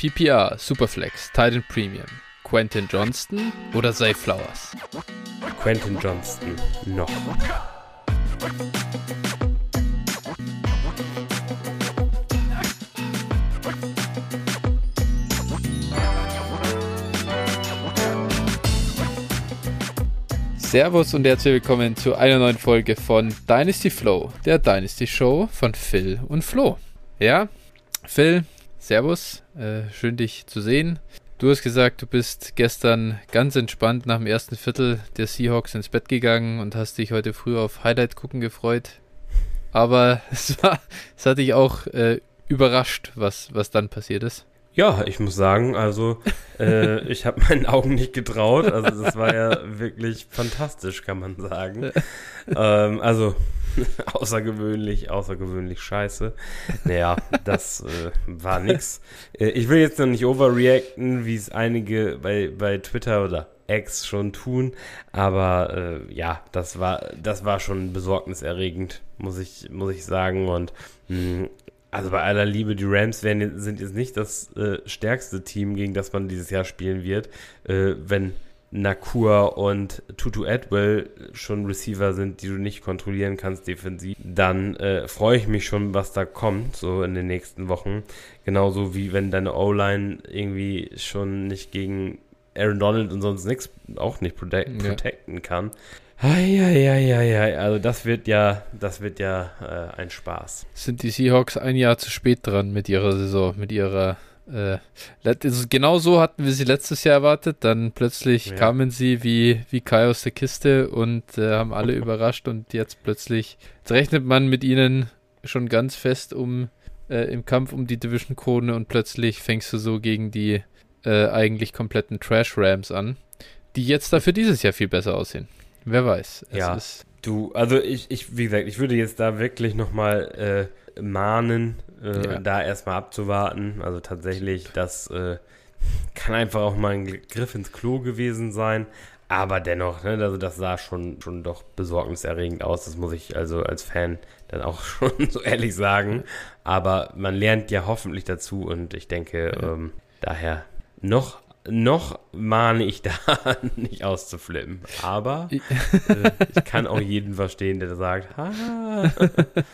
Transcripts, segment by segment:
PPR, Superflex, Titan Premium, Quentin Johnston oder Zay Flowers? Quentin Johnston noch. Servus und herzlich willkommen zu einer neuen Folge von Dynasty Flow, der Dynasty Show von Phil und Flo. Ja, Phil, Servus, äh, schön dich zu sehen. Du hast gesagt, du bist gestern ganz entspannt nach dem ersten Viertel der Seahawks ins Bett gegangen und hast dich heute früh auf Highlight gucken gefreut. Aber es, war, es hat dich auch äh, überrascht, was, was dann passiert ist. Ja, ich muss sagen, also äh, ich habe meinen Augen nicht getraut. Also das war ja wirklich fantastisch, kann man sagen. ähm, also außergewöhnlich, außergewöhnlich scheiße. Naja, das äh, war nix. Äh, ich will jetzt noch nicht overreacten, wie es einige bei, bei Twitter oder X schon tun, aber äh, ja, das war, das war schon besorgniserregend, muss ich, muss ich sagen. Und mh, hm, also bei aller Liebe, die Rams werden, sind jetzt nicht das äh, stärkste Team, gegen das man dieses Jahr spielen wird. Äh, wenn Nakur und Tutu Atwell schon Receiver sind, die du nicht kontrollieren kannst defensiv, dann äh, freue ich mich schon, was da kommt, so in den nächsten Wochen. Genauso wie wenn deine O-Line irgendwie schon nicht gegen Aaron Donald und sonst nichts auch nicht protect, protecten ja. kann. Eieieiei, also das wird ja, das wird ja äh, ein Spaß. Sind die Seahawks ein Jahr zu spät dran mit ihrer Saison, mit ihrer äh, genau so hatten wir sie letztes Jahr erwartet. Dann plötzlich ja. kamen sie wie, wie Kai aus der Kiste und äh, haben alle überrascht. Und jetzt plötzlich jetzt rechnet man mit ihnen schon ganz fest um äh, im Kampf um die Division-Krone und plötzlich fängst du so gegen die äh, eigentlich kompletten Trash-Rams an, die jetzt dafür dieses Jahr viel besser aussehen. Wer weiß. ja, du, also ich, ich, wie gesagt, ich würde jetzt da wirklich nochmal äh, mahnen, äh, ja. da erstmal abzuwarten. Also tatsächlich, das äh, kann einfach auch mal ein Griff ins Klo gewesen sein. Aber dennoch, ne, also das sah schon, schon doch besorgniserregend aus. Das muss ich also als Fan dann auch schon so ehrlich sagen. Aber man lernt ja hoffentlich dazu und ich denke, ja. ähm, daher noch noch mahne ich da nicht auszuflippen. Aber äh, ich kann auch jeden verstehen, der sagt, ha.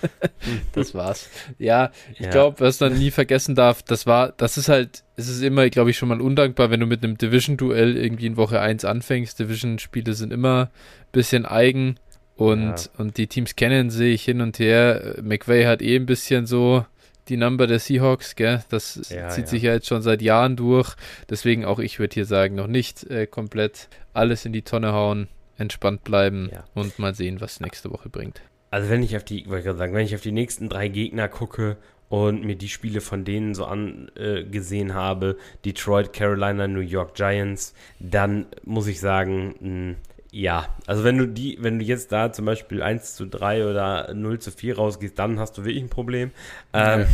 das war's. Ja, ich ja. glaube, was man nie vergessen darf, das war, das ist halt, es ist immer, glaube ich, schon mal undankbar, wenn du mit einem Division-Duell irgendwie in Woche 1 anfängst. Division-Spiele sind immer ein bisschen eigen und, ja. und die Teams kennen sich hin und her. McVay hat eh ein bisschen so die Number der Seahawks, gell? Das ja, zieht ja. sich ja jetzt schon seit Jahren durch. Deswegen auch ich würde hier sagen, noch nicht äh, komplett alles in die Tonne hauen, entspannt bleiben ja. und mal sehen, was nächste Woche bringt. Also wenn ich auf die, wollte ich gerade sagen, wenn ich auf die nächsten drei Gegner gucke und mir die Spiele von denen so angesehen äh, habe, Detroit, Carolina, New York Giants, dann muss ich sagen, mh, ja, also wenn du die, wenn du jetzt da zum Beispiel 1 zu 3 oder 0 zu 4 rausgehst, dann hast du wirklich ein Problem. Ähm, ja.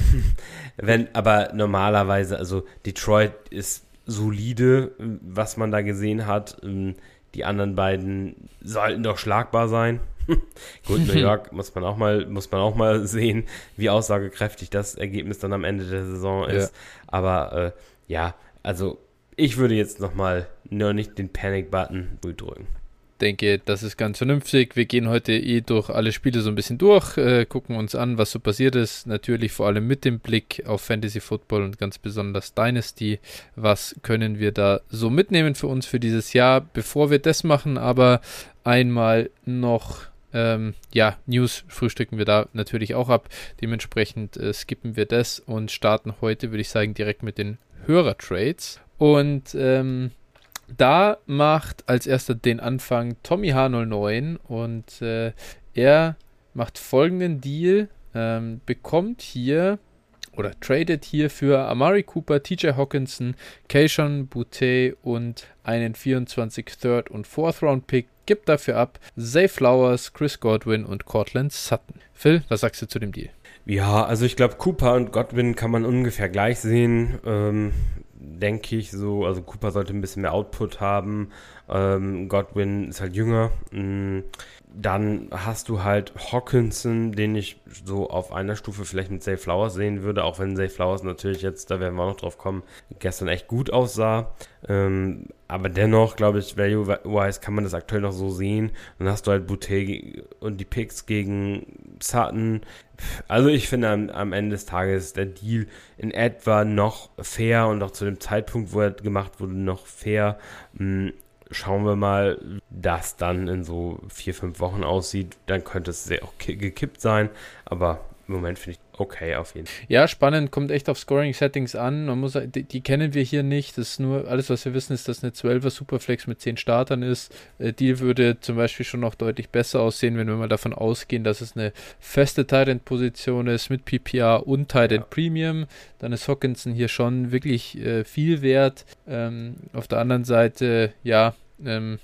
wenn, aber normalerweise, also Detroit ist solide, was man da gesehen hat. Ähm, die anderen beiden sollten doch schlagbar sein. Gut, New York muss man auch mal, muss man auch mal sehen, wie aussagekräftig das Ergebnis dann am Ende der Saison ist. Ja. Aber äh, ja, also ich würde jetzt nochmal nur nicht den Panic-Button drücken denke, das ist ganz vernünftig. Wir gehen heute eh durch alle Spiele so ein bisschen durch, äh, gucken uns an, was so passiert ist. Natürlich vor allem mit dem Blick auf Fantasy Football und ganz besonders Dynasty. Was können wir da so mitnehmen für uns für dieses Jahr? Bevor wir das machen, aber einmal noch ähm, ja, News frühstücken wir da natürlich auch ab. Dementsprechend äh, skippen wir das und starten heute, würde ich sagen, direkt mit den Hörer-Trades. Und ähm, da macht als erster den Anfang Tommy H09 und äh, er macht folgenden Deal, ähm, bekommt hier oder tradet hier für Amari Cooper, TJ Hawkinson, Keishon Boutte und einen 24 Third und Fourth Round Pick, gibt dafür ab Zay Flowers, Chris Godwin und Cortland Sutton. Phil, was sagst du zu dem Deal? Ja, also ich glaube, Cooper und Godwin kann man ungefähr gleich sehen. Ähm, denke ich so. Also Cooper sollte ein bisschen mehr Output haben. Ähm, Godwin ist halt jünger. Mm, dann hast du halt Hawkinson, den ich so auf einer Stufe vielleicht mit Safe Flowers sehen würde, auch wenn Safe Flowers natürlich jetzt, da werden wir auch noch drauf kommen, gestern echt gut aussah. Ähm, aber dennoch, glaube ich, value-wise kann man das aktuell noch so sehen. Dann hast du halt Boutet und die Picks gegen Sutton. Also ich finde am, am, Ende des Tages der Deal in etwa noch fair und auch zu dem Zeitpunkt, wo er gemacht wurde, noch fair. Schauen wir mal, das dann in so vier, fünf Wochen aussieht. Dann könnte es sehr auch gekippt sein. Aber im Moment finde ich okay auf jeden Fall. Ja, spannend, kommt echt auf Scoring-Settings an. Man muss, die, die, kennen wir hier nicht. Das ist nur, alles, was wir wissen, ist, dass eine 12er Superflex mit 10 Startern ist. Äh, die würde zum Beispiel schon noch deutlich besser aussehen, wenn wir mal davon ausgehen, dass es eine feste Titan-Position ist mit PPR und Titan ja. Premium. Dann ist Hawkinson hier schon wirklich äh, viel wert. Ähm, auf der anderen Seite, ja, ähm,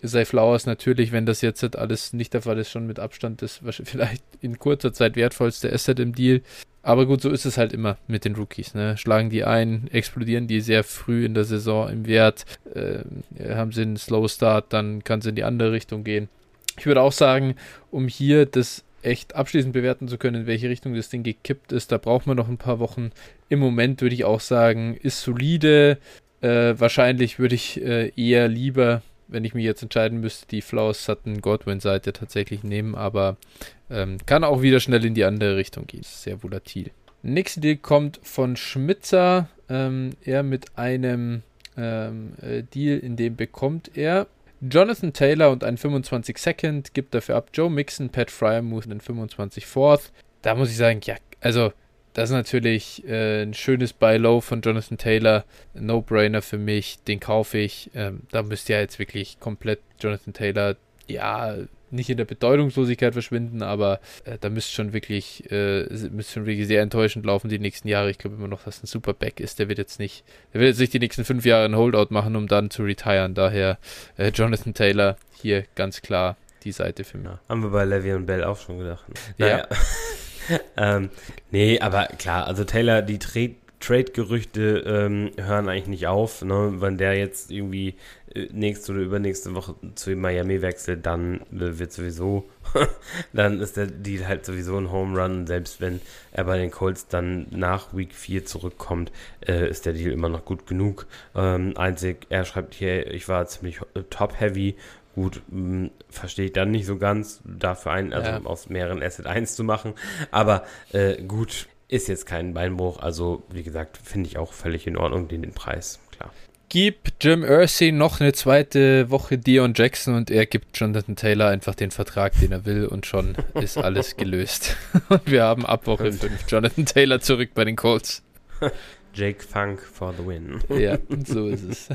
Sei Flowers natürlich, wenn das jetzt alles nicht der Fall ist, schon mit Abstand das vielleicht in kurzer Zeit wertvollste Asset im Deal. Aber gut, so ist es halt immer mit den Rookies. Ne? Schlagen die ein, explodieren die sehr früh in der Saison im Wert, äh, haben sie einen Slow Start, dann kann es in die andere Richtung gehen. Ich würde auch sagen, um hier das echt abschließend bewerten zu können, in welche Richtung das Ding gekippt ist, da braucht man noch ein paar Wochen. Im Moment würde ich auch sagen, ist solide. Äh, wahrscheinlich würde ich äh, eher lieber wenn ich mich jetzt entscheiden müsste, die Flowers Sutton Godwin Seite tatsächlich nehmen, aber ähm, kann auch wieder schnell in die andere Richtung gehen. Sehr volatil. Nächste Deal kommt von Schmitzer. Ähm, er mit einem ähm, äh, Deal, in dem bekommt er Jonathan Taylor und einen 25 Second, gibt dafür ab Joe Mixon, Pat Fryermuth und einen 25 Fourth. Da muss ich sagen, ja, also das ist natürlich äh, ein schönes Buy-Low von Jonathan Taylor. No-Brainer für mich. Den kaufe ich. Ähm, da müsste ja jetzt wirklich komplett Jonathan Taylor, ja, nicht in der Bedeutungslosigkeit verschwinden, aber äh, da müsste schon wirklich, äh, müsste schon wirklich sehr enttäuschend laufen die nächsten Jahre. Ich glaube immer noch, dass ein super Back ist. Der wird jetzt nicht, der wird jetzt nicht die nächsten fünf Jahre ein Holdout machen, um dann zu retiren. Daher äh, Jonathan Taylor hier ganz klar die Seite für mich. Ja, haben wir bei Levy und Bell auch schon gedacht. Naja. Ja. ähm, nee, aber klar, also Taylor, die Trade Trade-Gerüchte ähm, hören eigentlich nicht auf. Ne? Wenn der jetzt irgendwie äh, nächste oder übernächste Woche zu Miami wechselt, dann äh, wird sowieso, dann ist der Deal halt sowieso ein Home Run. Selbst wenn er bei den Colts dann nach Week 4 zurückkommt, äh, ist der Deal immer noch gut genug. Ähm, einzig, er schreibt hier, ich war ziemlich äh, top-heavy Gut, hm, verstehe ich dann nicht so ganz, dafür einen, also ja. aus mehreren Asset 1 zu machen. Aber äh, gut, ist jetzt kein Beinbruch. Also, wie gesagt, finde ich auch völlig in Ordnung, den, den Preis, klar. Gib Jim Irsay noch eine zweite Woche Dion Jackson und er gibt Jonathan Taylor einfach den Vertrag, den er will und schon ist alles gelöst. Und wir haben ab Woche 5 Jonathan Taylor zurück bei den Colts. Jake Funk for the win. Ja, so ist es.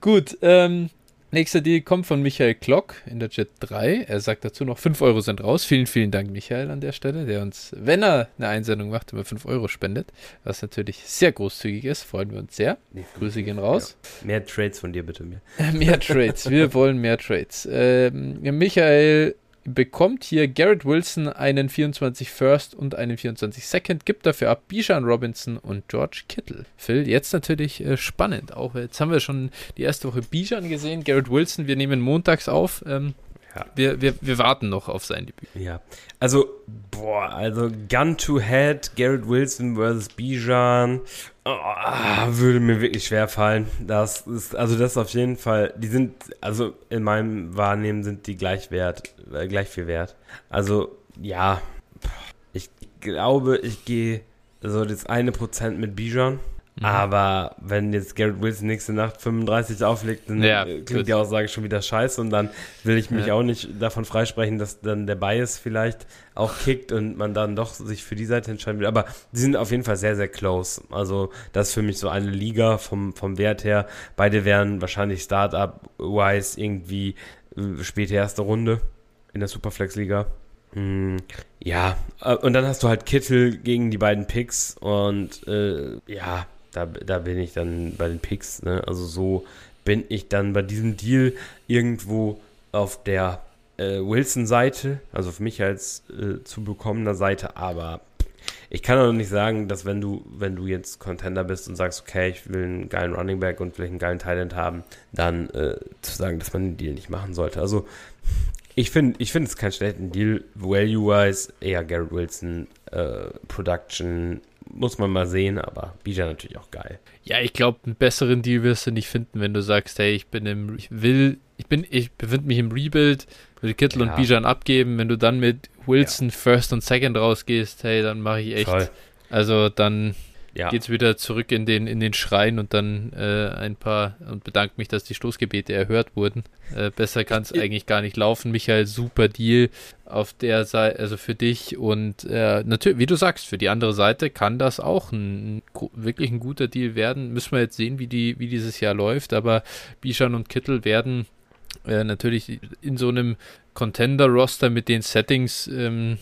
Gut, ähm, Nächster Deal kommt von Michael Klock in der Jet 3. Er sagt dazu noch 5 Euro sind raus. Vielen, vielen Dank, Michael, an der Stelle, der uns, wenn er eine Einsendung macht, immer 5 Euro spendet. Was natürlich sehr großzügig ist. Freuen wir uns sehr. Grüße gehen raus. Ja. Mehr Trades von dir bitte mehr. mehr Trades. Wir wollen mehr Trades. Ähm, Michael bekommt hier Garrett Wilson einen 24 First und einen 24 Second, gibt dafür ab Bijan Robinson und George Kittle. Phil, jetzt natürlich äh, spannend. Auch jetzt haben wir schon die erste Woche Bijan gesehen, Garrett Wilson, wir nehmen montags auf. Ähm, ja. wir, wir, wir warten noch auf sein Debüt. Ja, also, boah, also Gun to Head, Garrett Wilson versus Bijan. Oh, würde mir wirklich schwer fallen. Das ist, also das auf jeden Fall, die sind, also in meinem Wahrnehmen sind die gleich wert, äh, gleich viel wert. Also, ja, ich glaube, ich gehe so das eine Prozent mit Bijan. Mhm. Aber wenn jetzt Garrett Wilson nächste Nacht 35 auflegt, dann ja, klingt gut. die Aussage schon wieder scheiße und dann will ich mich ja. auch nicht davon freisprechen, dass dann der Bias vielleicht auch kickt und man dann doch sich für die Seite entscheiden will. Aber die sind auf jeden Fall sehr, sehr close. Also das ist für mich so eine Liga vom, vom Wert her. Beide wären wahrscheinlich Startup-wise irgendwie äh, späte erste Runde in der Superflex-Liga. Hm, ja, äh, und dann hast du halt Kittel gegen die beiden Picks und äh, ja, da, da bin ich dann bei den Picks. Ne? Also so bin ich dann bei diesem Deal irgendwo auf der äh, Wilson-Seite, also für mich als äh, zu bekommener Seite, aber ich kann auch nicht sagen, dass wenn du, wenn du jetzt Contender bist und sagst, okay, ich will einen geilen Running Back und vielleicht einen geilen Talent haben, dann äh, zu sagen, dass man den Deal nicht machen sollte. Also ich finde, ich finde es keinen schlechten Deal. Value-wise eher Garrett Wilson, äh, Production muss man mal sehen, aber Bija natürlich auch geil. Ja, ich glaube, einen besseren Deal wirst du nicht finden, wenn du sagst, hey, ich bin im, ich will, ich bin, ich befinde mich im Rebuild, will Kittel ja. und Bijan abgeben. Wenn du dann mit Wilson ja. First und Second rausgehst, hey, dann mache ich echt. Voll. Also dann ja. es wieder zurück in den, in den Schrein und dann äh, ein paar und bedankt mich, dass die Stoßgebete erhört wurden. Äh, besser kann es eigentlich gar nicht laufen. Michael, super Deal auf der Seite, also für dich und äh, natürlich, wie du sagst, für die andere Seite kann das auch ein, ein, wirklich ein guter Deal werden. Müssen wir jetzt sehen, wie die, wie dieses Jahr läuft, aber Bishan und Kittel werden äh, natürlich in so einem Contender-Roster mit den Settings ähm,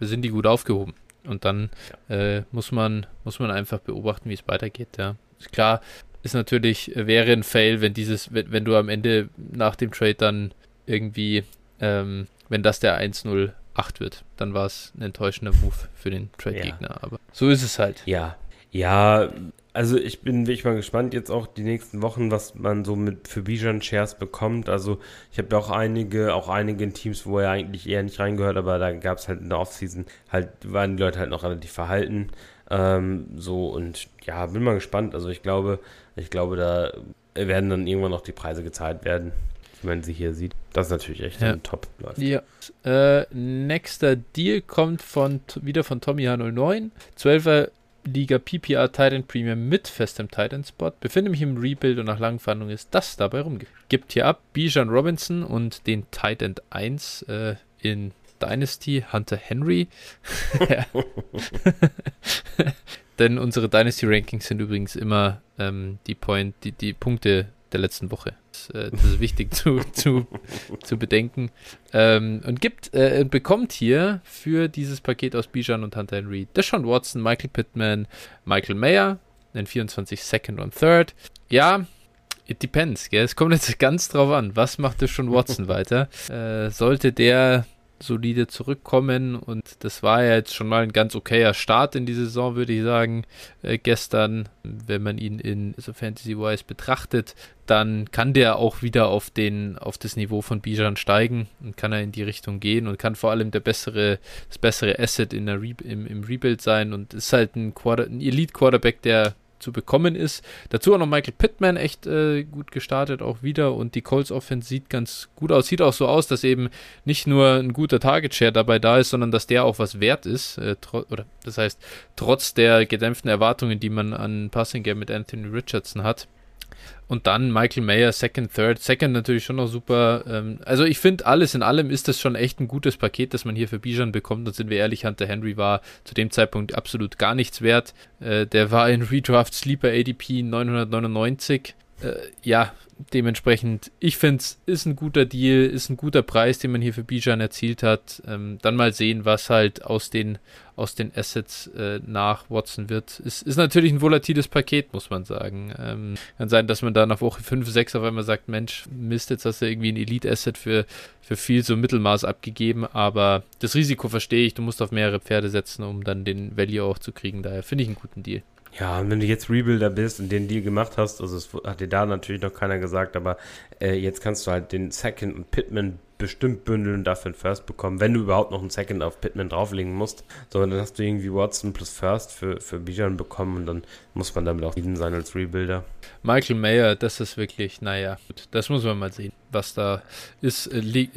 sind die gut aufgehoben. Und dann äh, muss man muss man einfach beobachten, wie es weitergeht. Ja, ist klar, ist natürlich wäre ein Fail, wenn dieses wenn, wenn du am Ende nach dem Trade dann irgendwie ähm, wenn das der 1-0 8 wird, dann war es ein enttäuschender Move für den Trade-Gegner. Ja. Aber so ist es halt. Ja, ja, also ich bin wirklich mal gespannt jetzt auch die nächsten Wochen, was man so mit für Bijan Shares bekommt. Also ich habe da auch einige, auch einige Teams, wo er eigentlich eher nicht reingehört, aber da gab es halt in der Offseason halt, waren die Leute halt noch relativ verhalten. Ähm, so und ja, bin mal gespannt. Also ich glaube, ich glaube, da werden dann irgendwann noch die Preise gezahlt werden, wie man sie hier sieht. Das ist natürlich echt ja. ein top läuft. Ja. Äh, nächster Deal kommt von wieder von Tommy H09. 12er Liga PPR Titan Premium mit festem Titan Spot. Befinde mich im Rebuild und nach langen Verhandlungen ist das dabei rumgegangen. Gibt hier ab Bijan Robinson und den Titan 1 äh, in Dynasty Hunter Henry. Denn unsere Dynasty Rankings sind übrigens immer ähm, die Point, die, die Punkte der letzten Woche. Das, äh, ist wichtig zu, zu, zu bedenken. Ähm, und gibt, äh, bekommt hier für dieses Paket aus Bijan und Hunter Henry Deshaun Watson, Michael Pittman, Michael Mayer, den 24 Second und Third. Ja, it depends, gell? Es kommt jetzt ganz drauf an, was macht Deshaun Watson weiter? Äh, sollte der solide zurückkommen und das war ja jetzt schon mal ein ganz okayer Start in die Saison, würde ich sagen, äh, gestern, wenn man ihn in so Fantasy-wise betrachtet, dann kann der auch wieder auf den auf das Niveau von Bijan steigen und kann er in die Richtung gehen und kann vor allem der bessere das bessere Asset in der Re im, im Rebuild sein und ist halt ein, Quarter, ein Elite Quarterback, der zu bekommen ist. Dazu auch noch Michael Pittman echt äh, gut gestartet auch wieder und die Colts Offense sieht ganz gut aus. Sieht auch so aus, dass eben nicht nur ein guter Target Share dabei da ist, sondern dass der auch was wert ist. Äh, oder das heißt, trotz der gedämpften Erwartungen, die man an Passing Game mit Anthony Richardson hat. Und dann Michael Mayer, Second, Third. Second natürlich schon noch super. Ähm, also ich finde, alles in allem ist das schon echt ein gutes Paket, das man hier für Bijan bekommt. Und sind wir ehrlich, Hunter Henry war zu dem Zeitpunkt absolut gar nichts wert. Äh, der war in Redraft Sleeper ADP 999. Äh, ja, dementsprechend, ich finde es ist ein guter Deal, ist ein guter Preis, den man hier für Bijan erzielt hat. Ähm, dann mal sehen, was halt aus den, aus den Assets äh, nach Watson wird. Ist, ist natürlich ein volatiles Paket, muss man sagen. Ähm, kann sein, dass man da nach Woche 5, 6 auf einmal sagt, Mensch, Mist, jetzt hast du irgendwie ein Elite-Asset für, für viel so Mittelmaß abgegeben, aber das Risiko verstehe ich, du musst auf mehrere Pferde setzen, um dann den Value auch zu kriegen. Daher finde ich einen guten Deal. Ja, und wenn du jetzt Rebuilder bist und den Deal gemacht hast, also es hat dir da natürlich noch keiner gesagt, aber äh, jetzt kannst du halt den Second und Pittman bestimmt bündeln und dafür einen First bekommen, wenn du überhaupt noch einen Second auf Pittman drauflegen musst. So, dann hast du irgendwie Watson plus First für, für Bijan bekommen und dann muss man damit auch zufrieden sein als Rebuilder. Michael Mayer, das ist wirklich, naja, gut, das muss man mal sehen, was da ist. Äh,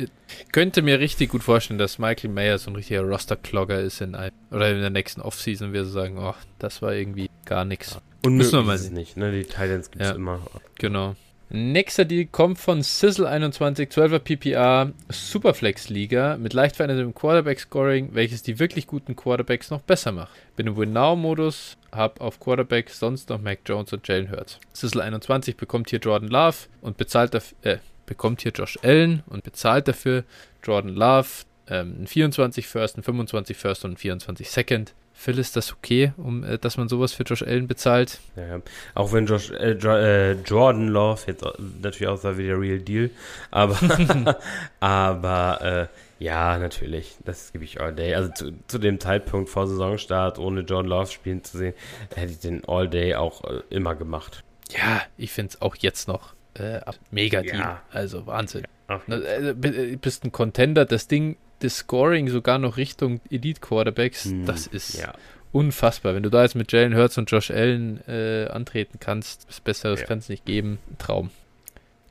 könnte mir richtig gut vorstellen, dass Michael Mayer so ein richtiger Roster-Clogger ist in ein, oder in der nächsten Offseason, wir so sagen, oh, das war irgendwie gar nichts. Unmöglich müssen wir mal sehen. nicht, ne? Die Titans gibt es ja, immer. Genau. Nächster Deal kommt von Sizzle21, 12er PPA, Superflex Liga mit leicht verändertem Quarterback Scoring, welches die wirklich guten Quarterbacks noch besser macht. Bin im Win-Now-Modus, habe auf Quarterback sonst noch Mac Jones und Jalen Hurts. Sizzle21 bekommt hier Jordan Love und bezahlt dafür, äh, bekommt hier Josh Allen und bezahlt dafür Jordan Love, ähm, 24 First, ein 25 First und ein 24 Second. Phil, ist das okay, um, äh, dass man sowas für Josh Allen bezahlt? Ja, auch wenn Josh, äh, jo äh, Jordan Love jetzt natürlich aussah wie der Real Deal, aber, aber Ja, natürlich. Das gebe ich all day. Also zu, zu, dem Zeitpunkt vor Saisonstart, ohne John Love spielen zu sehen, hätte ich den All Day auch äh, immer gemacht. Ja, ich finde es auch jetzt noch äh, mega Deal. Ja. Also Wahnsinn. Ja, also, bist ein Contender. Das Ding, das Scoring sogar noch Richtung Elite Quarterbacks, hm, das ist ja. unfassbar. Wenn du da jetzt mit Jalen Hurts und Josh Allen äh, antreten kannst, was Besseres kann es nicht geben. Traum.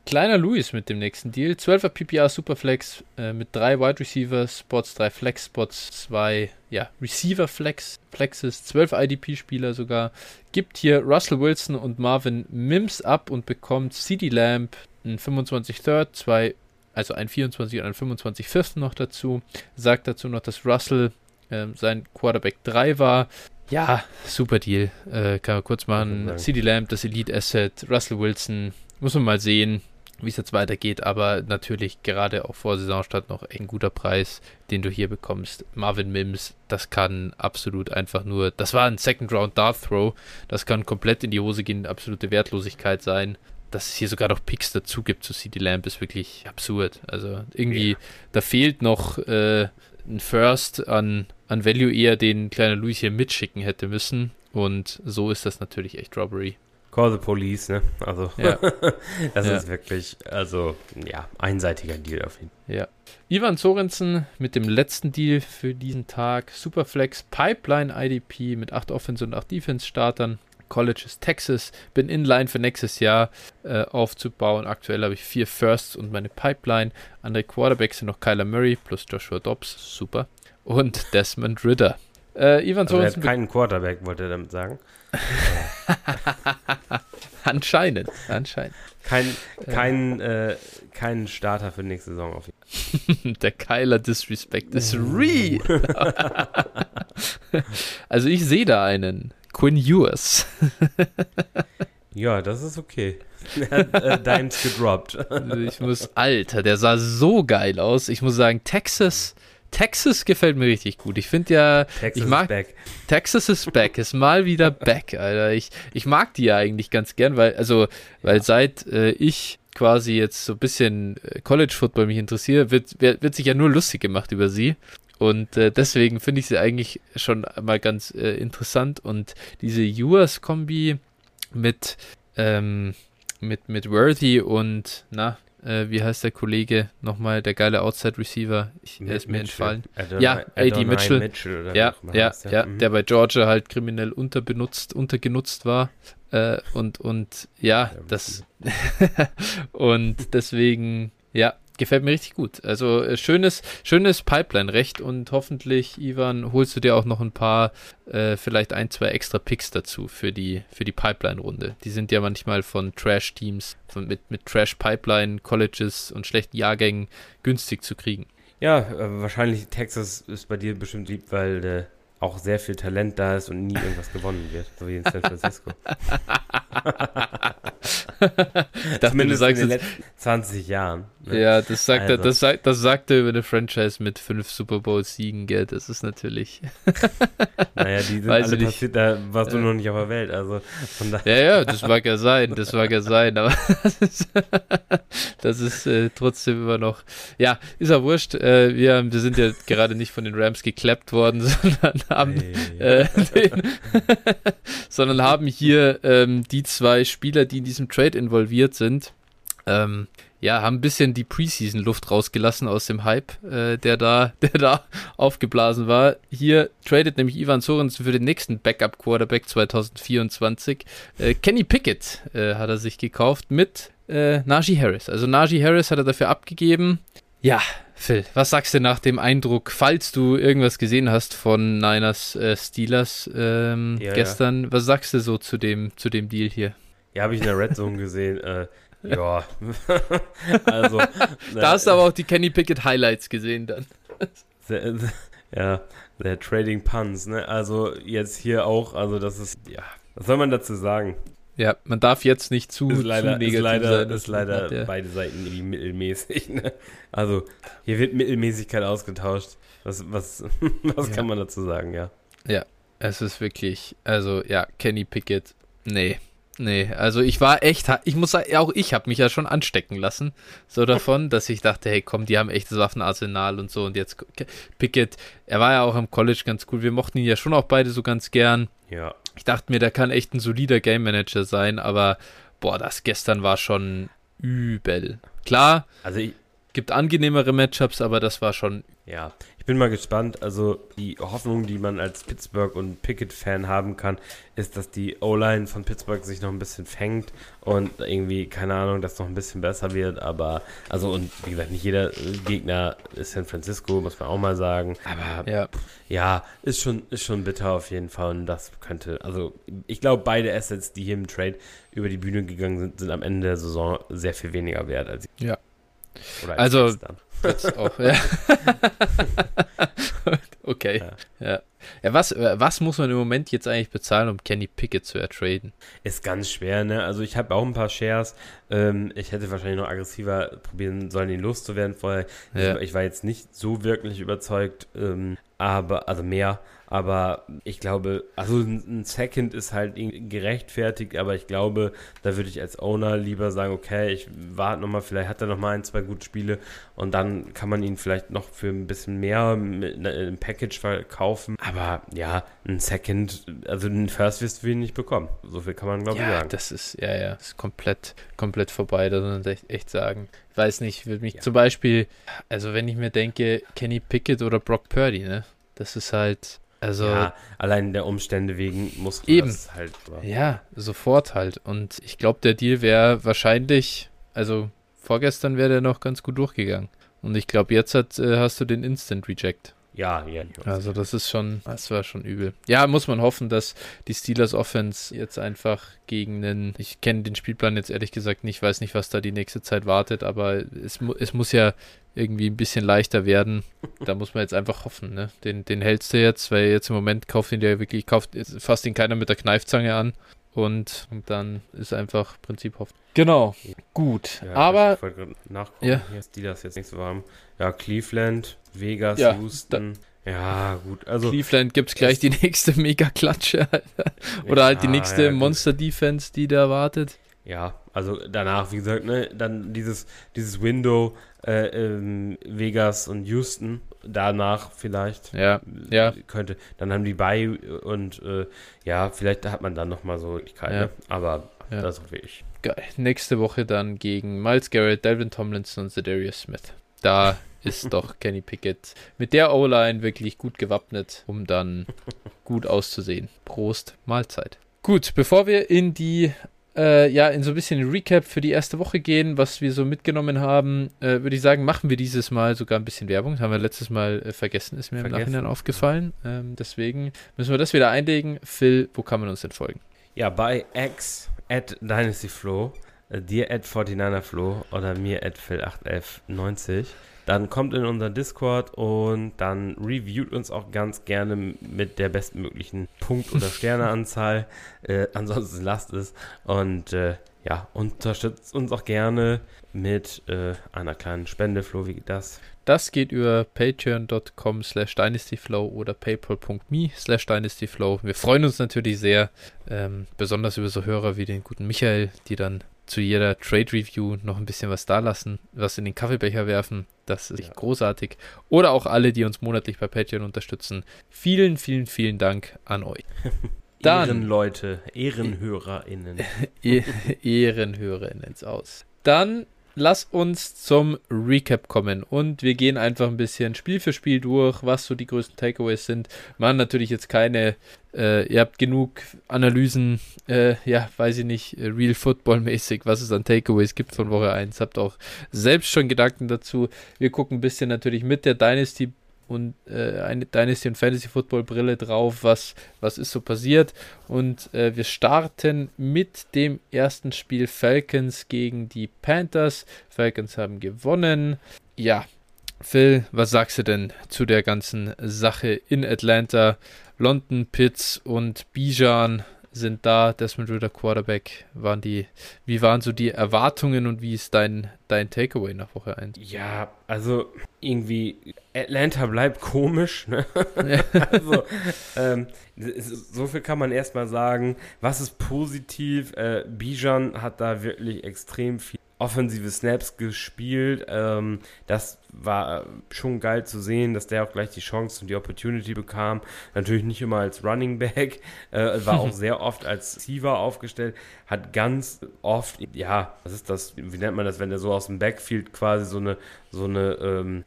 Kleiner Louis mit dem nächsten Deal. 12er PPR Superflex äh, mit drei Wide Receiver Spots, drei Flex Spots, zwei ja, Receiver Flex, Flexes, 12 IDP-Spieler sogar. Gibt hier Russell Wilson und Marvin Mims ab und bekommt CD Lamb, ein 25 Third, zwei, also ein 24 und ein 25 Fifth noch dazu. Sagt dazu noch, dass Russell äh, sein Quarterback 3 war. Ja, super Deal. Äh, kann man kurz machen. CD Lamb, das Elite Asset, Russell Wilson, muss man mal sehen wie es jetzt weitergeht, aber natürlich gerade auch vor Saisonstart noch ein guter Preis, den du hier bekommst. Marvin Mims, das kann absolut einfach nur, das war ein Second Round Dart Throw, das kann komplett in die Hose gehen, absolute Wertlosigkeit sein. Dass es hier sogar noch Picks dazu gibt zu CD Lamp ist wirklich absurd. Also irgendwie, ja. da fehlt noch äh, ein First an, an Value eher, den kleiner Louis hier mitschicken hätte müssen. Und so ist das natürlich echt Robbery. Call the Police, ne? Also, ja. das ja. ist wirklich, also, ja, einseitiger Deal auf jeden Fall. Ja. Ivan Sorensen mit dem letzten Deal für diesen Tag. Superflex Pipeline IDP mit 8 Offense und 8 Defense Startern. College ist Texas. Bin in line für nächstes Jahr äh, aufzubauen. Aktuell habe ich vier Firsts und meine Pipeline. Andere Quarterbacks sind noch Kyler Murray plus Joshua Dobbs. Super. Und Desmond Ritter. Äh, Ivan also. Er hat keinen Quarterback, wollte er damit sagen. anscheinend, anscheinend. Kein, kein, äh, kein Starter für nächste Saison auf jeden Fall. Der Kyler Disrespect ist real. also ich sehe da einen. Quinn Ewers. ja, das ist okay. Er hat äh, Dimes gedroppt. ich muss, Alter, der sah so geil aus. Ich muss sagen, Texas Texas gefällt mir richtig gut. Ich finde ja, Texas ich mag is back. Texas is back, ist mal wieder back, Alter. Ich, ich mag die ja eigentlich ganz gern, weil, also, weil ja. seit äh, ich quasi jetzt so ein bisschen äh, College Football mich interessiere, wird, wird, wird sich ja nur lustig gemacht über sie. Und äh, deswegen finde ich sie eigentlich schon mal ganz äh, interessant. Und diese US-Kombi mit, ähm, mit, mit Worthy und, na, äh, wie heißt der Kollege nochmal, der geile Outside Receiver? Ich, er ist mir entfallen. Adonai, ja, AD Mitchell. Mitchell ja, ja, heißt, ja, ja, mhm. der bei Georgia halt kriminell unterbenutzt, untergenutzt war. Äh, und, und ja, das. und deswegen, ja, gefällt mir richtig gut. Also äh, schönes, schönes Pipeline-Recht und hoffentlich, Ivan, holst du dir auch noch ein paar, äh, vielleicht ein, zwei extra Picks dazu für die, für die Pipeline-Runde. Die sind ja manchmal von Trash-Teams, mit, mit Trash-Pipeline-Colleges und schlechten Jahrgängen günstig zu kriegen. Ja, äh, wahrscheinlich Texas ist bei dir bestimmt lieb, weil äh, auch sehr viel Talent da ist und nie irgendwas gewonnen wird, so wie in San Francisco. Zumindest in den letzten 20 Jahren. Ne? Ja, das sagt, also. er, das, sagt, das sagt er über eine Franchise mit fünf Super Bowl-Siegen, gell? Das ist natürlich. naja, die sind Weiß alle passiert, da warst du noch nicht auf der Welt. Also von Ja, ja, das mag ja sein, das mag ja sein, aber das ist, das ist äh, trotzdem immer noch. Ja, ist ja wurscht. Äh, wir, wir sind ja gerade nicht von den Rams geklappt worden, sondern haben, hey. äh, den, sondern haben hier ähm, die zwei Spieler, die in diesem Trade involviert sind, ähm, ja, haben ein bisschen die Preseason-Luft rausgelassen aus dem Hype, äh, der da, der da aufgeblasen war. Hier tradet nämlich Ivan Sorensen für den nächsten Backup-Quarterback 2024. Äh, Kenny Pickett äh, hat er sich gekauft mit äh, Najee Harris. Also Najee Harris hat er dafür abgegeben. Ja, Phil, was sagst du nach dem Eindruck, falls du irgendwas gesehen hast von Niners äh, Steelers ähm, ja, gestern, ja. was sagst du so zu dem, zu dem Deal hier? Ja, habe ich in der Red Zone gesehen. Ja, also. da hast du aber auch die Kenny Pickett Highlights gesehen dann. Sehr, ja, der Trading Puns, ne? Also jetzt hier auch, also das ist, ja, was soll man dazu sagen? Ja, man darf jetzt nicht zu, ist leider, zu negativ ist leider, sein. Ist leider hat, ja. beide Seiten irgendwie mittelmäßig. Ne? Also hier wird Mittelmäßigkeit ausgetauscht. Was, was, was ja. kann man dazu sagen, ja? Ja, es ist wirklich, also ja, Kenny Pickett, nee, Nee, also ich war echt, ich muss sagen, auch ich habe mich ja schon anstecken lassen, so davon, dass ich dachte, hey komm, die haben echtes Waffenarsenal und so und jetzt Pickett, er war ja auch am College ganz cool, wir mochten ihn ja schon auch beide so ganz gern. Ja. Ich dachte mir, der kann echt ein solider Game Manager sein, aber boah, das gestern war schon übel. Klar, also ich, gibt angenehmere Matchups, aber das war schon ja, ich bin mal gespannt. Also die Hoffnung, die man als Pittsburgh und Pickett-Fan haben kann, ist, dass die O-Line von Pittsburgh sich noch ein bisschen fängt und irgendwie, keine Ahnung, dass noch ein bisschen besser wird. Aber, also und wie gesagt, nicht jeder Gegner ist San Francisco, muss man auch mal sagen. Aber ja, ja ist, schon, ist schon bitter auf jeden Fall. Und das könnte, also ich glaube, beide Assets, die hier im Trade über die Bühne gegangen sind, sind am Ende der Saison sehr viel weniger wert als ja. Als also Jetzt auch, ja. okay. Ja. ja. ja. was, was muss man im Moment jetzt eigentlich bezahlen, um Kenny Pickett zu ertraden? Ist ganz schwer, ne? Also ich habe auch ein paar Shares. Ähm, ich hätte wahrscheinlich noch aggressiver probieren sollen, ihn loszuwerden vorher. Ja. Ich, ich, war jetzt nicht so wirklich überzeugt, ähm, aber, also mehr. Aber ich glaube, also ein Second ist halt gerechtfertigt, aber ich glaube, da würde ich als Owner lieber sagen, okay, ich warte nochmal, vielleicht hat er nochmal ein, zwei gute Spiele und dann kann man ihn vielleicht noch für ein bisschen mehr mit einem Package verkaufen. Aber ja, ein Second, also ein First wirst du ihn nicht bekommen. So viel kann man, glaube ja, ich, sagen. das ist, ja, ja, ist komplett, komplett vorbei, das muss man echt, echt sagen. Ich weiß nicht, würde mich ja. zum Beispiel, also wenn ich mir denke, Kenny Pickett oder Brock Purdy, ne? Das ist halt, also ja, allein der Umstände wegen muss eben. halt. Ja, sofort halt. Und ich glaube, der Deal wäre wahrscheinlich, also vorgestern wäre der noch ganz gut durchgegangen. Und ich glaube, jetzt hat, äh, hast du den Instant Reject. Ja, ja. Also das ist schon, das war schon übel. Ja, muss man hoffen, dass die Steelers Offense jetzt einfach gegen einen, ich kenne den Spielplan jetzt ehrlich gesagt nicht, weiß nicht, was da die nächste Zeit wartet, aber es, es muss ja irgendwie ein bisschen leichter werden. Da muss man jetzt einfach hoffen, ne? Den, den hältst du jetzt, weil jetzt im Moment kauft ihn ja wirklich, kauft fast ihn keiner mit der Kneifzange an. Und, und dann ist einfach Prinzip Hoffnung. Genau, gut. Ja, aber. Ich wollte nachgucken, ja. hier ist die das jetzt nicht so warm. Ja, Cleveland, Vegas, ja, Houston. Ja, gut. Also, Cleveland gibt es gleich die nächste Mega-Klatsche. Oder halt die nächste ja, Monster-Defense, die da wartet. Ja, also danach, wie gesagt, ne, dann dieses, dieses Window äh, ähm, Vegas und Houston, danach vielleicht. Ja, ja. Könnte, dann haben die bei und äh, ja, vielleicht hat man dann nochmal so Möglichkeiten, ja. ne? aber ja. das ist wirklich. Geil. Nächste Woche dann gegen Miles Garrett, Delvin Tomlinson und Zedarius Smith. Da ist doch Kenny Pickett mit der O-Line wirklich gut gewappnet, um dann gut auszusehen. Prost, Mahlzeit. Gut, bevor wir in die äh, ja, in so ein bisschen Recap für die erste Woche gehen, was wir so mitgenommen haben, äh, würde ich sagen, machen wir dieses Mal sogar ein bisschen Werbung. Das haben wir letztes Mal äh, vergessen, ist mir vergessen. im Nachhinein aufgefallen. Ähm, deswegen müssen wir das wieder einlegen. Phil, wo kann man uns denn folgen? Ja, bei X at DynastyFlow, dir at 49erFlow oder mir at Phil81190. Dann kommt in unseren Discord und dann reviewt uns auch ganz gerne mit der bestmöglichen Punkt- oder Sterneanzahl. äh, ansonsten lasst es. Und äh, ja, unterstützt uns auch gerne mit äh, einer kleinen Spende, Flo, wie geht das? Das geht über patreon.com slash dynastyflow oder paypal.me slash dynastyflow. Wir freuen uns natürlich sehr, ähm, besonders über so Hörer wie den guten Michael, die dann zu jeder Trade Review noch ein bisschen was da lassen, was in den Kaffeebecher werfen. Das ist ja. großartig. Oder auch alle, die uns monatlich bei Patreon unterstützen. Vielen, vielen, vielen Dank an euch. Dann, Ehrenleute, EhrenhörerInnen. EhrenhörerInnen ins Aus. Dann lass uns zum Recap kommen und wir gehen einfach ein bisschen Spiel für Spiel durch, was so die größten Takeaways sind. Machen natürlich jetzt keine, äh, ihr habt genug Analysen, äh, ja, weiß ich nicht, äh, Real Football mäßig, was es an Takeaways gibt von Woche 1. Habt auch selbst schon Gedanken dazu. Wir gucken ein bisschen natürlich mit der Dynasty und äh, eine Dynasty und Fantasy Football Brille drauf, was, was ist so passiert. Und äh, wir starten mit dem ersten Spiel Falcons gegen die Panthers. Falcons haben gewonnen. Ja, Phil, was sagst du denn zu der ganzen Sache in Atlanta? London, Pitts und Bijan sind da. Desmond Ritter Quarterback waren die. Wie waren so die Erwartungen und wie ist dein, dein Takeaway nach Woche 1? Ja, also irgendwie Atlanta bleibt komisch. Ne? also, ähm, so viel kann man erstmal sagen. Was ist positiv? Äh, Bijan hat da wirklich extrem viel offensive Snaps gespielt. Ähm, das war schon geil zu sehen, dass der auch gleich die Chance und die Opportunity bekam. Natürlich nicht immer als Running Back, äh, war auch sehr oft als Receiver aufgestellt, hat ganz oft, ja, was ist das, wie nennt man das, wenn der so aus dem Backfield quasi so eine, so eine, ähm,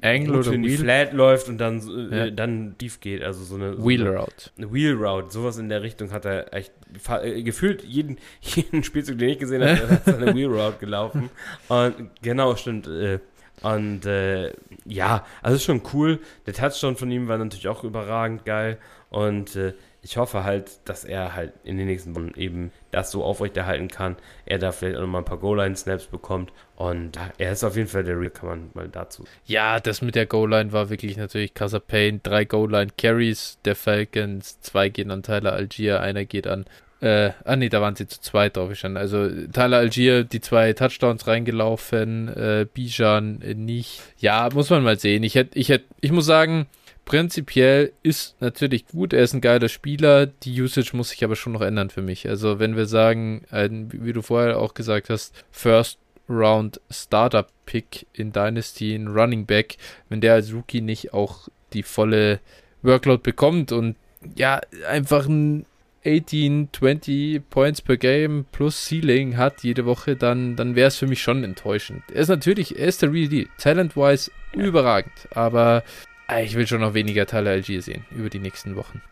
Angle oder in die Wheel? Flat läuft und dann, äh, Ja. dann tief geht, also so eine so Wheel eine, Route. eine Wheel Route, sowas in der Richtung hat er echt äh, gefühlt jeden, jeden Spielzug, den ich gesehen habe, hat seine Wheel Route gelaufen. Und genau, stimmt. Äh, und äh, ja, also ist schon cool. Der Touchdown von ihm war natürlich auch überragend geil. Und äh, ich hoffe halt, dass er halt in den nächsten Wochen eben das so aufrechterhalten kann. Er da vielleicht auch nochmal ein paar Goal-Line-Snaps bekommt. Und er ist auf jeden Fall der Real, kann man mal dazu. Ja, das mit der Goal-Line war wirklich natürlich krasser Pain. Drei Goal-Line-Carries der Falcons, zwei gehen an Tyler Algier, einer geht an. Äh, ah nee, da waren sie zu zweit drauf gestanden. Also Tyler Algier, die zwei Touchdowns reingelaufen, äh, Bijan äh, nicht. Ja, muss man mal sehen. Ich hätte, ich hätte, ich muss sagen, prinzipiell ist natürlich gut. Er ist ein geiler Spieler. Die Usage muss sich aber schon noch ändern für mich. Also wenn wir sagen, ein, wie du vorher auch gesagt hast, First Round Startup Pick in Dynasty, ein Running Back, wenn der als Rookie nicht auch die volle Workload bekommt und ja, einfach ein 18, 20 Points per Game plus Ceiling hat jede Woche, dann, dann wäre es für mich schon enttäuschend. Er ist natürlich, er ist der Real Deal. Talent-wise überragend, aber ich will schon noch weniger Tyler Algier sehen über die nächsten Wochen.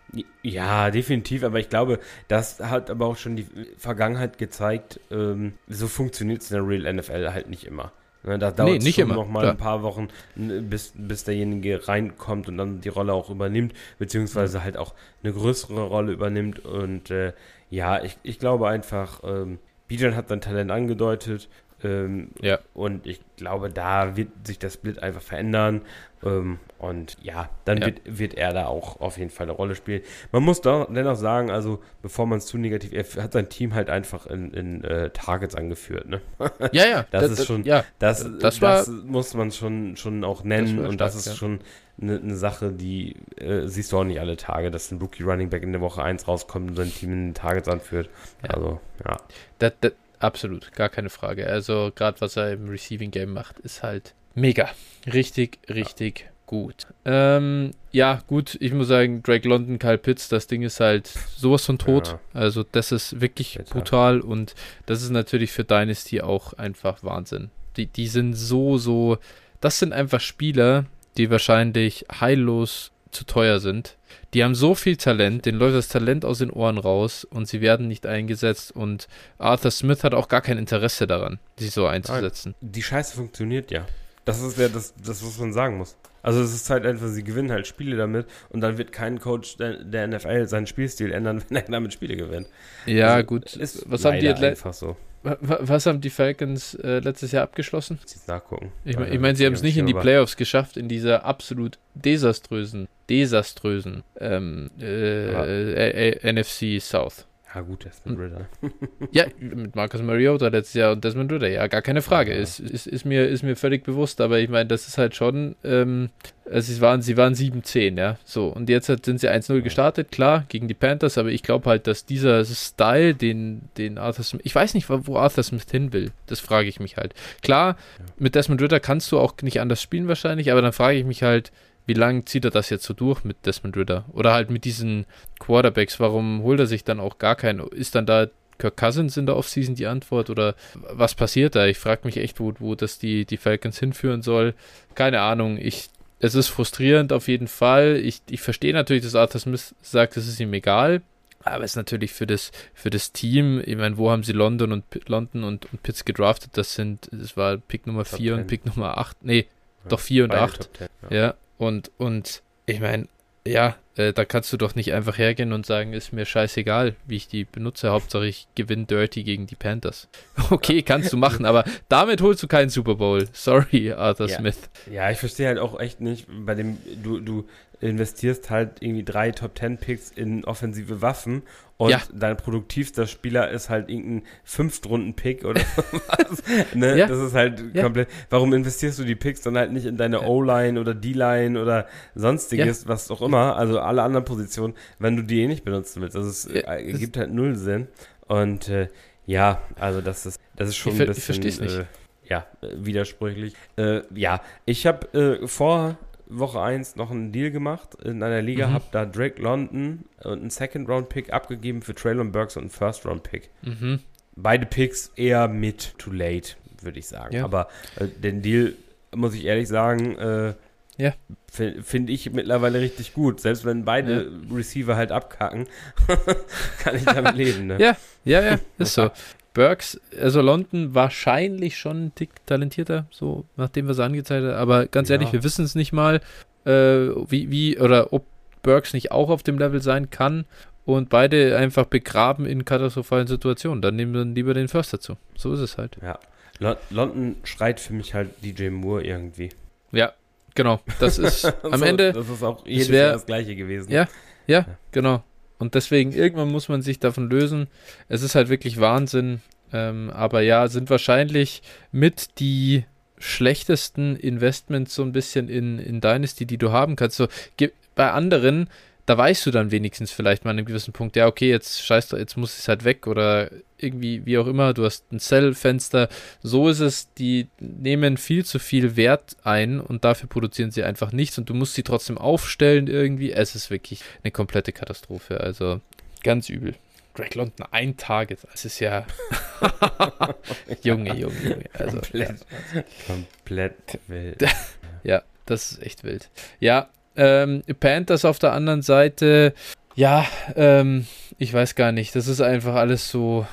Ja, definitiv, aber ich glaube, das hat aber auch schon die Vergangenheit gezeigt, ähm, so funktioniert es in der Real NFL halt nicht immer. Ne, da dauert es nicht schon immer, noch mal klar. ein paar Wochen, bis, bis derjenige reinkommt und dann die Rolle auch übernimmt, beziehungsweise halt auch eine größere Rolle übernimmt. Und äh, ja, ich, ich glaube einfach, ähm, Bijan hat sein Talent angedeutet. Ähm, Ja. Und ich glaube, da wird sich das Split einfach verändern. Ähm, und ja, dann Ja. Wird, wird er da auch auf jeden Fall eine Rolle spielen. Man muss doch dennoch sagen, also bevor man es zu negativ, er hat sein Team halt einfach in, in äh, Targets angeführt. Ne? Ja, ja, Das ist schon- ja, Das, Das das, war- muss man schon, schon auch nennen Das und das stark, ist ja. schon eine, eine Sache, die äh, siehst du auch nicht alle Tage, dass ein Rookie Running Back in der Woche 1 rauskommt und sein Team in den Targets anführt. Ja. Also, ja. Das, das, absolut, gar keine Frage. Also gerade was er im Receiving Game macht, ist halt mega. Richtig, richtig gut. Ähm, ja, gut, ich muss sagen, Drake London, Kyle Pitts, das Ding ist halt sowas von tot. Ja. Also das ist wirklich Bitter. brutal und das ist natürlich für Dynasty auch einfach Wahnsinn. Die, die sind so, so, das sind einfach Spieler, die wahrscheinlich heillos zu teuer sind. Die haben so viel Talent, denen läuft das Talent aus den Ohren raus und sie werden nicht eingesetzt und Arthur Smith hat auch gar kein Interesse daran, sich so einzusetzen. Die Scheiße funktioniert ja. Das ist ja das, das, was man sagen muss. Also es ist halt einfach, sie gewinnen halt Spiele damit und dann wird kein Coach der, der NFL seinen Spielstil ändern, wenn er damit Spiele gewinnt. Ja, Also, gut. Ist Was haben, die einfach so. wa- wa- was haben die Falcons äh, letztes Jahr abgeschlossen? Jetzt nachgucken. Ich, Weil mein, ich meine, sie haben es nicht in die Playoffs geschafft, in dieser absolut desaströsen, desaströsen ähm, äh, Ja. äh, NFC South. Ja gut, das ist ein Ritter. Ja, mit Marcus Mariota letztes Jahr und Desmond Ritter, ja, gar keine Frage. Ja. Ist, ist, ist, mir, ist mir völlig bewusst, aber ich meine, das ist halt schon, ähm, also sie waren, sie waren 7-10, ja, so. Und jetzt sind sie 1-0 gestartet, klar, gegen die Panthers, aber ich glaube halt, dass dieser Style, den, den Arthur Smith, ich weiß nicht, wo Arthur Smith hin will, das frage ich mich halt. Klar, mit Desmond Ritter kannst du auch nicht anders spielen wahrscheinlich, aber dann frage ich mich halt, wie lange zieht er das jetzt so durch mit Desmond Ritter? Oder halt mit diesen Quarterbacks, warum holt er sich dann auch gar keinen? Ist dann da Kirk Cousins in der Offseason die Antwort oder was passiert da? Ich frage mich echt, wo, wo das die, die Falcons hinführen soll. Keine Ahnung. Ich, es ist frustrierend auf jeden Fall. Ich, ich verstehe natürlich, dass Arthur Smith sagt, es ist ihm egal. Aber es ist natürlich für das, für das Team, ich meine, wo haben sie London und London und, und Pitts gedraftet? Das sind, das war Pick Nummer Top 4 und 10. Pick Nummer 8. Nee, doch 4 und Beide 8. Top 10, ja. Ja, und, und ich meine, ja, äh, da kannst du doch nicht einfach hergehen und sagen, ist mir scheißegal, wie ich die benutze. Hauptsache ich gewinne Dirty gegen die Panthers. Okay, kannst du machen, aber damit holst du keinen Super Bowl. Sorry, Arthur ja. Smith. Ja, ich verstehe halt auch echt nicht, bei dem, du, du investierst halt irgendwie drei Top Ten Picks in offensive Waffen und ja. dein produktivster Spieler ist halt irgendein Fünftrunden-Pick oder was. ne? Ja. Das ist halt ja. komplett. Warum investierst du die Picks dann halt nicht in deine O-Line oder D-Line oder sonstiges, was auch immer, also alle anderen Positionen, wenn du die eh nicht benutzen willst? Also es äh, gibt halt null Sinn. Und äh, ja, also das ist, das ist schon ich, ein bisschen. Ich nicht. Äh, ja, widersprüchlich. Äh, ja, ich habe äh, vor Woche 1 noch einen Deal gemacht in einer Liga, mhm. habe da Drake London und einen Second-Round-Pick abgegeben für Traylon Burks und einen First-Round-Pick. Mhm. Beide Picks eher mit too late, würde ich sagen. Ja. Aber äh, den Deal, muss ich ehrlich sagen, äh, ja. finde ich mittlerweile richtig gut. Selbst wenn beide ja. Receiver halt abkacken, kann ich damit leben. Ne? Ja, ja, ja, ist so. Burks, also London wahrscheinlich schon ein Tick talentierter, so nachdem was er angezeigt hat. Aber ganz ja. ehrlich, wir wissen es nicht mal, äh, wie, wie oder ob Burks nicht auch auf dem Level sein kann und beide einfach begraben in katastrophalen Situationen. Dann nehmen wir lieber den First dazu. So ist es halt. Ja. London schreit für mich halt DJ Moore irgendwie. Ja, genau. Das ist am so, Ende. Das ist auch jedes wär, Jahr das gleiche gewesen. Ja, ja, ja, genau. Und deswegen, irgendwann muss man sich davon lösen. Es ist halt wirklich Wahnsinn. Ähm, aber ja, sind wahrscheinlich mit die schlechtesten Investments so ein bisschen in, in Dynasty, die du haben kannst. So, bei anderen da weißt du dann wenigstens vielleicht mal an einem gewissen Punkt, ja, okay, jetzt scheiß jetzt muss es halt weg oder irgendwie, wie auch immer, du hast ein Cell-Fenster. So ist es, die nehmen viel zu viel Wert ein und dafür produzieren sie einfach nichts und du musst sie trotzdem aufstellen irgendwie. Es ist wirklich eine komplette Katastrophe, also ganz übel. Greg London ein Target, das ist ja Junge, Junge, Junge. Also, komplett, ja. komplett wild. ja, das ist echt wild. Ja, ähm, Panthers auf der anderen Seite, ja, ähm, ich weiß gar nicht. Das ist einfach alles so.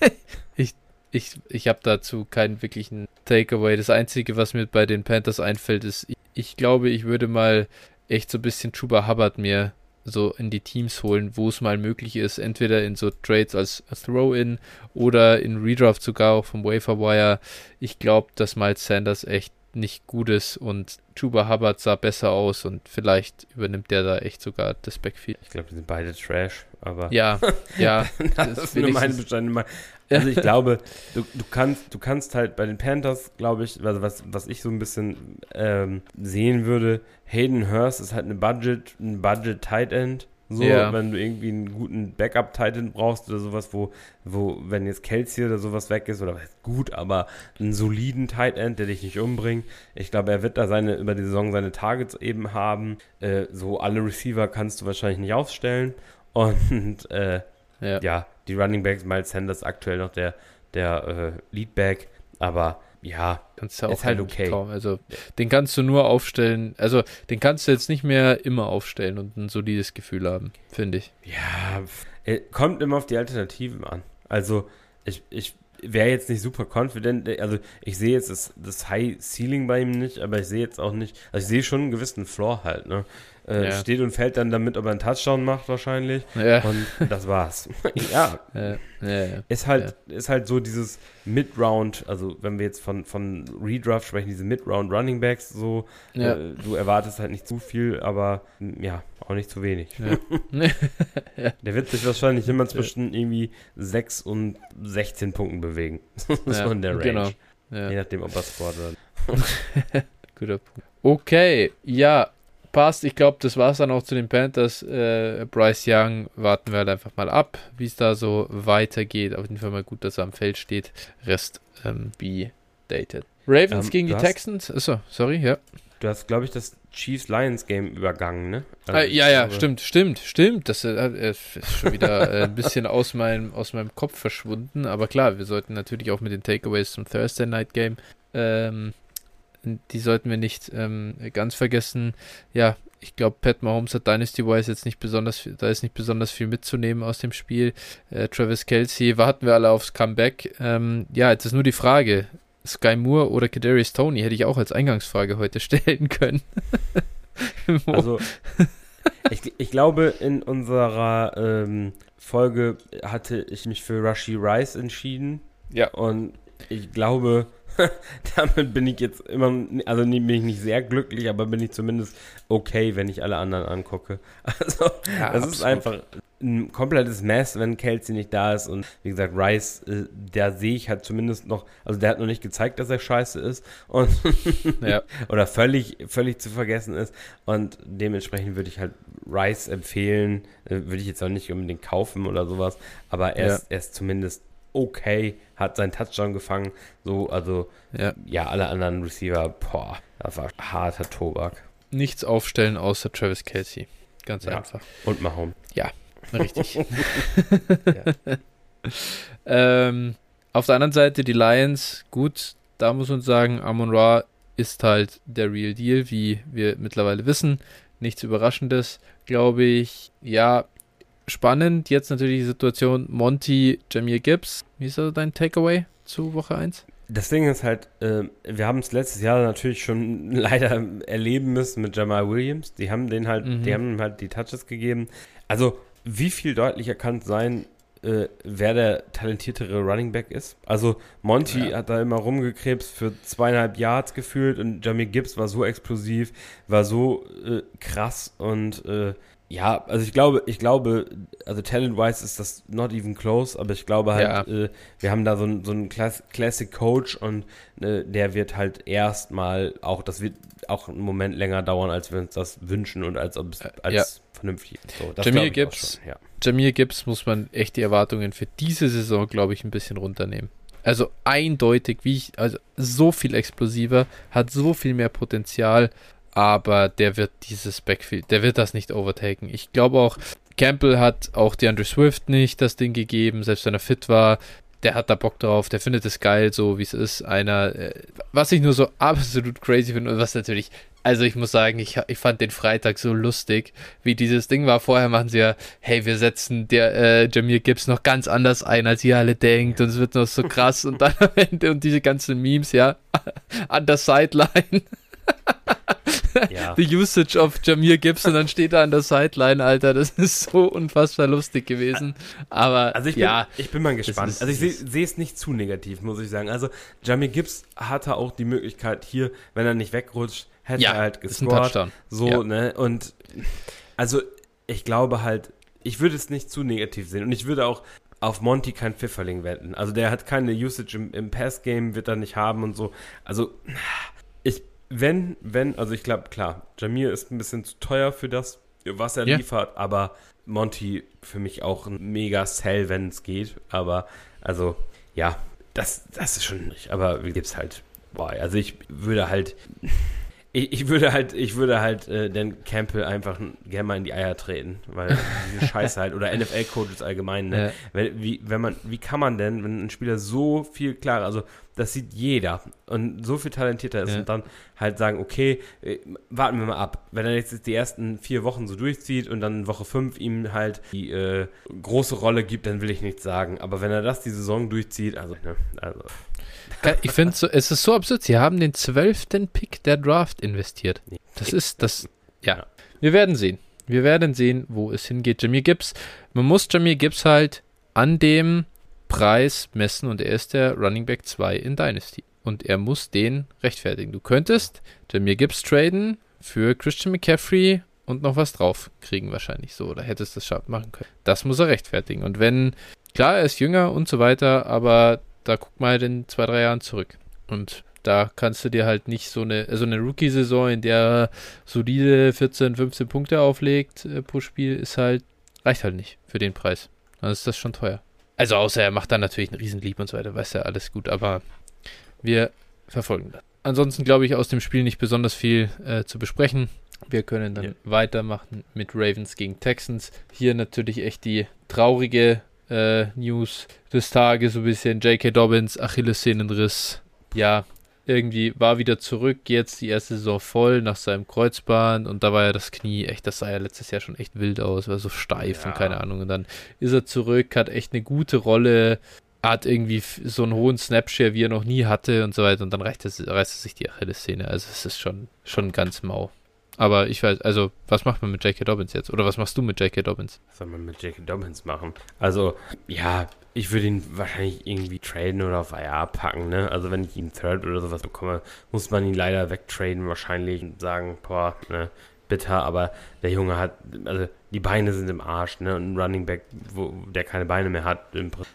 ich ich, ich habe dazu keinen wirklichen Takeaway. Das Einzige, was mir bei den Panthers einfällt, ist, ich, ich glaube, ich würde mal echt so ein bisschen Chuba Hubbard mir so in die Teams holen, wo es mal möglich ist, entweder in so Trades als, Throw-In oder in Redraft sogar auch vom Wafer Wire. Ich glaube, dass Miles Sanders echt nicht gut ist und Chuba Hubbard sah besser aus und vielleicht übernimmt der da echt sogar das Backfield. Ich glaube, die sind beide Trash, aber. Ja, ja. das, das ist nur meine Bestand. Also ich glaube, du, du, kannst, du kannst halt bei den Panthers, glaube ich, also was, was ich so ein bisschen ähm, sehen würde, Hayden Hurst ist halt eine Budget, ein Budget Tight End so, ja. wenn du irgendwie einen guten Backup-Titan brauchst oder sowas, wo, wo, wenn jetzt Kelsey oder sowas weg ist, oder gut, aber einen soliden Tight End, der dich nicht umbringt. Ich glaube, er wird da seine, über die Saison seine Targets eben haben. Äh, so alle Receiver kannst du wahrscheinlich nicht aufstellen. Und äh, ja. ja. die Running Backs, Miles Sanders aktuell noch der, der äh, Leadback, aber ja, kannst du ist halt okay. Traum. Also den kannst du nur aufstellen, also den kannst du jetzt nicht mehr immer aufstellen und ein solides Gefühl haben, finde ich. Ja, äh, kommt immer auf die Alternativen an. Also ich, ich wäre jetzt nicht super confident, also ich sehe jetzt das, das High Ceiling bei ihm nicht, aber ich sehe jetzt auch nicht, also ich sehe schon einen gewissen Floor halt, ne? Äh, ja. Steht und fällt dann damit, ob er einen Touchdown macht wahrscheinlich. Ja. Und das war's. ja. ja. Ist, halt, ist halt so dieses Mid-Round, also wenn wir jetzt von, von Redraft sprechen, diese Mid-Round Running Backs so, äh, du erwartest halt nicht zu viel, aber ja, auch nicht zu wenig. Der wird sich wahrscheinlich immer zwischen irgendwie 6 und 16 Punkten bewegen. so in der Range. Genau. Je nachdem, ob er Sport wird. Guter Punkt. Okay, ja, passt. Ich glaube, das war es dann auch zu den Panthers. Äh, Bryce Young warten wir halt einfach mal ab, wie es da so weitergeht. Auf jeden Fall mal gut, dass er am Feld steht. Rest ähm, be dated. Ravens ähm, gegen die Texans. Achso, sorry, ja. Du hast, glaube ich, das Chiefs-Lions-Game übergangen, ne? Also, äh, ja, ja, stimmt, stimmt, stimmt. Das äh, ist schon wieder äh, ein bisschen aus meinem, aus meinem Kopf verschwunden. Aber klar, wir sollten natürlich auch mit den Takeaways zum Thursday Night Game ähm, die sollten wir nicht ähm, ganz vergessen. Ja, ich glaube, Pat Mahomes hat Dynasty-wise jetzt nicht besonders, da ist nicht besonders viel mitzunehmen aus dem Spiel. Äh, Travis Kelsey, warten wir alle aufs Comeback. Ähm, ja, jetzt ist nur die Frage, Sky Moore oder Kadarius Tony hätte ich auch als Eingangsfrage heute stellen können. also, ich, ich glaube, in unserer ähm, Folge hatte ich mich für Rushy Rice entschieden. Ja. Und ich glaube, damit bin ich jetzt immer, also bin ich nicht sehr glücklich, aber bin ich zumindest okay, wenn ich alle anderen angucke. Also, ja, das absolut. ist einfach ein komplettes Mess, wenn Kelsey nicht da ist. Und wie gesagt, Rice, äh, der sehe ich halt zumindest noch, also der hat noch nicht gezeigt, dass er scheiße ist. Und ja. oder völlig, völlig zu vergessen ist. Und dementsprechend würde ich halt Rice empfehlen. Äh, würde ich jetzt auch nicht unbedingt kaufen oder sowas. Aber er, ja. ist, er ist zumindest okay, hat seinen Touchdown gefangen. So, also ja, ja alle anderen Receiver, boah, das war harter Tobak. Nichts aufstellen außer Travis Kelsey. Ganz ja. einfach. Und Mahomes. Ja, richtig. ähm, auf der anderen Seite die Lions, gut, da muss man sagen, Amon Ra ist halt der Real Deal, wie wir mittlerweile wissen. Nichts Überraschendes, glaube ich. Ja, spannend. Jetzt natürlich die Situation Monty, Jamir Gibbs. Wie ist da dein Takeaway zu Woche 1? Das Ding ist halt, äh, wir haben es letztes Jahr natürlich schon leider erleben müssen mit Jamal Williams. Die haben den halt, mhm. die haben halt die Touches gegeben. Also, wie viel deutlicher kann es sein, äh, wer der talentiertere Running Back ist? Also, Monty ja. hat da immer rumgekrebst für zweieinhalb Yards gefühlt und Jamie Gibbs war so explosiv, war so äh, krass und äh, ja, also ich glaube, ich glaube, also talent-wise ist das not even close, aber ich glaube halt, ja. äh, wir haben da so, ein, so einen Class Classic Coach und äh, der wird halt erstmal auch, das wird auch einen Moment länger dauern, als wir uns das wünschen und als ob es äh, als ja. vernünftig ist. So, Jamir Gibbs, ja. Jamir Gibbs muss man echt die Erwartungen für diese Saison, glaube ich, ein bisschen runternehmen. Also eindeutig, wie ich, also so viel explosiver, hat so viel mehr Potenzial aber der wird dieses Backfield, der wird das nicht overtaken. Ich glaube auch, Campbell hat auch DeAndre Swift nicht das Ding gegeben, selbst wenn er fit war. Der hat da Bock drauf, der findet es geil, so wie es ist. Einer, äh, was ich nur so absolut crazy finde und was natürlich, also ich muss sagen, ich, ich fand den Freitag so lustig, wie dieses Ding war. Vorher machen sie ja, hey, wir setzen der äh, Jamir Gibbs noch ganz anders ein, als ihr alle denkt und es wird noch so krass und dann am Ende und diese ganzen Memes, ja, an der Sideline. ja. The usage of Jamir Gibson, dann steht er an der Sideline, Alter. Das ist so unfassbar lustig gewesen. Aber also ich bin, ja, ich bin mal gespannt. Ist, also ich sehe seh es nicht zu negativ, muss ich sagen. Also Jamir Gibbs hatte auch die Möglichkeit hier, wenn er nicht wegrutscht, hätte ja, er halt gescored. So, ja. ne? Und also ich glaube halt, ich würde es nicht zu negativ sehen. Und ich würde auch auf Monty kein Pfifferling wetten. Also der hat keine Usage im, im Pass-Game, wird er nicht haben und so. Also wenn, wenn, also ich glaube, klar, Jamir ist ein bisschen zu teuer für das, was er ja. liefert, aber Monty für mich auch ein mega Sell, wenn es geht. Aber, also, ja, das, das ist schon nicht. Aber wie gibt's halt, boah, also ich würde halt, ich, ich, würde halt, ich würde halt äh, den Campbell einfach gerne mal in die Eier treten, weil diese Scheiße halt, oder NFL-Coaches allgemein, ne? Ja. Wenn, wie, wenn man, wie kann man denn, wenn ein Spieler so viel klarer, also das sieht jeder und so viel talentierter ist ja. und dann halt sagen, okay, äh, warten wir mal ab. Wenn er jetzt die ersten vier Wochen so durchzieht und dann Woche fünf ihm halt die äh, große Rolle gibt, dann will ich nichts sagen. Aber wenn er das die Saison durchzieht, also, ne, also. Ich finde, so, es ist so absurd. Sie haben den zwölften Pick der Draft investiert. Das ist das. Ja. Wir werden sehen. Wir werden sehen, wo es hingeht. Jamie Gibbs. Man muss Jamie Gibbs halt an dem Preis messen und er ist der Running Back 2 in Dynasty. Und er muss den rechtfertigen. Du könntest Jamir Gibbs traden für Christian McCaffrey und noch was drauf kriegen wahrscheinlich so oder hättest das schaffen machen können. Das muss er rechtfertigen. Und wenn, klar, er ist jünger und so weiter, aber da guck mal in zwei, drei Jahren zurück. Und da kannst du dir halt nicht so eine, also eine Rookie-Saison, in der er solide 14, 15 Punkte auflegt äh, pro Spiel, ist halt, reicht halt nicht für den Preis. Dann ist das schon teuer. Also außer er macht dann natürlich einen Riesenlieb und so weiter, weiß ja alles gut, aber wir verfolgen das. Ansonsten glaube ich aus dem Spiel nicht besonders viel äh, zu besprechen. Wir können dann ja. weitermachen mit Ravens gegen Texans. Hier natürlich echt die traurige äh, News des Tages, so ein bisschen J.K. Dobbins, Achillessehnenriss. Ja, irgendwie war wieder zurück, jetzt die erste Saison voll nach seinem Kreuzband und da war ja das Knie echt, das sah ja letztes Jahr schon echt wild aus, war so steif ja. und keine Ahnung. Und dann ist er zurück, hat echt eine gute Rolle, hat irgendwie so einen hohen Snapshare, wie er noch nie hatte und so weiter und dann reißt er, reißt er sich die Achillessehne. Also es ist schon, schon ganz mau. Aber ich weiß, also, was macht man mit J.K. Dobbins jetzt? Oder was machst du mit J.K. Dobbins? Was soll man mit J.K. Dobbins machen? Also, ja, ich würde ihn wahrscheinlich irgendwie traden oder auf IR packen, ne? Also, wenn ich ihn Third oder sowas bekomme, muss man ihn leider wegtraden, wahrscheinlich und sagen, boah, ne, bitter, aber der Junge hat, also, die Beine sind im Arsch, ne? Und ein Running Back, wo, der keine Beine mehr hat,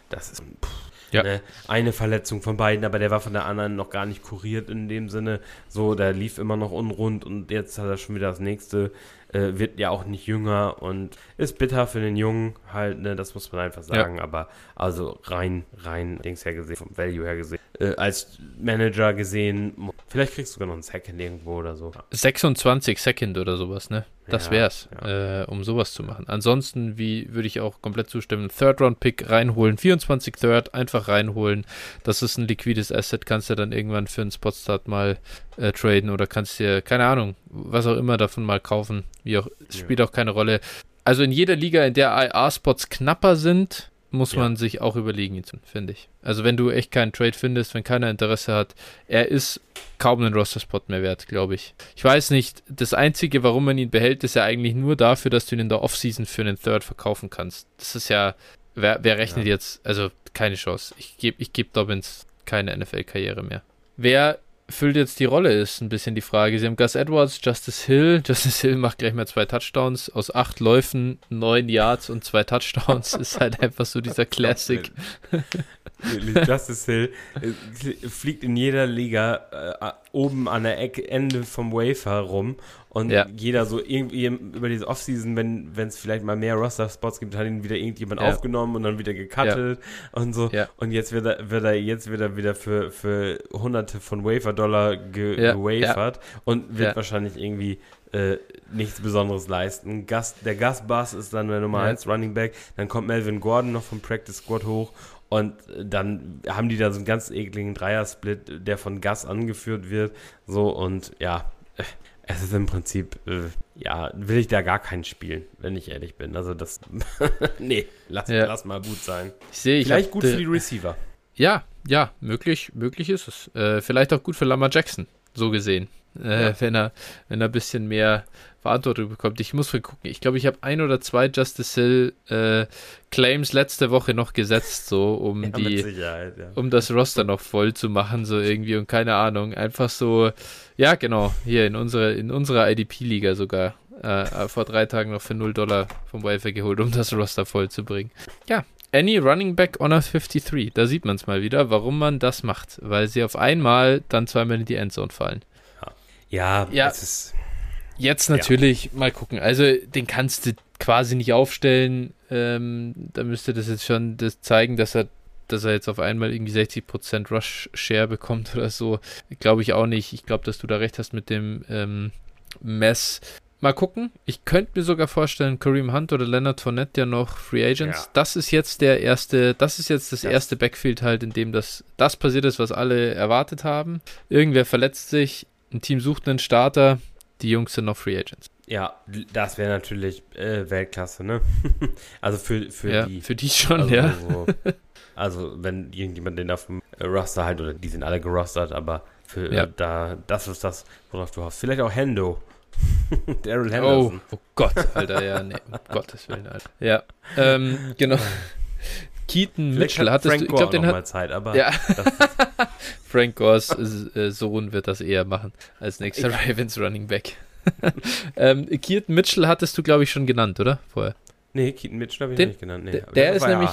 das ist, pff, ja. Ne? Eine Verletzung von beiden, aber der war von der anderen noch gar nicht kuriert in dem Sinne. So, der lief immer noch unrund und jetzt hat er schon wieder das nächste. Äh, wird ja auch nicht jünger und ist bitter für den Jungen halt, ne, das muss man einfach sagen. Ja. Aber also rein, rein, Dings her gesehen, vom Value her gesehen, äh, als Manager gesehen, vielleicht kriegst du sogar noch einen Second irgendwo oder so. 26 Second oder sowas, ne? Das ja, wär's, ja. Äh, um sowas zu machen. Ansonsten, wie würde ich auch komplett zustimmen, Third-Round-Pick reinholen, 24 Third, einfach reinholen. Das ist ein liquides Asset, kannst du dann irgendwann für einen Spotstart mal äh, traden oder kannst dir, keine Ahnung, was auch immer davon mal kaufen. Wie auch, spielt auch keine Rolle. Also in jeder Liga, in der IA-Spots knapper sind, muss ja. man sich auch überlegen, finde ich. Also wenn du echt keinen Trade findest, wenn keiner Interesse hat, er ist kaum einen Roster-Spot mehr wert, glaube ich. Ich weiß nicht, das Einzige, warum man ihn behält, ist ja eigentlich nur dafür, dass du ihn in der Offseason für einen Third verkaufen kannst. Das ist ja, wer, wer rechnet ja. jetzt, also keine Chance. Ich gebe ich geb Dobbins keine NFL-Karriere mehr. Wer füllt jetzt die Rolle, ist ein bisschen die Frage. Sie haben Gus Edwards, Justice Hill. Justice Hill macht gleich mal zwei Touchdowns. Aus acht Läufen, neun Yards und zwei Touchdowns ist halt einfach so dieser Classic. Justice Hill äh, fliegt in jeder Liga äh, oben an der Ecke, Ende vom Wafer rum und ja. jeder so irgendwie über diese Offseason, wenn es vielleicht mal mehr Roster-Spots gibt, hat ihn wieder irgendjemand ja. aufgenommen und dann wieder gecuttet ja. und so. Und jetzt wird er, wird er, jetzt wird er wieder für, für hunderte von Wafer-Dollar ge gewafert und wird wahrscheinlich irgendwie äh, nichts Besonderes leisten. Gast, der Gastbass ist dann der Nummer 1 Running Back. Dann kommt Melvin Gordon noch vom Practice Squad hoch und dann haben die da so einen ganz ekligen Dreier-Split, der von Gas angeführt wird. So und ja, es ist im Prinzip, äh, ja, will ich da gar keinen spielen, wenn ich ehrlich bin. Also das, nee, lass, ja. lass mal gut sein. Ich sehe, Vielleicht gut für die Receiver. Ja, ja, möglich, möglich ist es. Äh, vielleicht auch gut für Lamar Jackson, so gesehen. Äh, ja. wenn, er, wenn er ein bisschen mehr Verantwortung bekommt. Ich muss mal gucken. Ich glaube, ich habe ein oder zwei Justice Hill äh, Claims letzte Woche noch gesetzt, so um ja, die, ja. um das Roster noch voll zu machen, so irgendwie und keine Ahnung. Einfach so, ja, genau, hier in unserer, in unserer IDP-Liga sogar. Äh, vor drei Tagen noch für 0 Dollar vom Wi-Fi geholt, um das Roster voll zu bringen. Ja, Any Running Back on a 53. Da sieht man es mal wieder, warum man das macht. Weil sie auf einmal dann zweimal in die Endzone fallen. Ja, ja. es ist Jetzt natürlich ja. mal gucken. Also den kannst du quasi nicht aufstellen. Ähm, da müsste das jetzt schon das zeigen, dass er, dass er jetzt auf einmal irgendwie 60% Rush-Share bekommt oder so. Glaube ich auch nicht. Ich glaube, dass du da recht hast mit dem ähm, Mess. Mal gucken. Ich könnte mir sogar vorstellen, Kareem Hunt oder Leonard Fournette ja noch Free Agents. Ja. Das ist jetzt der erste, das ist jetzt das yes. erste Backfield halt, in dem das, das passiert ist, was alle erwartet haben. Irgendwer verletzt sich, ein Team sucht einen Starter die Jungs sind noch Free Agents. Ja, das wäre natürlich äh, Weltklasse, ne? also für, für ja, die. Für die schon, also, ja. So, also wenn irgendjemand den auf dem Roster halt, oder die sind alle gerostert, aber für ja. äh, da, das ist das, worauf du hast. Vielleicht auch Hendo. Daryl oh, Henderson. Oh, oh Gott, Alter, ja, nee, um Gottes Willen, Alter. Ja, ähm, genau. Keaton Vielleicht Mitchell hattest Frank du, ich glaube, den hat Zeit, aber ja. Frank Gores äh, Sohn wird das eher machen als nächster ich, Ravens Running Back. ähm, Keaton Mitchell hattest du, glaube ich, schon genannt, oder? Vorher. Nee, Keaton Mitchell habe ich den, nicht genannt. Nee, der, der ist nämlich,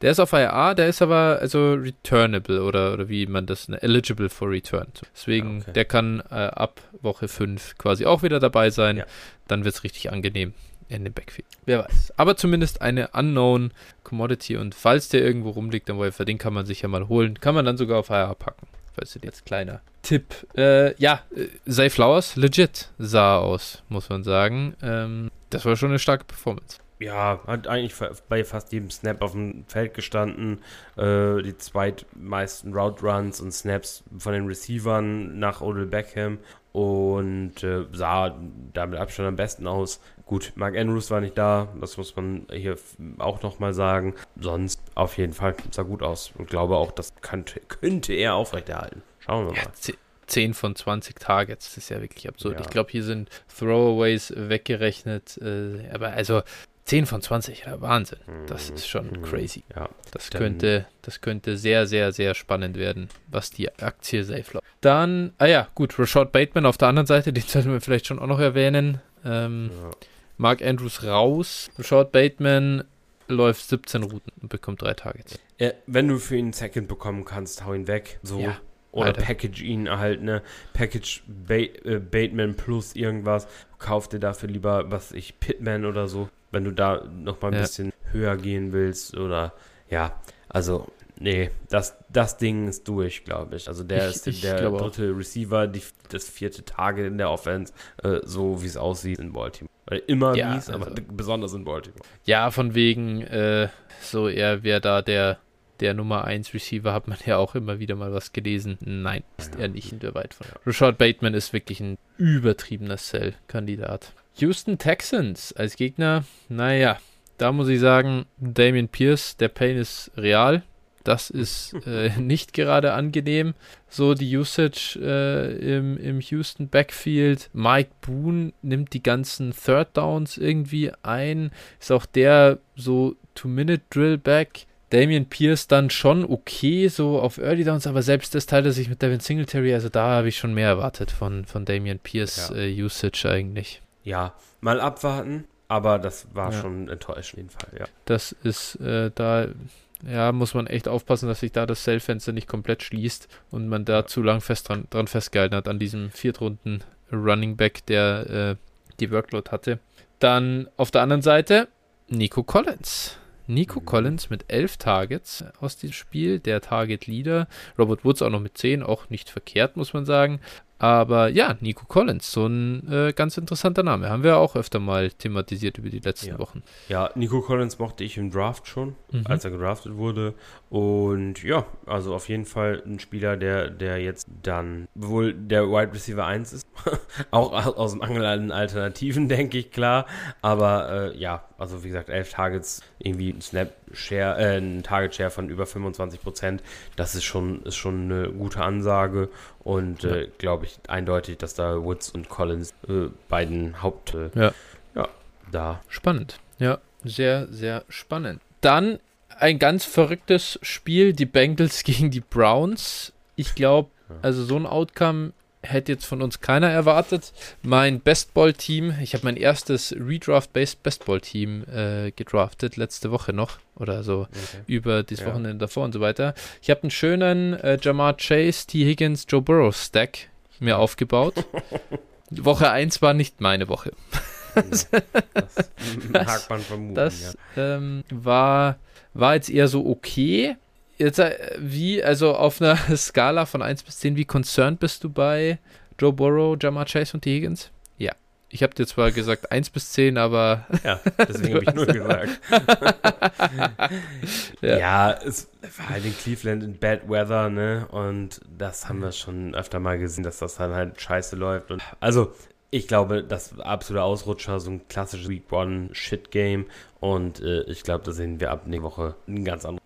der ist auf IR, der ist aber also returnable oder, oder wie man das, ne, eligible for return. Deswegen, okay. der kann äh, ab Woche 5 quasi auch wieder dabei sein. Ja. Dann wird es richtig angenehm in dem Backfield. Wer weiß. Aber zumindest eine unknown Commodity und falls der irgendwo rumliegt am Wafer, den kann man sich ja mal holen. Kann man dann sogar auf IR packen. Falls du jetzt kleiner Tipp. Äh, ja, äh, Zay Flowers, legit sah aus, muss man sagen. Ähm, das war schon eine starke Performance. Ja, hat eigentlich bei fast jedem Snap auf dem Feld gestanden. Äh, die zweitmeisten Route Runs und Snaps von den Receivern nach Odell Beckham und äh, sah damit Abstand am besten aus. Gut, Mark Andrews war nicht da, das muss man hier auch nochmal sagen. Sonst auf jeden Fall sah gut aus und glaube auch, das könnte, könnte er aufrechterhalten. Schauen wir mal. Ja, 10 von 20 Targets. Das ist ja wirklich absurd. Ja. Ich glaube, hier sind Throwaways weggerechnet. Äh, aber also 10 von 20, ja, Wahnsinn. Das ist schon Mhm. crazy. Ja. Das könnte, das könnte sehr, sehr, sehr spannend werden, was die Aktie safe läuft. Dann, ah ja, gut, Rashad Bateman auf der anderen Seite, den sollten wir vielleicht schon auch noch erwähnen. Ähm, ja. Mark Andrews raus. Rashad Bateman läuft 17 Routen und bekommt drei Targets. Äh, wenn du für ihn einen Second bekommen kannst, hau ihn weg. So. Ja, Oder Alter. package ihn halt, ne? Package ba äh, Bateman plus irgendwas. Kauf dir dafür lieber, was ich, Pitman oder so. Wenn du da nochmal ein Ja. bisschen höher gehen willst. Oder ja, also, nee, das, das Ding ist durch, glaube ich. Also der Ich- ist ich der glaube auch. dritte Receiver, die, das vierte Target in der Offense, äh, so wie es aussieht in Baltimore. Weil immer Ja, mies, aber also- besonders in Baltimore. Ja, von wegen, äh, so er wäre da der, der Nummer 1 Receiver, hat man ja auch immer wieder mal was gelesen. Nein, ist Ja. er nicht in der weit von. Rashad Bateman ist wirklich ein übertriebener Sell-Kandidat. Houston Texans als Gegner, naja, da muss ich sagen, Damian Pierce, der Pain ist real. Das ist äh, nicht gerade angenehm. So die Usage äh, im, im Houston Backfield. Mike Boone nimmt die ganzen Third Downs irgendwie ein. Ist auch der so Two-Minute-Drill-Back. Damian Pierce dann schon okay, so auf Early Downs, aber selbst das teilt er sich mit Devin Singletary. Also da habe ich schon mehr erwartet von, von Damian Pierce Ja. äh, Usage eigentlich. Ja, mal abwarten. Aber das war Ja. schon enttäuschend, auf jeden Fall, ja. Das ist äh, da, ja, muss man echt aufpassen, dass sich da das Sell-Fenster nicht komplett schließt und man da zu lang fest dran, dran festgehalten hat an diesem Viertrunden Running Back, der äh, die Workload hatte. Dann auf der anderen Seite Nico Collins. Nico Mhm. Collins mit elf Targets aus diesem Spiel, der Target Leader. Robert Woods auch noch mit zehn, auch nicht verkehrt, muss man sagen. Aber ja, Nico Collins, so ein äh, ganz interessanter Name. Haben wir auch öfter mal thematisiert über die letzten Ja. Wochen. Ja, Nico Collins mochte ich im Draft schon, Mhm. als er gedraftet wurde. Und ja, also auf jeden Fall ein Spieler, der, der jetzt dann wohl der Wide Receiver 1 ist. Auch aus dem Mangel an Alternativen, denke ich, klar. Aber äh, ja, also wie gesagt, 11 Targets, irgendwie ein Snap-Share, äh, ein Target-Share von über 25 Prozent. Das ist schon, ist schon eine gute Ansage. Und äh, glaube ich eindeutig, dass da Woods und Collins äh, beiden Haupt, äh, Ja. ja, da Spannend. Ja, sehr, sehr spannend. Dann ein ganz verrücktes Spiel, die Bengals gegen die Browns. Ich glaube, also so ein Outcome hätte jetzt von uns keiner erwartet. Mein Bestball-Team, ich habe mein erstes Redraft-Based Bestball-Team äh, gedraftet, letzte Woche noch oder so okay. über das Ja. Wochenende davor und so weiter. Ich habe einen schönen äh, Jamar Chase, T. Higgins, Joe Burrow Stack mir aufgebaut. Woche 1 war nicht meine Woche. Das, das vermuten, Das ähm, war, war jetzt eher so okay. Jetzt, äh, wie, also auf einer Skala von 1 bis 10, wie concerned bist du bei Joe Burrow, Jamar Chase und T. Higgins? Ja. Ich habe dir zwar gesagt 1 bis 10, aber ja. Deswegen habe ich nur gesagt. Ja. ja. es war halt in Cleveland in Bad Weather, ne? Und das haben wir schon öfter mal gesehen, dass das dann halt scheiße läuft. Und also, ich glaube, das war absoluter Ausrutscher, so ein klassisches Week One Shit Game. Und äh, ich glaube, da sehen wir ab nächste Woche ein ganz anderes.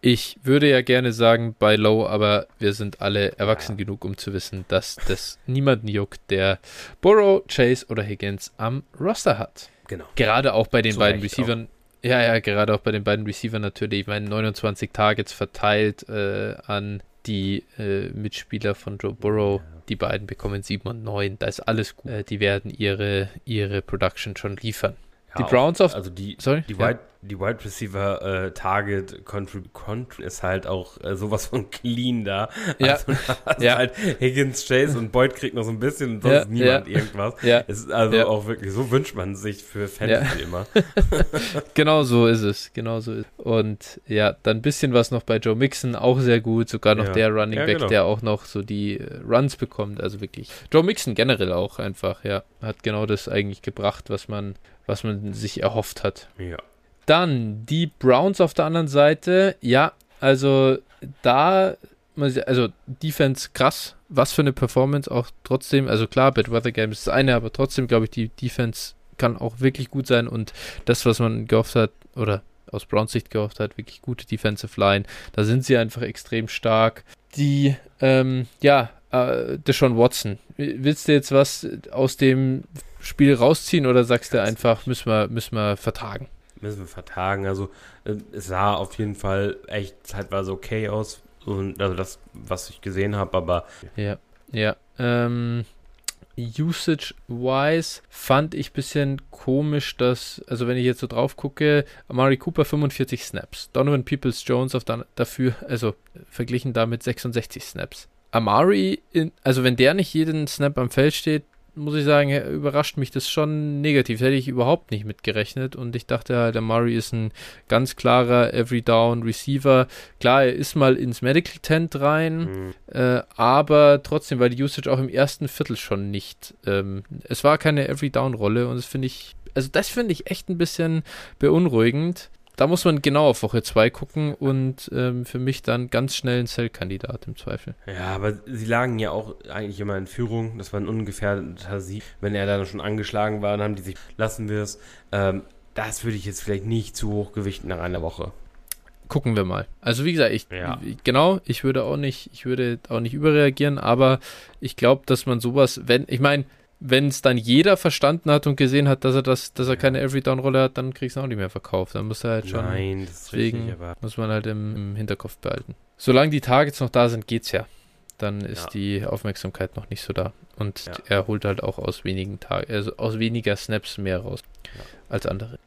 Ich würde ja gerne sagen bei Low, aber wir sind alle erwachsen Ja. genug, um zu wissen, dass das niemanden juckt, der Burrow, Chase oder Higgins am Roster hat. Genau. Gerade auch bei den Zu beiden Receivern. Ja, ja, gerade auch bei den beiden Receivern natürlich. Ich meine, 29 Targets verteilt äh, an die äh, Mitspieler von Joe Burrow. Ja. Die beiden bekommen 7 und 9. Da ist alles gut. Äh, die werden ihre, ihre Production schon liefern. Die auch- Browns auf. Also die, Sorry? Die Ja. Wide, die Wide Receiver äh, Target Contrib Contr ist halt auch äh, sowas von clean da. Ja. Also, hast Ja. halt Higgins, Chase und Boyd kriegt noch so ein bisschen und sonst Ja, niemand ja. irgendwas. Ja, Es ist also Ja. auch wirklich, so wünscht man sich für Fantasy immer. genau so ist es. Genau so ist Und ja, dann ein bisschen was noch bei Joe Mixon, auch sehr gut. Sogar noch der Running Back, genau. der auch noch so die äh, Runs bekommt. Also wirklich. Joe Mixon generell auch einfach, ja. Hat genau das eigentlich gebracht, was man, was man sich erhofft hat. Ja. Dann die Browns auf der anderen Seite. Ja, also da, also Defense krass. Was für eine Performance auch trotzdem. Also klar, Bad Weather Game ist das eine, aber trotzdem glaube ich, die Defense kann auch wirklich gut sein und das, was man gehofft hat, oder aus Browns Sicht gehofft hat, wirklich gute Defensive Line. Da sind sie einfach extrem stark. Die, ähm, ja, äh, Deshaun Watson. Willst du jetzt was aus dem Spiel rausziehen oder sagst du einfach, müssen wir, müssen wir vertagen? Müssen wir vertagen. Also äh, es sah auf jeden Fall echt zeitweise okay aus. Und also das, was ich gesehen habe, aber. Ja, ja. Ähm, Usage-wise fand ich ein bisschen komisch, dass, also wenn ich jetzt so drauf gucke, Amari Cooper 45 Snaps, Donovan Peoples Jones auf dann, dafür, also verglichen damit 66 Snaps. Amari, in, also wenn der nicht jeden Snap am Feld steht, muss ich sagen, überrascht mich das schon negativ. Hätte ich überhaupt nicht mitgerechnet und ich dachte halt, der Murray ist ein ganz klarer Every Down Receiver. Klar, er ist mal ins Medical Tent rein, mhm. äh, aber trotzdem war die Usage auch im ersten Viertel schon nicht. Ähm, es war keine Every Down Rolle und das finde ich, also das finde ich echt ein bisschen beunruhigend da muss man genau auf Woche 2 gucken und ähm, für mich dann ganz schnell ein Cell-Kandidat im Zweifel. Ja, aber sie lagen ja auch eigentlich immer in Führung. Das war ein ungefährdeter Sieg. Wenn er dann schon angeschlagen war, dann haben die sich, lassen wir es. Ähm, das würde ich jetzt vielleicht nicht zu hoch gewichten nach einer Woche. Gucken wir mal. Also wie gesagt, ich ja. genau, ich würde auch nicht, ich würde auch nicht überreagieren, aber ich glaube, dass man sowas, wenn, ich meine, wenn es dann jeder verstanden hat und gesehen hat, dass er das, dass er keine Every Down Rolle hat, dann kriegst du auch nicht mehr verkauft. Dann muss er halt schon. Nein, das ist deswegen richtig, aber muss man halt im, im, Hinterkopf behalten. Solange die Targets noch da sind, geht's ja. Dann ist ja. die Aufmerksamkeit noch nicht so da. Und ja. er holt halt auch aus wenigen Tagen, also aus weniger Snaps mehr raus ja. als andere.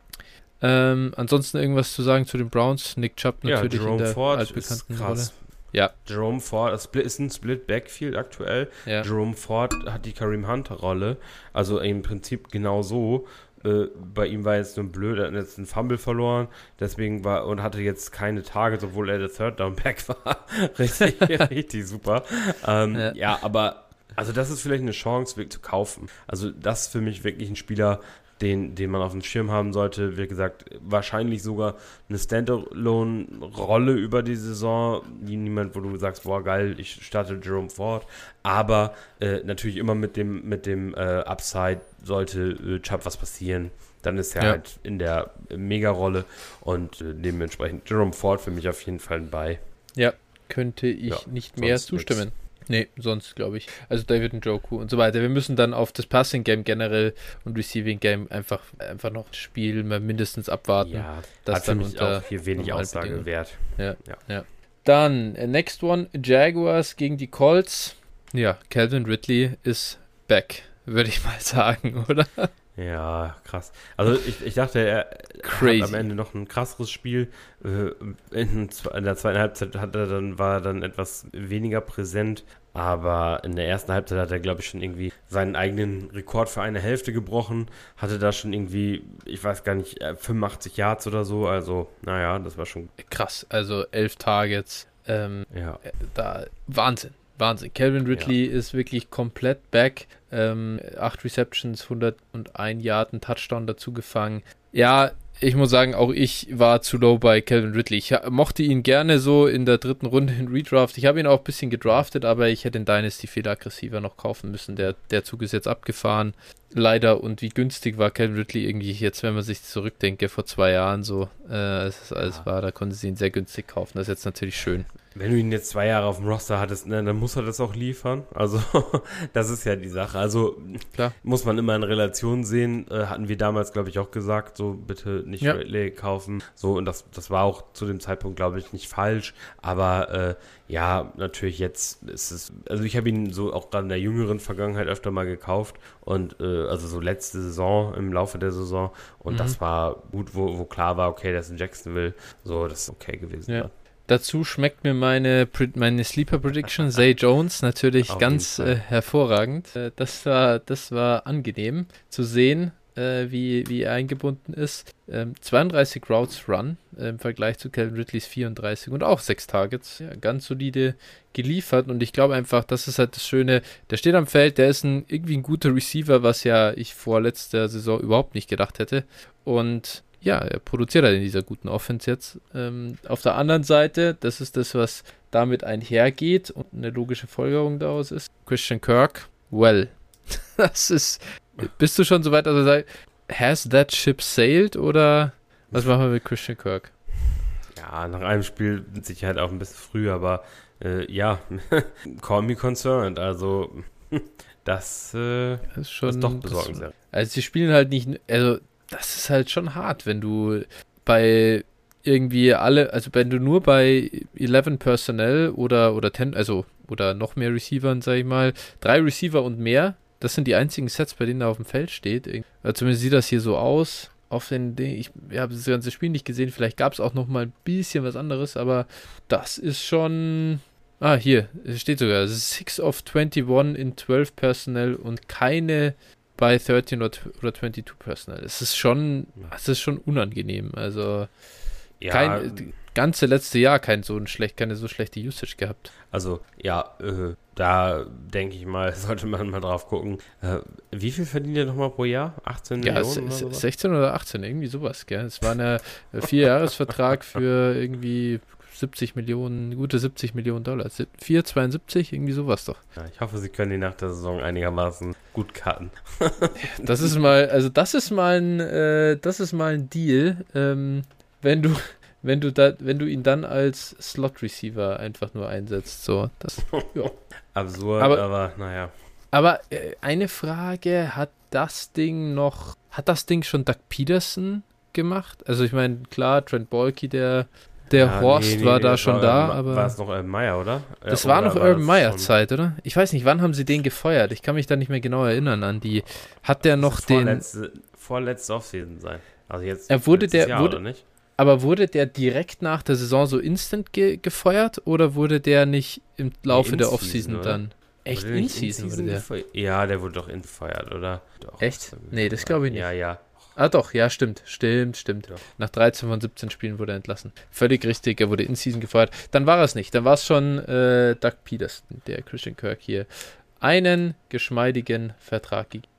Ähm, ansonsten irgendwas zu sagen zu den Browns? Nick Chubb natürlich in der Ford altbekannten Rolle. Ja. Jerome Ford, es ist ein Split Backfield aktuell. Ja. Jerome Ford hat die Kareem Hunter Rolle. Also im Prinzip genau so. Äh, bei ihm war jetzt nur blöd, er hat jetzt einen Fumble verloren, deswegen war und hatte jetzt keine Targets, obwohl er der Third Down Back war. richtig, richtig super. Ähm, ja. ja, aber also das ist vielleicht eine Chance, wirklich zu kaufen. Also das ist für mich wirklich ein Spieler, den, den man auf dem Schirm haben sollte. Wie gesagt, wahrscheinlich sogar eine Standalone-Rolle über die Saison. Niemand, wo du sagst, boah, geil, ich starte Jerome Ford. Aber äh, natürlich immer mit dem, mit dem äh, Upside sollte äh, Chubb was passieren. Dann ist er ja. halt in der Mega-Rolle und äh, dementsprechend Jerome Ford für mich auf jeden Fall bei. Ja, könnte ich ja, nicht mehr zustimmen. Nix. Nee, sonst glaube ich. Also David Njoku und so weiter. Wir müssen dann auf das Passing Game generell und Receiving Game einfach, einfach noch das Spiel mindestens abwarten. Ja, das hat für mich auch hier wenig Aussage wert. Ja, ja, ja. Dann, äh, next one, Jaguars gegen die Colts. Ja, Calvin Ridley ist back, würde ich mal sagen, oder? Ja, krass. Also ich, ich dachte, er Crazy. hat am Ende noch ein krasseres Spiel. Äh, in, der zweiten Halbzeit hat er dann, war er dann etwas weniger präsent, aber in der ersten Halbzeit hat er, glaube ich, schon irgendwie seinen eigenen Rekord für eine Hälfte gebrochen. Hatte da schon irgendwie, ich weiß gar nicht, 85 äh, Yards oder so. Also, naja, das war schon krass. Also elf Targets. Ähm, ja. Da, Wahnsinn. Wahnsinn. Calvin Ridley ja. ist wirklich komplett back. Ähm, acht Receptions, 101 Yard, ein Touchdown dazu gefangen. Ja, ich muss sagen, auch ich war zu low bei Calvin Ridley. Ich mochte ihn gerne so in der dritten Runde in Redraft. Ich habe ihn auch ein bisschen gedraftet, aber ich hätte den Dynasty viel aggressiver noch kaufen müssen. Der, der Zug ist jetzt abgefahren. Leider. Und wie günstig war Calvin Ridley irgendwie jetzt, wenn man sich zurückdenke, vor zwei Jahren so, äh, als es alles war, da konnte sie ihn sehr günstig kaufen. Das ist jetzt natürlich schön. Wenn du ihn jetzt zwei Jahre auf dem Roster hattest, ne, dann muss er das auch liefern. Also, das ist ja die Sache. Also, Klar. muss man immer in Relation sehen. Äh, hatten wir damals, glaube ich, auch gesagt, so bitte nicht ja. Ridley kaufen. So, und das, das war auch zu dem Zeitpunkt, glaube ich, nicht falsch. Aber äh, ja, natürlich jetzt ist es, also ich habe ihn so auch gerade in der jüngeren Vergangenheit öfter mal gekauft und äh, also so letzte Saison, im Laufe der Saison. Und mhm. das war gut, wo, wo klar war, okay, der ist in Jacksonville. So, das ist okay gewesen. Ja. Dazu schmeckt mir meine, meine Sleeper Prediction, Zay Jones, natürlich Auf ganz äh, hervorragend. Äh, das, war, das war angenehm zu sehen, äh, wie, wie er eingebunden ist. Ähm, 32 Routes Run äh, im Vergleich zu Calvin Ridleys 34 und auch 6 Targets. Ja, ganz solide geliefert und ich glaube einfach, das ist halt das Schöne. Der steht am Feld, der ist ein, irgendwie ein guter Receiver, was ja ich vor letzter Saison überhaupt nicht gedacht hätte. Und ja, er produziert halt in dieser guten Offense jetzt. Ähm, auf der anderen Seite, das ist das, was damit einhergeht und eine logische Folgerung daraus ist. Christian Kirk, well. das ist. Bist du schon so weit, also has that ship sailed oder was machen wir mit Christian Kirk? Ja, nach einem Spiel mit Sicherheit auch ein bisschen früh, aber äh, ja, call me concerned. Also, das, äh, Das ist schon. ist doch besorgenswert. Also sie spielen halt nicht, also das ist halt schon hart, wenn du bei irgendwie alle, also wenn du nur bei 11 Personnel oder oder 10, also oder noch mehr Receivern, sag ich mal, drei Receiver und mehr, das sind die einzigen Sets, bei denen er auf dem Feld steht. Also zumindest sieht das hier so aus. Auf den, ich habe das ganze Spiel nicht gesehen, vielleicht gab es auch noch mal ein bisschen was anderes, aber das ist schon. Ah, hier, es steht sogar 6 of 21 in 12 Personnel und keine bei 13 oder, oder 22 Personal. Es ist schon, es ist schon unangenehm. Also Ja, kein ganze letzte Jahr kein so ein schlecht, keine so schlechte Usage gehabt. also, ja, äh, da denke ich mal, sollte man mal drauf gucken. Äh, wie viel verdient ihr nochmal pro Jahr? 18 Ja, Millionen sowas? 16 oder 18, irgendwie sowas, gell? Es war ein Vierjahresvertrag für irgendwie 70 Millionen, gute 70 Millionen Dollar. Si- 4,72, irgendwie sowas doch. Ja, ich hoffe, sie können die nach der Saison einigermaßen gut cutten. Das ist mal, also das ist mal ein, äh, das ist mal ein Deal, ähm, wenn du, wenn du da, wenn du ihn dann als Slot Receiver einfach nur einsetzt. So, das. Absurd, Aber- aber, naja. Aber äh, eine Frage: Hat das Ding noch, hat das Ding schon Doug Peterson gemacht? Also ich meine, klar, Trent Bolke, der, der Ja, Horst nee, nee, war nee, da schon war, da, aber War es noch Urban Meyer, oder? das Äh, war oder noch Urban Meyer Zeit, oder? Ich weiß nicht, wann haben sie den gefeuert? Ich kann mich da nicht mehr genau erinnern an die. Hat der noch den? Vorletzte, vorletzte Offseason sein. Also jetzt. Er wurde der- Jahr, wurde- oder nicht? Aber wurde der direkt nach der Saison so instant ge gefeuert oder wurde der nicht im Laufe der In-Season, Offseason dann? Echt der in wurde in-Season der? Ja, der wurde doch infeuert, oder? Doch, Echt? Nee, das glaube ich nicht. Ja, ja. Ah doch, ja, stimmt, stimmt, stimmt. Doch. Nach 13 von 17 Spielen wurde er entlassen. Völlig richtig, er wurde in Season gefeuert. Dann war es nicht, dann war es schon äh, Doug Peterson, der Christian Kirk hier einen geschmeidigen Vertrag gegeben.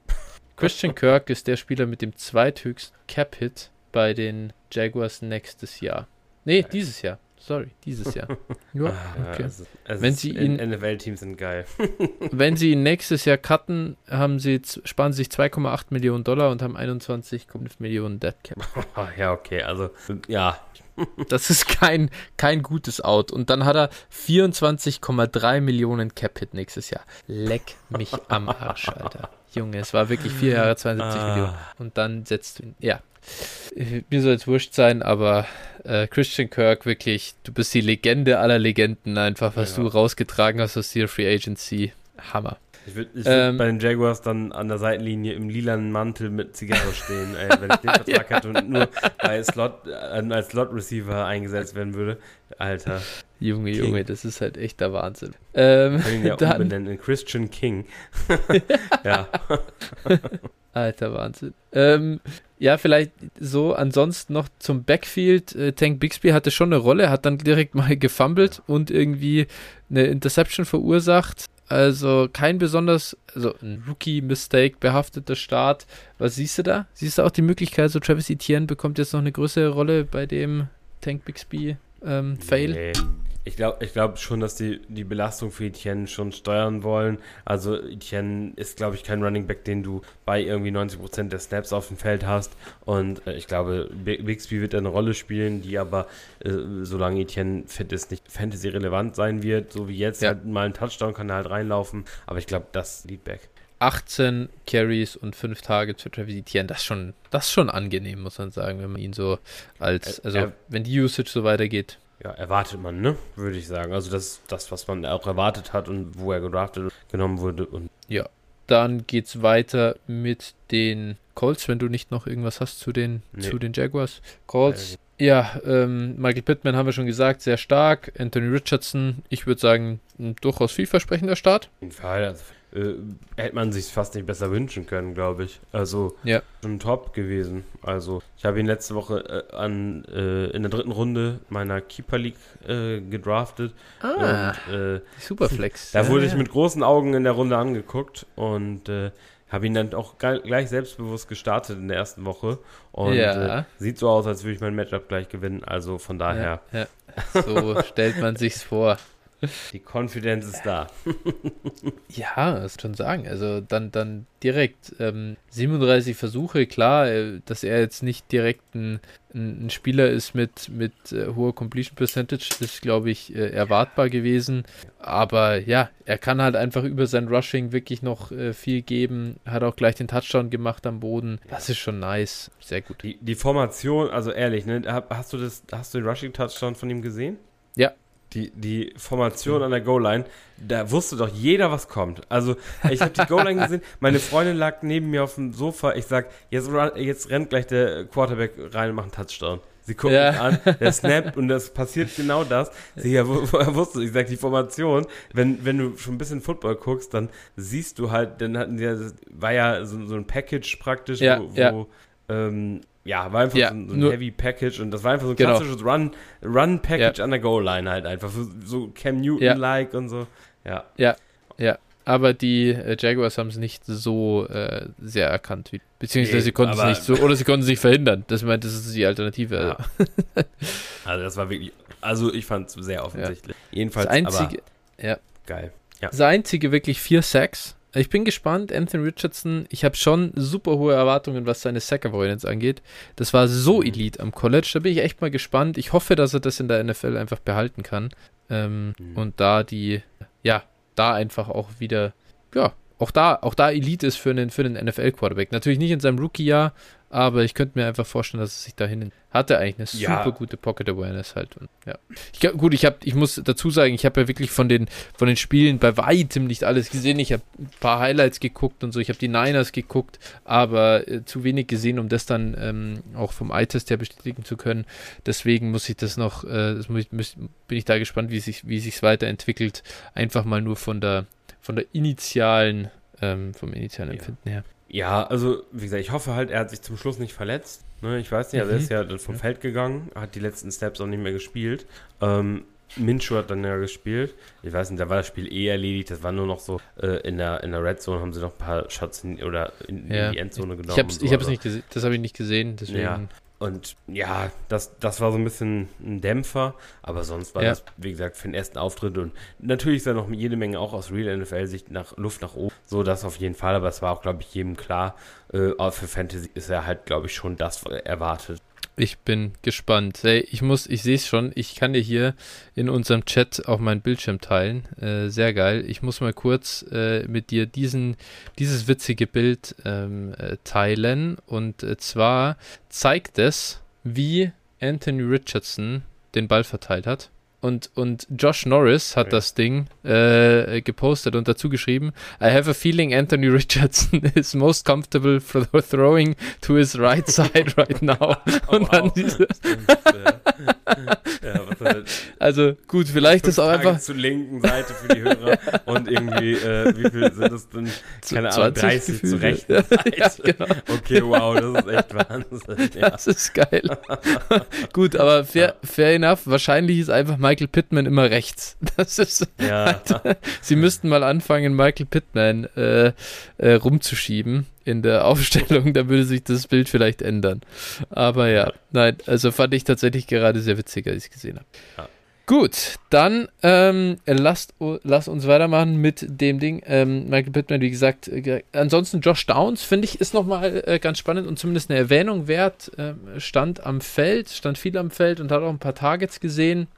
Christian Kirk ist der Spieler mit dem zweithöchsten Cap-Hit bei den Jaguars nächstes Jahr. Nee, dieses Jahr. Sorry, dieses Jahr. Ja, Ah, okay. also, also Wenn sie ihn- NFL-Teams sind geil. Wenn sie ihn nächstes Jahr cutten, haben sie, sparen sie sich 2,8 Millionen Dollar und haben 21,5 Millionen Dead Cap. Ja, okay, also, ja. Das ist kein, kein gutes Out. Und dann hat er 24,3 Millionen Cap-Hit nächstes Jahr. Leck mich am Arsch, Alter. Junge, es war wirklich vier Jahre 72 Ah. Millionen. Und dann setzt du ihn. Ja. Mir soll es wurscht sein, aber äh, Christian Kirk, wirklich, du bist die Legende aller Legenden einfach, was Ja. du rausgetragen hast aus der Free Agency. Hammer. Ich würde ich würd Ähm. bei den Jaguars dann an der Seitenlinie im lilanen Mantel mit Zigarre stehen, ey, wenn ich den Vertrag hätte und nur bei Slot, äh, als Slot-Receiver eingesetzt werden würde. Alter, Junge, King. Junge, das ist halt echt der Wahnsinn. Ähm, kann ihn ja dann, umbenennen in Christian King. ja, Alter Wahnsinn. Ähm, ja, vielleicht so ansonsten noch zum Backfield. Äh, Tank Bixby hatte schon eine Rolle, hat dann direkt mal gefummelt und irgendwie eine Interception verursacht. Also kein besonders, also ein Rookie-Mistake behafteter Start. Was siehst du da? Siehst du auch die Möglichkeit, so Travis Etienne bekommt jetzt noch eine größere Rolle bei dem Tank Bixby ähm, Fail? Nee. Ich glaube ich glaub schon, dass die die Belastung für Etienne schon steuern wollen. Also Etienne ist, glaube ich, kein Running Back, den du bei irgendwie 90% der Snaps auf dem Feld hast. Und äh, ich glaube, Bi- Bixby wird eine Rolle spielen, die aber, äh, solange Etienne fit ist, nicht Fantasy-relevant sein wird. So wie jetzt, Ja. halt mal ein Touchdown kann er halt reinlaufen. Aber ich glaube, das Leadback. 18 Carries und 5 Targets für Travis Etienne, das ist schon, das ist schon angenehm, muss man sagen, wenn man ihn so als, also er- wenn die Usage so weitergeht. Ja, erwartet man, ne? Würde ich sagen. Also das ist das, was man auch erwartet hat und wo er gedraftet und genommen wurde. Und Dann geht's weiter mit den Colts, wenn du nicht noch irgendwas hast zu den, Nee. zu den Jaguars. Colts, ja, ähm, Michael Pittman haben wir schon gesagt, sehr stark. Anthony Richardson, ich würde sagen, ein durchaus vielversprechender Start. Auf jeden Fall. Also, äh, hätte man sich fast nicht besser wünschen können, glaube ich. Also Ja. schon top gewesen. Also ich habe ihn letzte Woche äh, an, äh, in der dritten Runde meiner Keeper League äh, gedraftet. Ah, Und äh, Superflex. da Ja, wurde ich ja. mit großen Augen in der Runde angeguckt und äh, habe ihn dann auch gleich selbstbewusst gestartet in der ersten Woche. Und Ja. äh, sieht so aus, als würde ich mein Matchup gleich gewinnen. Also von daher. Ja, ja. So stellt man sich's vor. Die Konfidenz ist da. ja, das schon sagen. Also dann, dann direkt ähm, 37 Versuche, klar, äh, dass er jetzt nicht direkt ein, ein, Spieler ist mit, mit äh, hoher Completion Percentage, ist, glaube ich, äh, erwartbar gewesen. Aber ja, er kann halt einfach über sein Rushing wirklich noch äh, viel geben. Hat auch gleich den Touchdown gemacht am Boden. Das ist schon nice. Sehr gut. Die, die Formation, also ehrlich, ne, hast du das, hast du den Rushing Touchdown von ihm gesehen? Ja, die, die Formation an der Goal-Line, da wusste doch jeder, was kommt. Also, ich habe die Goal-Line gesehen, meine Freundin lag neben mir auf dem Sofa, ich sag, jetzt, jetzt rennt gleich der Quarterback rein und macht einen Touchdown. Sie guckt ja. mich an, der snappt und das passiert genau das. Sie ja, wusste, ich sag, die Formation, wenn, wenn du schon ein bisschen Football guckst, dann siehst du halt, dann hatten sie ja, war ja so, so ein Package praktisch, ja, wo, wo ähm, ja, war einfach ja, so, ein, so ein Heavy Package und das war einfach so ein genau. klassisches Run, Run Package ja. an der Goal Line halt einfach so Cam Newton like ja. und so. Ja. Ja. Ja. Aber die äh, Jaguars haben es nicht so äh, sehr erkannt, wie, beziehungsweise nee, sie konnten es nicht so, oder sie konnten es nicht verhindern. Das meint, das ist die Alternative. Ja. also das war wirklich, also ich fand es sehr offensichtlich. Jedenfalls, das einzige, aber ja. geil. Ja. Das einzige wirklich vier Sacks ich bin gespannt. Anthony Richardson, ich habe schon super hohe Erwartungen, was seine Sack Avoidance angeht. Das war so mhm. elite am College. Da bin ich echt mal gespannt. Ich hoffe, dass er das in der NFL einfach behalten kann. Ähm, mhm. Und da die, ja, da einfach auch wieder, ja, auch da, auch da Elite ist für einen, für einen NFL-Quarterback. Natürlich nicht in seinem Rookie-Jahr, aber ich könnte mir einfach vorstellen, dass es sich dahin hatte eigentlich eine ja. super gute Pocket Awareness halt. Und, ja. Ich, gut, ich habe, ich muss dazu sagen, ich habe ja wirklich von den von den Spielen bei weitem nicht alles gesehen. Ich habe ein paar Highlights geguckt und so. Ich habe die Niners geguckt, aber äh, zu wenig gesehen, um das dann ähm, auch vom Eye-Test her bestätigen zu können. Deswegen muss ich das noch, äh, das muss, muss, bin ich da gespannt, wie sich wie sich's weiterentwickelt. Einfach mal nur von der von der initialen ähm, vom initialen Empfinden her. Ja, also wie gesagt, ich hoffe halt, er hat sich zum Schluss nicht verletzt. Ne, ich weiß nicht, also mhm. er ist ja vom Feld gegangen, hat die letzten Steps auch nicht mehr gespielt. Ähm, Minshew hat dann ja gespielt. Ich weiß nicht, da war das Spiel eh erledigt. Das war nur noch so, äh, in, der, in der Red Zone haben sie noch ein paar Shots in, oder in, ja. in die Endzone genommen. Ich habe es so, also. nicht gesehen, das habe ich nicht gesehen, deswegen. Ja. Und ja, das, das war so ein bisschen ein Dämpfer, aber sonst war ja. das, wie gesagt, für den ersten Auftritt und natürlich ist da noch jede Menge auch aus Real NFL-Sicht nach Luft nach oben. So, das auf jeden Fall, aber es war auch, glaube ich, jedem klar. Äh, für Fantasy ist er halt, glaube ich, schon das erwartet. Ich bin gespannt. Hey, ich muss, ich sehe es schon, ich kann dir hier in unserem Chat auch meinen Bildschirm teilen. Äh, sehr geil. Ich muss mal kurz äh, mit dir diesen, dieses witzige Bild ähm, äh, teilen. Und äh, zwar zeigt es, wie Anthony Richardson den Ball verteilt hat. Und, und Josh Norris hat okay. das Ding äh, gepostet und dazu geschrieben: I have a feeling Anthony Richardson is most comfortable for throwing to his right side right now. und wow. dann dieses ja, also gut, vielleicht ist auch einfach zur linken Seite für die Hörer und irgendwie äh, wie viel sind das denn? Keine Ahnung, 30 Gefühle. zur rechten Seite. ja, genau. Okay, wow, das ist echt Wahnsinn. Ja. Das ist geil. gut, aber fair, fair enough. Wahrscheinlich ist einfach mal Michael Pittman immer rechts. Das ist. Ja. Halt, sie müssten mal anfangen, Michael Pittman äh, äh, rumzuschieben in der Aufstellung, da würde sich das Bild vielleicht ändern. Aber ja, nein, also fand ich tatsächlich gerade sehr witzig, als ich es gesehen habe. Ja. Gut, dann ähm, lasst, lasst uns weitermachen mit dem Ding. Ähm, Michael Pittman, wie gesagt, äh, ansonsten Josh Downs, finde ich, ist nochmal äh, ganz spannend und zumindest eine Erwähnung wert. Äh, stand am Feld, stand viel am Feld und hat auch ein paar Targets gesehen.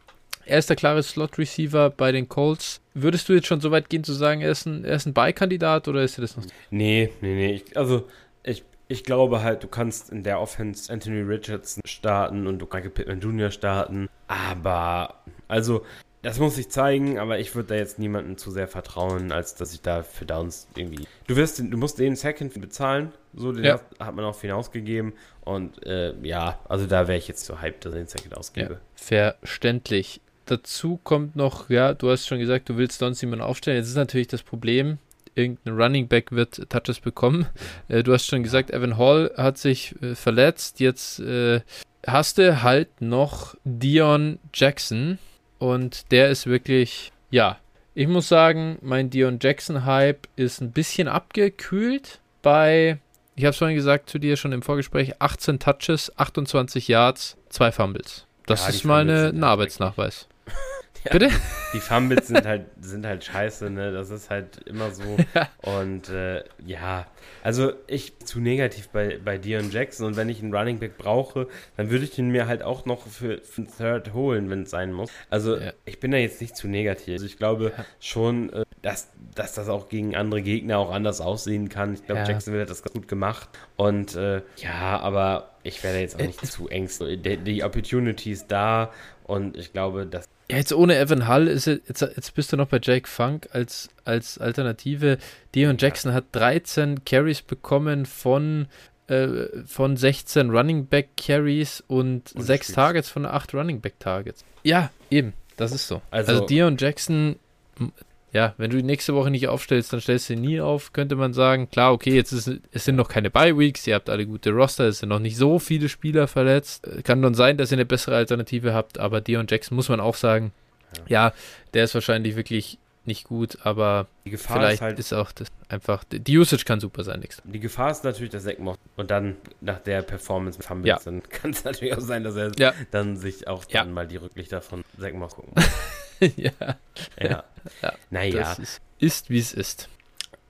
Er ist der klare Slot-Receiver bei den Colts. Würdest du jetzt schon so weit gehen zu sagen, er ist ein, er ist ein Beikandidat oder ist er das noch? Nee, nee, nee. Ich, also, ich, ich glaube halt, du kannst in der Offense Anthony Richardson starten und du kannst Pittman Jr. starten. Aber, also, das muss ich zeigen, aber ich würde da jetzt niemandem zu sehr vertrauen, als dass ich da für Downs irgendwie. Du wirst, du musst den Second bezahlen, so den ja. hat man auch hinausgegeben und äh, ja, also da wäre ich jetzt so hyped, dass ich den Second ausgebe. Ja, verständlich dazu kommt noch, ja, du hast schon gesagt, du willst sonst jemanden aufstellen. Jetzt ist natürlich das Problem, irgendein Running Back wird Touches bekommen. Äh, du hast schon gesagt, Evan Hall hat sich äh, verletzt. Jetzt äh, hast du halt noch Dion Jackson und der ist wirklich, ja, ich muss sagen, mein Dion Jackson Hype ist ein bisschen abgekühlt bei, ich habe es vorhin gesagt zu dir schon im Vorgespräch, 18 Touches, 28 Yards, zwei Fumbles. Das ja, ist mal eine, ein Arbeitsnachweis. Ja, Bitte? Die Fumbles sind halt, sind halt scheiße, ne? Das ist halt immer so. Ja. Und äh, ja, also ich zu negativ bei, bei Dion Jackson und wenn ich einen Running Back brauche, dann würde ich ihn mir halt auch noch für, für einen Third holen, wenn es sein muss. Also Ja. ich bin da jetzt nicht zu negativ. Also ich glaube schon, äh, dass, dass das auch gegen andere Gegner auch anders aussehen kann. Ich glaube, Ja. Jacksonville hat das ganz gut gemacht. Und äh, ja, aber ich werde jetzt auch Äh, nicht zu ängstlich. Die, die Opportunity ist da und ich glaube, dass Ja, jetzt ohne Evan Hull ist es, jetzt, jetzt bist du noch bei Jake Funk als, als Alternative. Dion Jackson hat 13 Carries bekommen von, äh, von 16 Running Back Carries und, Und 6 Spiels. Targets von 8 Running Back Targets. Ja, eben, das ist so. Also, Also- Dion Jackson, ja, wenn du ihn nächste Woche nicht aufstellst, dann stellst du nie auf, könnte man sagen. Klar, okay, jetzt ist, es sind noch keine Bye-Weeks, ihr habt alle gute Roster, es sind noch nicht so viele Spieler verletzt. Kann dann sein, dass ihr eine bessere Alternative habt, aber Dion Jackson muss man auch sagen, ja, der ist wahrscheinlich wirklich nicht gut, aber die Gefahr vielleicht ist halt ist auch das einfach, die Usage kann super sein, nix. Die Gefahr ist natürlich, dass Zack macht und dann nach der Performance mit Fumbles, Ja. dann kann es natürlich auch sein, dass er Ja. dann sich auch Ja. dann mal die Rücklichter von Zack Moss gucken ja, muss. Ja. Ja. Naja, das ist, ist wie es ist.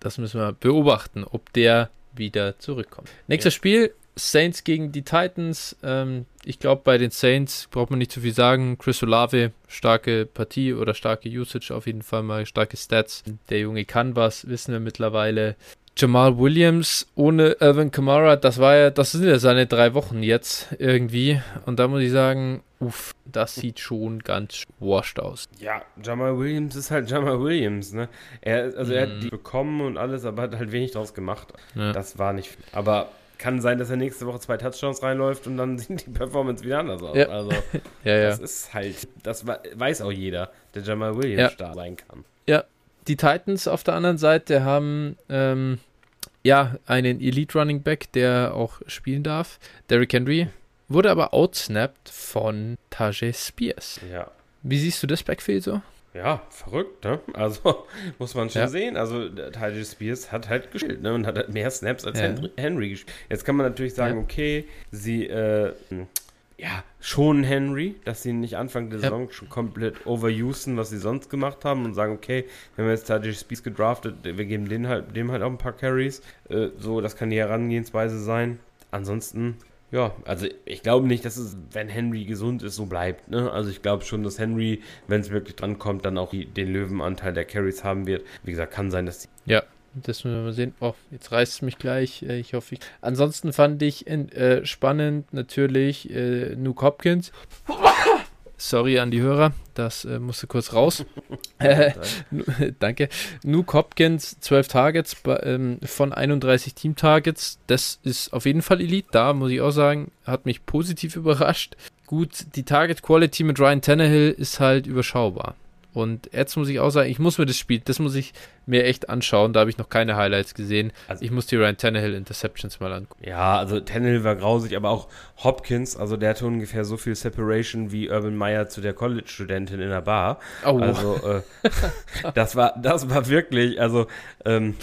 Das müssen wir beobachten, ob der wieder zurückkommt. Nächstes Ja. Spiel, Saints gegen die Titans. Ähm, ich glaube, bei den Saints braucht man nicht zu viel sagen. Chris Olave, starke Partie oder starke Usage auf jeden Fall mal, starke Stats. Der Junge kann was, wissen wir mittlerweile. Jamal Williams ohne Alvin Kamara, das war ja, das sind ja seine drei Wochen jetzt irgendwie. Und da muss ich sagen, uff, das sieht schon ganz washed aus. ja, Jamal Williams ist halt Jamal Williams, ne? Er, also er Mhm. hat die bekommen und alles, aber hat halt wenig draus gemacht. Ja. Das war nicht. Aber kann sein, dass er nächste Woche zwei Touchdowns reinläuft und dann sieht die Performance wieder anders aus. Ja. Also, ja, ja. das ist halt, das weiß auch jeder, der Jamal Williams Ja. stark sein kann. die Titans auf der anderen Seite haben ähm, ja einen Elite Running Back, der auch spielen darf. Derrick Henry wurde aber outsnapped von Tajay Spears. Ja. Wie siehst du das Backfield so? Ja, verrückt, ne? Also muss man schon Ja. sehen. Also Tyler Spears hat halt gespielt, ne? Und hat halt mehr Snaps als Ja. Henry, Henry gespielt. Jetzt kann man natürlich sagen, Ja. okay, sie äh, ja, schonen Henry, dass sie nicht Anfang der. Saison schon komplett overusen, was sie sonst gemacht haben und sagen, okay, wir haben jetzt Tyler Spears gedraftet, wir geben den halt, dem halt auch ein paar Carries. Äh, so, das kann die Herangehensweise sein. Ansonsten ja, also ich glaube nicht, dass es, wenn Henry gesund ist, so bleibt. Ne? Also ich glaube schon, dass Henry, wenn es wirklich dran kommt, dann auch die, den Löwenanteil der Carries haben wird. Wie gesagt, kann sein, dass die Ja, das müssen wir mal sehen. Oh, jetzt reißt es mich gleich. Äh, Ich hoffe, ich. Ansonsten fand ich in, äh, spannend natürlich äh, Nuke Hopkins. Sorry an die Hörer, das äh, musste kurz raus. Äh, Nu- Danke. Nuke Hopkins, 12 Targets ähm, von 31 Team-Targets. Das ist auf jeden Fall Elite. Da muss ich auch sagen, hat mich positiv überrascht. Gut, die Target-Quality mit Ryan Tannehill ist halt überschaubar. Und jetzt muss ich auch sagen, ich muss mir das Spiel, das muss ich mir echt anschauen. Da habe ich noch keine Highlights gesehen. Also- ich muss die Ryan Tannehill Interceptions mal angucken. Ja, also Tannehill war grausig, aber auch Hopkins, also der hatte ungefähr so viel Separation wie Urban Meyer zu der College-Studentin in der Bar. Oh, Also äh, das war, das war wirklich, also, ähm,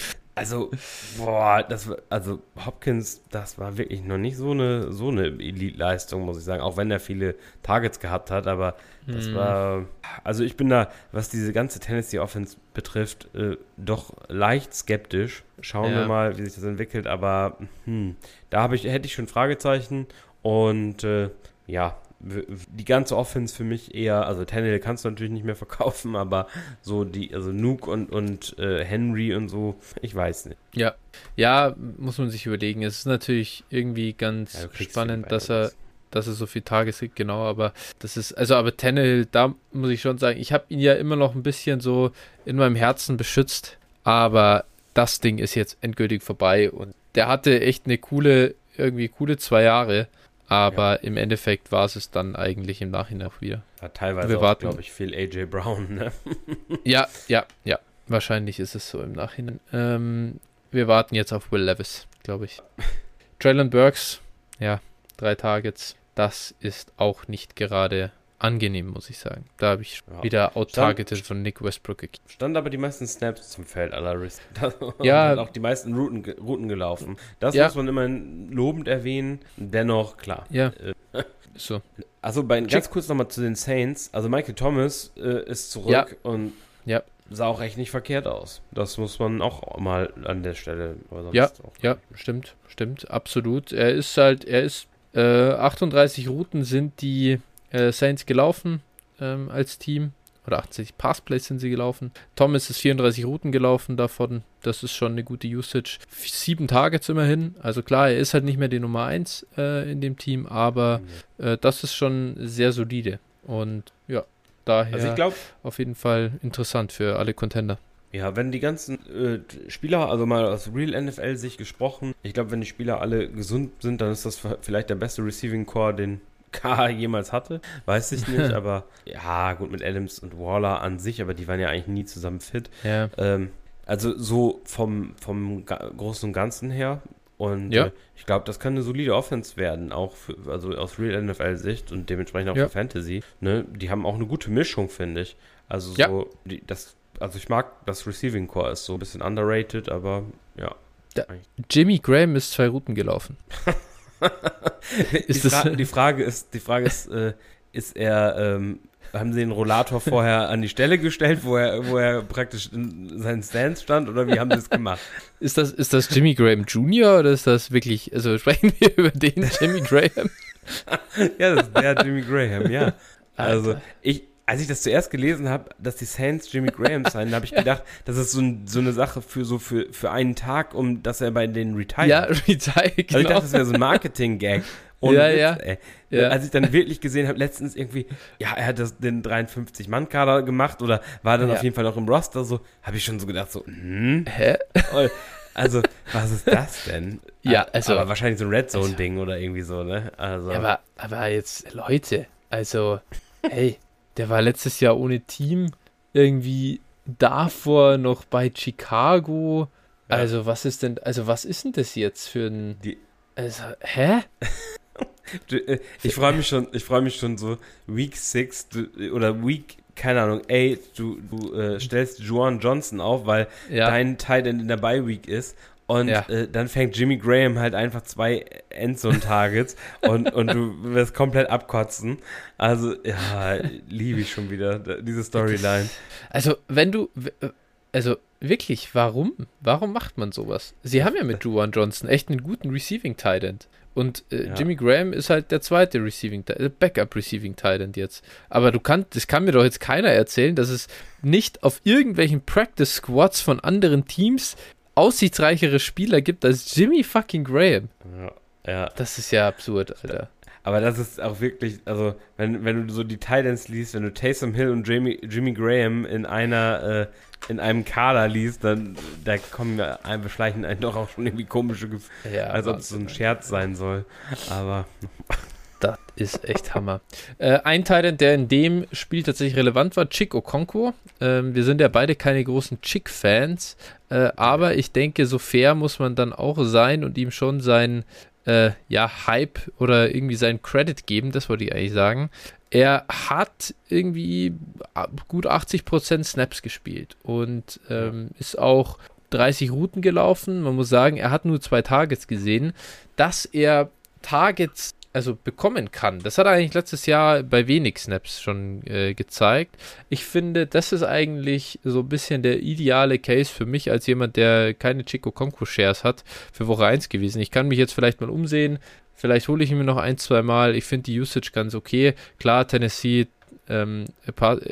also, boah, das war, also Hopkins, das war wirklich noch nicht so eine, so eine Elite-Leistung, muss ich sagen, auch wenn er viele Targets gehabt hat, aber das Hm. war, also ich bin da, was diese ganze Tennessee-Offense betrifft, äh, doch leicht skeptisch. Schauen wir Ja. mal, wie sich das entwickelt, aber hm, da ich, hätte ich schon Fragezeichen und äh, ja, die ganze Offense für mich eher, also Tannehill kannst du natürlich nicht mehr verkaufen, aber so die, also Nuke und, und äh, Henry und so, ich weiß nicht. Ja. ja, muss man sich überlegen. Es ist natürlich irgendwie ganz Ja, spannend, dass er, dass er so viel Tages kriegt, genau, aber das ist, also aber Tannehill, da muss ich schon sagen, ich habe ihn ja immer noch ein bisschen so in meinem Herzen beschützt, aber das Ding ist jetzt endgültig vorbei und der hatte echt eine coole, irgendwie coole zwei Jahre, aber im Endeffekt war es es dann eigentlich im Nachhinein auch wieder. Ja, teilweise Wir auch, warten. glaube ich, viel AJ Brown, ne? Ja, ja, ja, wahrscheinlich ist es so im Nachhinein. Ähm, wir warten jetzt auf Will Levis, glaube ich. Traylon Burks, ja, drei Targets. Das ist auch nicht gerade angenehm, muss ich sagen. Da habe ich Ja. wieder out-targeted von Nick Westbrook gekriegt. Stand aber die meisten Snaps zum Feld aller Risk. Ja. Und auch die meisten Routen, Routen gelaufen. Das Ja. muss man immer lobend erwähnen. Dennoch, klar. Ja, Äh, so. Also bei, ganz kurz nochmal zu den Saints. Also Michael Thomas äh, ist zurück Ja. und Ja. sah auch echt nicht verkehrt aus. Das muss man auch mal an der Stelle. Ja, auch. Ja, stimmt, stimmt, absolut. Er ist halt, er ist, äh, 38 Routen sind die äh, Saints gelaufen ähm, als Team. Oder 68 Passplays sind sie gelaufen. Thomas ist 34 Routen gelaufen davon. Das ist schon eine gute Usage. Sieben Targets immerhin. Also klar, er ist halt nicht mehr die Nummer 1 äh, in dem Team, aber äh, das ist schon sehr solide. Und ja, daher Also ich glaube, auf jeden Fall interessant für alle Contender. Ja, wenn die ganzen äh, Spieler, also mal aus Real NFL sich gesprochen, ich glaube, wenn die Spieler alle gesund sind, dann ist das vielleicht der beste Receiving Core, den K jemals hatte. Weiß ich nicht, aber ja, gut, mit Adams und Waller an sich, aber die waren ja eigentlich nie zusammen fit. Ja, Ähm, also so vom, vom Großen und Ganzen her. Und Ja. äh, ich glaube, das kann eine solide Offense werden, auch für, also aus Real NFL-Sicht und dementsprechend auch Ja. für Fantasy. Ne? Die haben auch eine gute Mischung, finde ich. Also so, die, das, also ich mag das Receiving Core, ist so ein bisschen underrated, aber ja. Jimmy Graham ist zwei Routen gelaufen. die, Fra die Frage ist, die Frage ist, äh, ist er, ähm, haben sie den Rollator vorher an die Stelle gestellt, wo er, wo er praktisch in seinen Stance stand oder wie haben sie es gemacht? Ist das, ist das Jimmy Graham Jr. oder ist das wirklich, also sprechen wir über den Jimmy Graham? Ja, das ist der Jimmy Graham, ja. Also, Alter. ich, als ich das zuerst gelesen habe, dass die Saints Jimmy Graham sein, habe ich gedacht, das ist so, ein, so eine Sache für so für, für einen Tag, um dass er bei den retire. Ja, Retire, Also ich genau. dachte, das wäre so ein Marketing-Gag. Ohne Ja, Witz, ja. Ey. Ja. Als ich dann wirklich gesehen habe, letztens irgendwie, ja, er hat das, den 53-Mann-Kader gemacht oder war dann Ja. auf jeden Fall noch im Roster, so, habe ich schon so gedacht, so, hm? Hä? Also, was ist das denn? Ja, also- Aber wahrscheinlich so ein Red Zone-Ding oder irgendwie so, ne? Also. Ja, aber, aber jetzt, Leute, also, hey, der war letztes Jahr ohne Team, irgendwie davor noch bei Chicago. Ja. Also, was ist denn, also, was ist denn das jetzt für ein, Die- also, hä? Äh, Ich freue mich schon, ich freue mich schon so Week 6 du, oder Week, keine Ahnung, 8, du, du äh, stellst Juan Johnson auf, weil Ja, dein Tight End in der Bye Week ist und Ja. äh, dann fängt Jimmy Graham halt einfach zwei Endzone-Targets und, und du wirst komplett abkotzen. Also, ja, liebe ich schon wieder, diese Storyline. also, wenn du, w- also, wirklich, warum? Warum macht man sowas? Sie haben ja mit Juwan Johnson echt einen guten Receiving End. Und äh, Ja. Jimmy Graham ist halt der zweite Receiving, äh, Backup Receiving Tight End jetzt. Aber du kannst, das kann mir doch jetzt keiner erzählen, dass es nicht auf irgendwelchen Practice Squads von anderen Teams aussichtsreichere Spieler gibt als Jimmy fucking Graham. Ja, ja. Das ist ja absurd, Alter. Aber das ist auch wirklich, also wenn, wenn du so die Titans liest, wenn du Taysom Hill und Jimmy, Jimmy Graham in einer, äh, in einem Kader liest, dann da kommen wir ein, beschleichen einen doch auch schon irgendwie komische Gefühle, Ja, als ob es so ein. Scherz sein soll. Aber Das ist echt Hammer. Äh, ein Teil, der in dem Spiel tatsächlich relevant war, Chick Okonkwo. Ähm, wir sind ja beide keine großen Chick-Fans, äh, aber ich denke, so fair muss man dann auch sein und ihm schon seinen äh, ja, Hype oder irgendwie seinen Credit geben, das wollte ich eigentlich sagen. Er hat irgendwie a- gut 80% Snaps gespielt und ähm, ist auch 30 Routen gelaufen. Man muss sagen, er hat nur zwei Targets gesehen. Dass er Targets also bekommen kann. Das hat er eigentlich letztes Jahr bei wenig Snaps schon äh, gezeigt. Ich finde, das ist eigentlich so ein bisschen der ideale Case für mich als jemand, der keine Chico Conco Shares hat, für Woche 1 gewesen. Ich kann mich jetzt vielleicht mal umsehen. Vielleicht hole ich ihn mir noch ein, zwei Mal. Ich finde die Usage ganz okay. Klar, Tennessee ähm,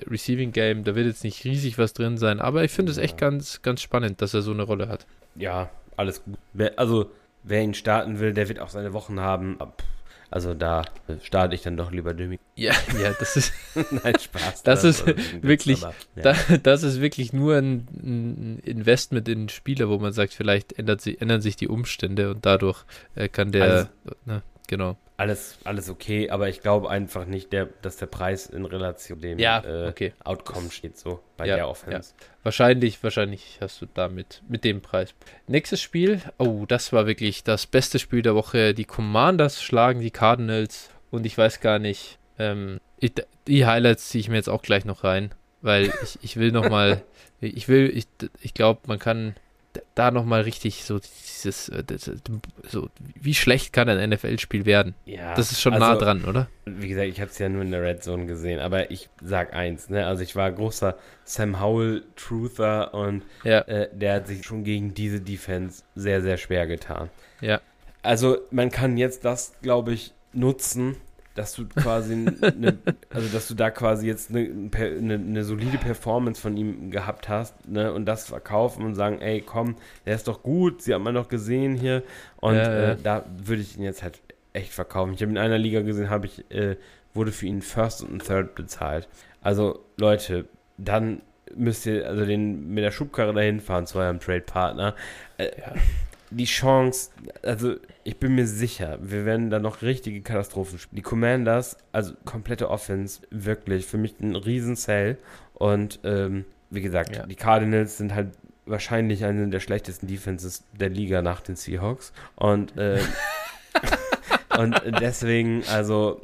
Receiving Game, da wird jetzt nicht riesig was drin sein, aber ich finde es echt ganz, ganz spannend, dass er so eine Rolle hat. ja, alles gut. Also, wer ihn starten will, der wird auch seine Wochen haben. Ab- Also da starte ich dann doch lieber Jimmy. Ja, ja, das ist, Nein, Spaß. Das ist also, gibt's wirklich- aber, ja. Da, das ist wirklich nur ein, ein Investment in einen Spieler, wo man sagt, vielleicht ändert sie, ändern sich die Umstände und dadurch äh, kann der. Also- ne, genau. Alles, alles okay, aber ich glaube einfach nicht, der, dass der Preis in Relation dem Ja, äh, okay. Outcome steht, so bei Ja, der Offense. Wahrscheinlich, wahrscheinlich hast du damit mit dem Preis. Nächstes Spiel. Oh, das war wirklich das beste Spiel der Woche. Die Commanders schlagen die Cardinals und ich weiß gar nicht. Ähm, ich, die Highlights ziehe ich mir jetzt auch gleich noch rein, weil ich, ich will noch mal. Ich will, ich, ich glaube, man kann da nochmal richtig so dieses, äh, das, so, wie schlecht kann ein NFL-Spiel werden? Ja, Das ist schon also, nah dran, oder? Wie gesagt, ich habe es ja nur in der Red Zone gesehen, aber ich sag eins, ne? Also ich war großer Sam Howell Truther und Ja, äh, der hat sich schon gegen diese Defense sehr, sehr schwer getan. ja, Also man kann jetzt das, glaube ich, nutzen, dass du quasi eine, also dass du da quasi jetzt eine, eine, eine solide Performance von ihm gehabt hast, ne, und das verkaufen und sagen, ey, komm, der ist doch gut, sie hat man doch gesehen hier und Ja, ja. Äh, da würde ich ihn jetzt halt echt verkaufen. Ich habe in einer Liga gesehen, habe ich äh, wurde für ihn First und Third bezahlt. Also Leute, dann müsst ihr also den mit der Schubkarre dahin fahren zu eurem Trade-Partner. Äh, Ja. Die Chance, also ich bin mir sicher, wir werden da noch richtige Katastrophen spielen. Die Commanders, also komplette Offense, wirklich für mich ein Riesen-Sell. Und ähm, wie gesagt, Ja. die Cardinals sind halt wahrscheinlich eine der schlechtesten Defenses der Liga nach den Seahawks. Und ähm, und deswegen, also,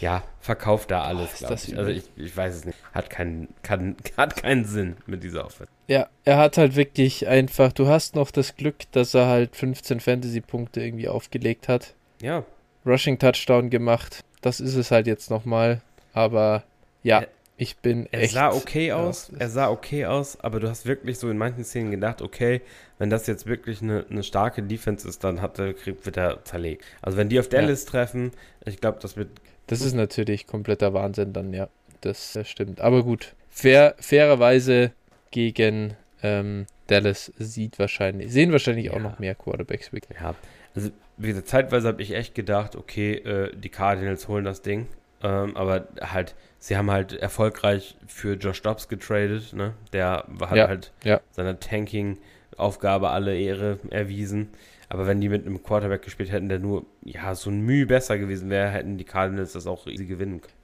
ja, verkauft da alles, glaube ich. Also ich, ich weiß es nicht. Hat keinen, kann, hat keinen Sinn mit dieser Offense. Ja, er hat halt wirklich einfach, du hast noch das Glück, dass er halt 15 Fantasy-Punkte irgendwie aufgelegt hat. Ja, Rushing Touchdown gemacht. Das ist es halt jetzt nochmal. Aber ja, Er- ich bin er echt. sah okay aus, ja, er sah okay aus, aber du hast wirklich so in manchen Szenen gedacht, okay, wenn das jetzt wirklich eine, eine starke Defense ist, dann hat er, kriegt, wird er zerlegt. Also wenn die auf Dallas treffen, ich glaube, das wird, Das ist natürlich kompletter Wahnsinn dann, ja. Das, das stimmt. Aber gut. Fair, fairerweise gegen ähm, Dallas sieht wahrscheinlich, sehen wahrscheinlich auch Ja. noch mehr Quarterbacks weg. ja, also wie gesagt, zeitweise habe ich echt gedacht, okay, äh, die Cardinals holen das Ding, ähm, aber halt, sie haben halt erfolgreich für Josh Dobbs getradet, ne? Der hat Ja, halt ja. seiner Tanking-Aufgabe alle Ehre erwiesen. Aber wenn die mit einem Quarterback gespielt hätten, der nur ja so ein Mühe besser gewesen wäre, hätten die Cardinals das auch easy gewinnen können.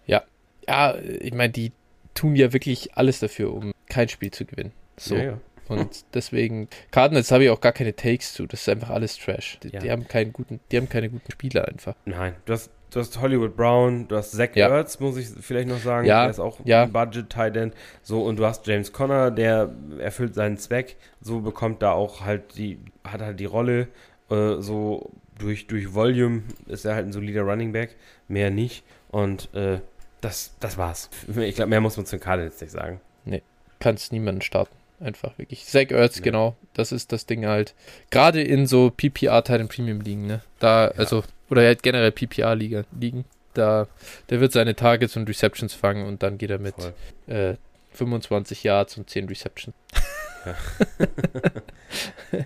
Ja, ich meine, die tun ja wirklich alles dafür, um kein Spiel zu gewinnen. So. Ja, ja. Und deswegen, Cardinals habe ich auch gar keine Takes zu. Das ist einfach alles Trash. Die, Ja. die haben keinen guten, die haben keine guten Spieler einfach. Nein, du hast, du hast Hollywood Brown, du hast Zach Ja. Ertz, muss ich vielleicht noch sagen. Ja, Der ist auch ja. ein Budget-Tight End. So, und du hast James Conner, der erfüllt seinen Zweck. So bekommt da auch halt die, hat halt die Rolle. Äh, so durch, durch Volume ist er halt ein solider Running Back. Mehr nicht. Und äh, das, das war's. Ich glaube, mehr muss man zu den Cardinals nicht sagen. Kannst niemanden starten. Einfach wirklich. Zach Ertz, Nee. genau. Das ist das Ding halt. Gerade in so PPR-Teil und Premium-Ligen, ne? Da, also, oder halt generell PPR-Ligen. Da, der wird seine Targets und Receptions fangen und dann geht er mit äh, 25 Yards und 10 Receptions. Ja.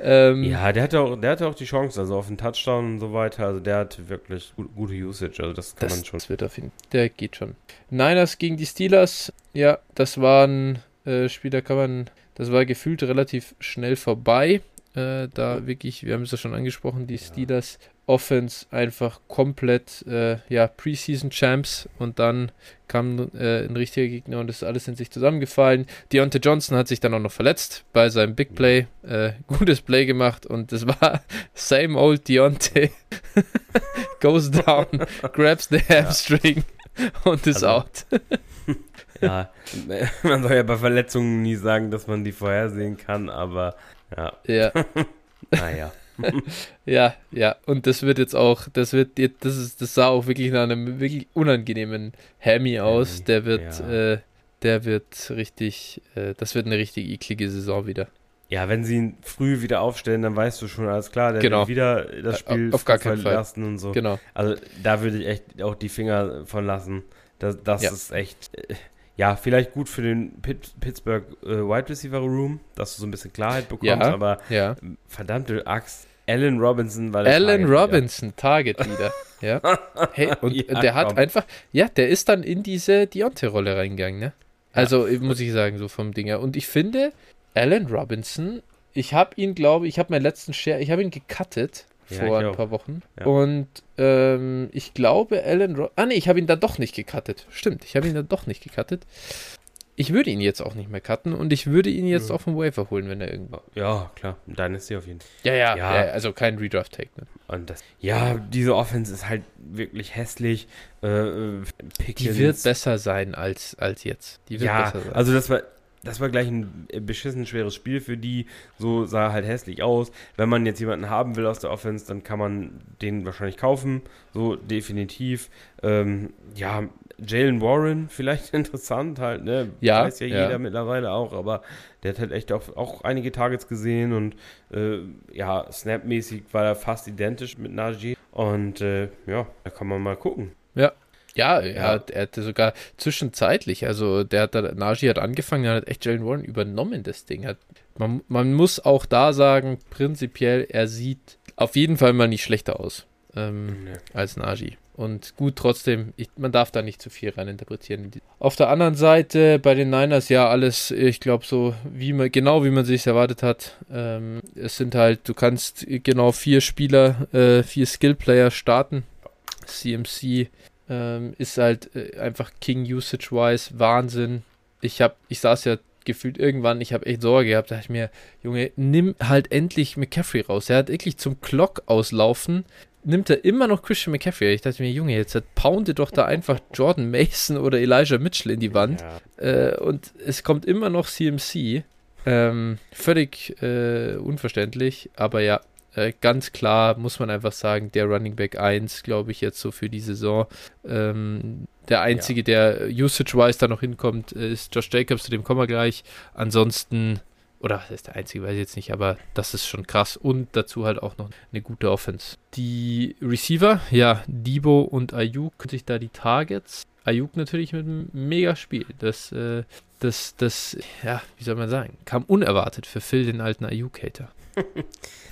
ähm, Ja, der hatte, auch, der hatte auch die Chance, also auf den Touchdown und so weiter. Also der hat wirklich gut, gute Usage. Also das kann Das, man schon. das wird auf jeden Der geht schon. Niners gegen die Steelers. Ja, das war ein äh, Spiel, da kann man. Das war gefühlt relativ schnell vorbei. Äh, da wirklich, wir haben es ja schon angesprochen, die Steelers Offense einfach komplett, äh, ja, Preseason Champs und dann kam äh, ein richtiger Gegner und das ist alles in sich zusammengefallen. Deontay Johnson hat sich dann auch noch verletzt bei seinem Big Play. Äh, gutes Play gemacht und das war same old Deontay. Goes down, grabs the hamstring und ist Also- out. Ja, man soll ja bei Verletzungen nie sagen, dass man die vorhersehen kann, aber ja, Ja, naja. ja, ja. Und das wird jetzt auch, das wird jetzt, das ist, das sah auch wirklich nach einem wirklich unangenehmen Hammy aus. Der wird, ja. äh, der wird richtig, äh, das wird eine richtig eklige Saison wieder. Ja, wenn sie ihn früh wieder aufstellen, dann weißt du schon, alles klar, der Genau. wird wieder das Äh, Spiel auf gar keinen Fall. verlassen und so. Genau. Also da würde ich echt auch die Finger von lassen. Das, das Ja. ist echt, äh, ja, vielleicht gut für den Pitt, Pittsburgh äh, Wide Receiver Room, dass du so ein bisschen Klarheit bekommst, Ja. aber Ja. verdammte Axt, Allen Robinson war der Alan Target wieder. Robinson, Target wieder. Ja. Hey, und Ja, der hat komm. einfach, ja, der ist dann in diese Deontay-Rolle reingegangen, ne? Also, muss ich sagen, so vom Dinger. Und ich finde, Alan Robinson, ich habe ihn, glaube ich, habe meinen letzten Share, ich habe ihn gecuttet vor ein auch. paar Wochen. Ja. Und ähm, ich glaube, Alan Ro Ah, nee, ich habe ihn dann doch nicht gecuttet. Stimmt, ich habe ihn dann doch nicht gecuttet. Ich würde ihn jetzt auch nicht mehr cutten und ich würde ihn jetzt Mhm. auch vom Wafer holen, wenn er irgendwo. Ja, klar, Dynasty auf jeden Fall. Ja, ja, Ja. ja. also kein Redraft-Take. Ne? Und das, ja, diese Offense ist halt wirklich hässlich. Äh, äh, Die Pickens. wird besser sein als, als jetzt. Die wird ja, besser sein. also das war, das war gleich ein beschissen schweres Spiel für die. So sah halt hässlich aus. Wenn man jetzt jemanden haben will aus der Offense, dann kann man den wahrscheinlich kaufen. So definitiv. Ähm, ja, Jalen Warren vielleicht interessant halt, ne? Ja. Weiß ja, ja, jeder mittlerweile auch, aber der hat halt echt auch, auch einige Targets gesehen und äh, ja, snapmäßig war er fast identisch mit Najee. Und äh, ja, da kann man mal gucken. Ja, er, ja. Hat, er hatte sogar zwischenzeitlich, also der hat, der Najee hat angefangen, er hat echt Jalen Warren übernommen, das Ding. Hat, man, man muss auch da sagen, prinzipiell, er sieht auf jeden Fall mal nicht schlechter aus ähm, nee. als Najee. Und gut, trotzdem, ich, man darf da nicht zu viel reininterpretieren. Auf der anderen Seite bei den Niners ja alles, ich glaube so, wie man, genau wie man sich erwartet hat. Ähm, es sind halt, du kannst genau vier Spieler, äh, vier Skillplayer starten. CMC ähm, ist halt äh, einfach King Usage-wise Wahnsinn. Ich habe, ich saß ja gefühlt irgendwann, ich habe echt Sorge gehabt, da dachte ich mir, Junge, nimm halt endlich McCaffrey raus. Er hat wirklich zum Clock auslaufen, nimmt er immer noch Christian McCaffrey. Ich dachte mir, Junge, jetzt poundet doch da einfach Jordan Mason oder Elijah Mitchell in die Wand. Ja. Äh, und es kommt immer noch CMC. Ähm, völlig äh, unverständlich, aber ja, äh, ganz klar muss man einfach sagen, der Running Back 1, glaube ich, jetzt so für die Saison. Ähm, der einzige, ja. der usage-wise da noch hinkommt, ist Josh Jacobs, zu dem kommen wir gleich. Ansonsten, oder was ist der einzige, weiß ich jetzt nicht, aber das ist schon krass. Und dazu halt auch noch eine gute Offense. Die Receiver, ja, Debo und Ayuk, sich da die Targets. Ayuk natürlich mit einem Mega-Spiel. Das, äh, das, das, ja, wie soll man sagen, kam unerwartet für Phil, den alten Ayuk-Hater.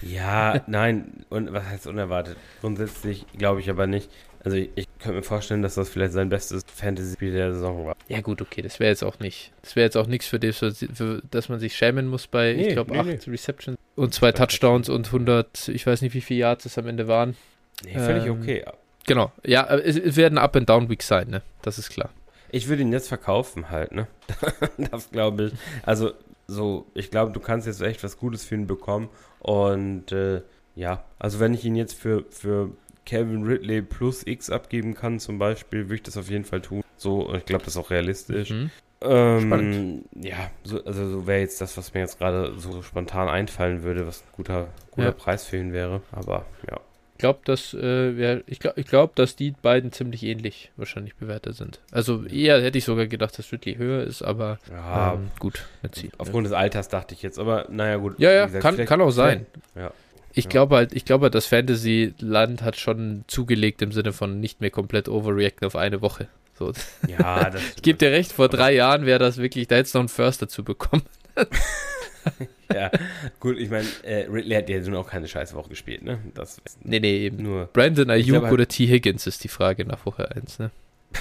Ja, nein, und was heißt unerwartet? Grundsätzlich glaube ich aber nicht. Also ich, ich, könnte mir vorstellen, dass das vielleicht sein bestes Fantasy-Spiel der Saison war. Ja gut, okay, das wäre jetzt auch nicht. Das wäre jetzt auch nichts, für, das, für das man sich schämen muss bei, nee, ich glaube, nee, acht nee. Receptions und zwei Touchdowns und 100, ich weiß nicht, wie viele Yards es am Ende waren. Nee, völlig ähm, okay. Genau, ja, es, es werden Up-and-Down-Weeks sein, ne? Das ist klar. Ich würde ihn jetzt verkaufen halt, ne? das glaube ich. Also so, ich glaube, du kannst jetzt echt was Gutes für ihn bekommen. Und äh, ja, also wenn ich ihn jetzt für, für Calvin Ridley plus X abgeben kann, zum Beispiel, würde ich das auf jeden Fall tun. So, ich glaube, das ist auch realistisch. Mhm. Ähm, ja, so, also so wäre jetzt das, was mir jetzt gerade so spontan einfallen würde, was ein guter, guter ja. Preis für ihn wäre. Aber ja glaube, dass äh, ich glaube, ich glaub, dass die beiden ziemlich ähnlich wahrscheinlich bewertet sind. Also eher hätte ich sogar gedacht, dass Ridley höher ist, aber ja, ähm, gut. Sie, aufgrund ja. des Alters dachte ich jetzt, aber naja gut. Ja, ja, gesagt, kann, kann auch sein. Ja. Ich ja. glaube halt, ich glaube, das Fantasy-Land hat schon zugelegt im Sinne von nicht mehr komplett overreacten auf eine Woche. So. Ja, ich gebe dir recht, vor drei Jahren wäre das wirklich, da hättest du noch einen First dazu bekommen. ja, gut, ich meine, äh, Ridley hat ja nun auch keine scheiß Woche gespielt, ne? Das nee, nee, eben. Nur Brandon Ayuk halt, oder T. Higgins ist die Frage nach Woche 1, ne?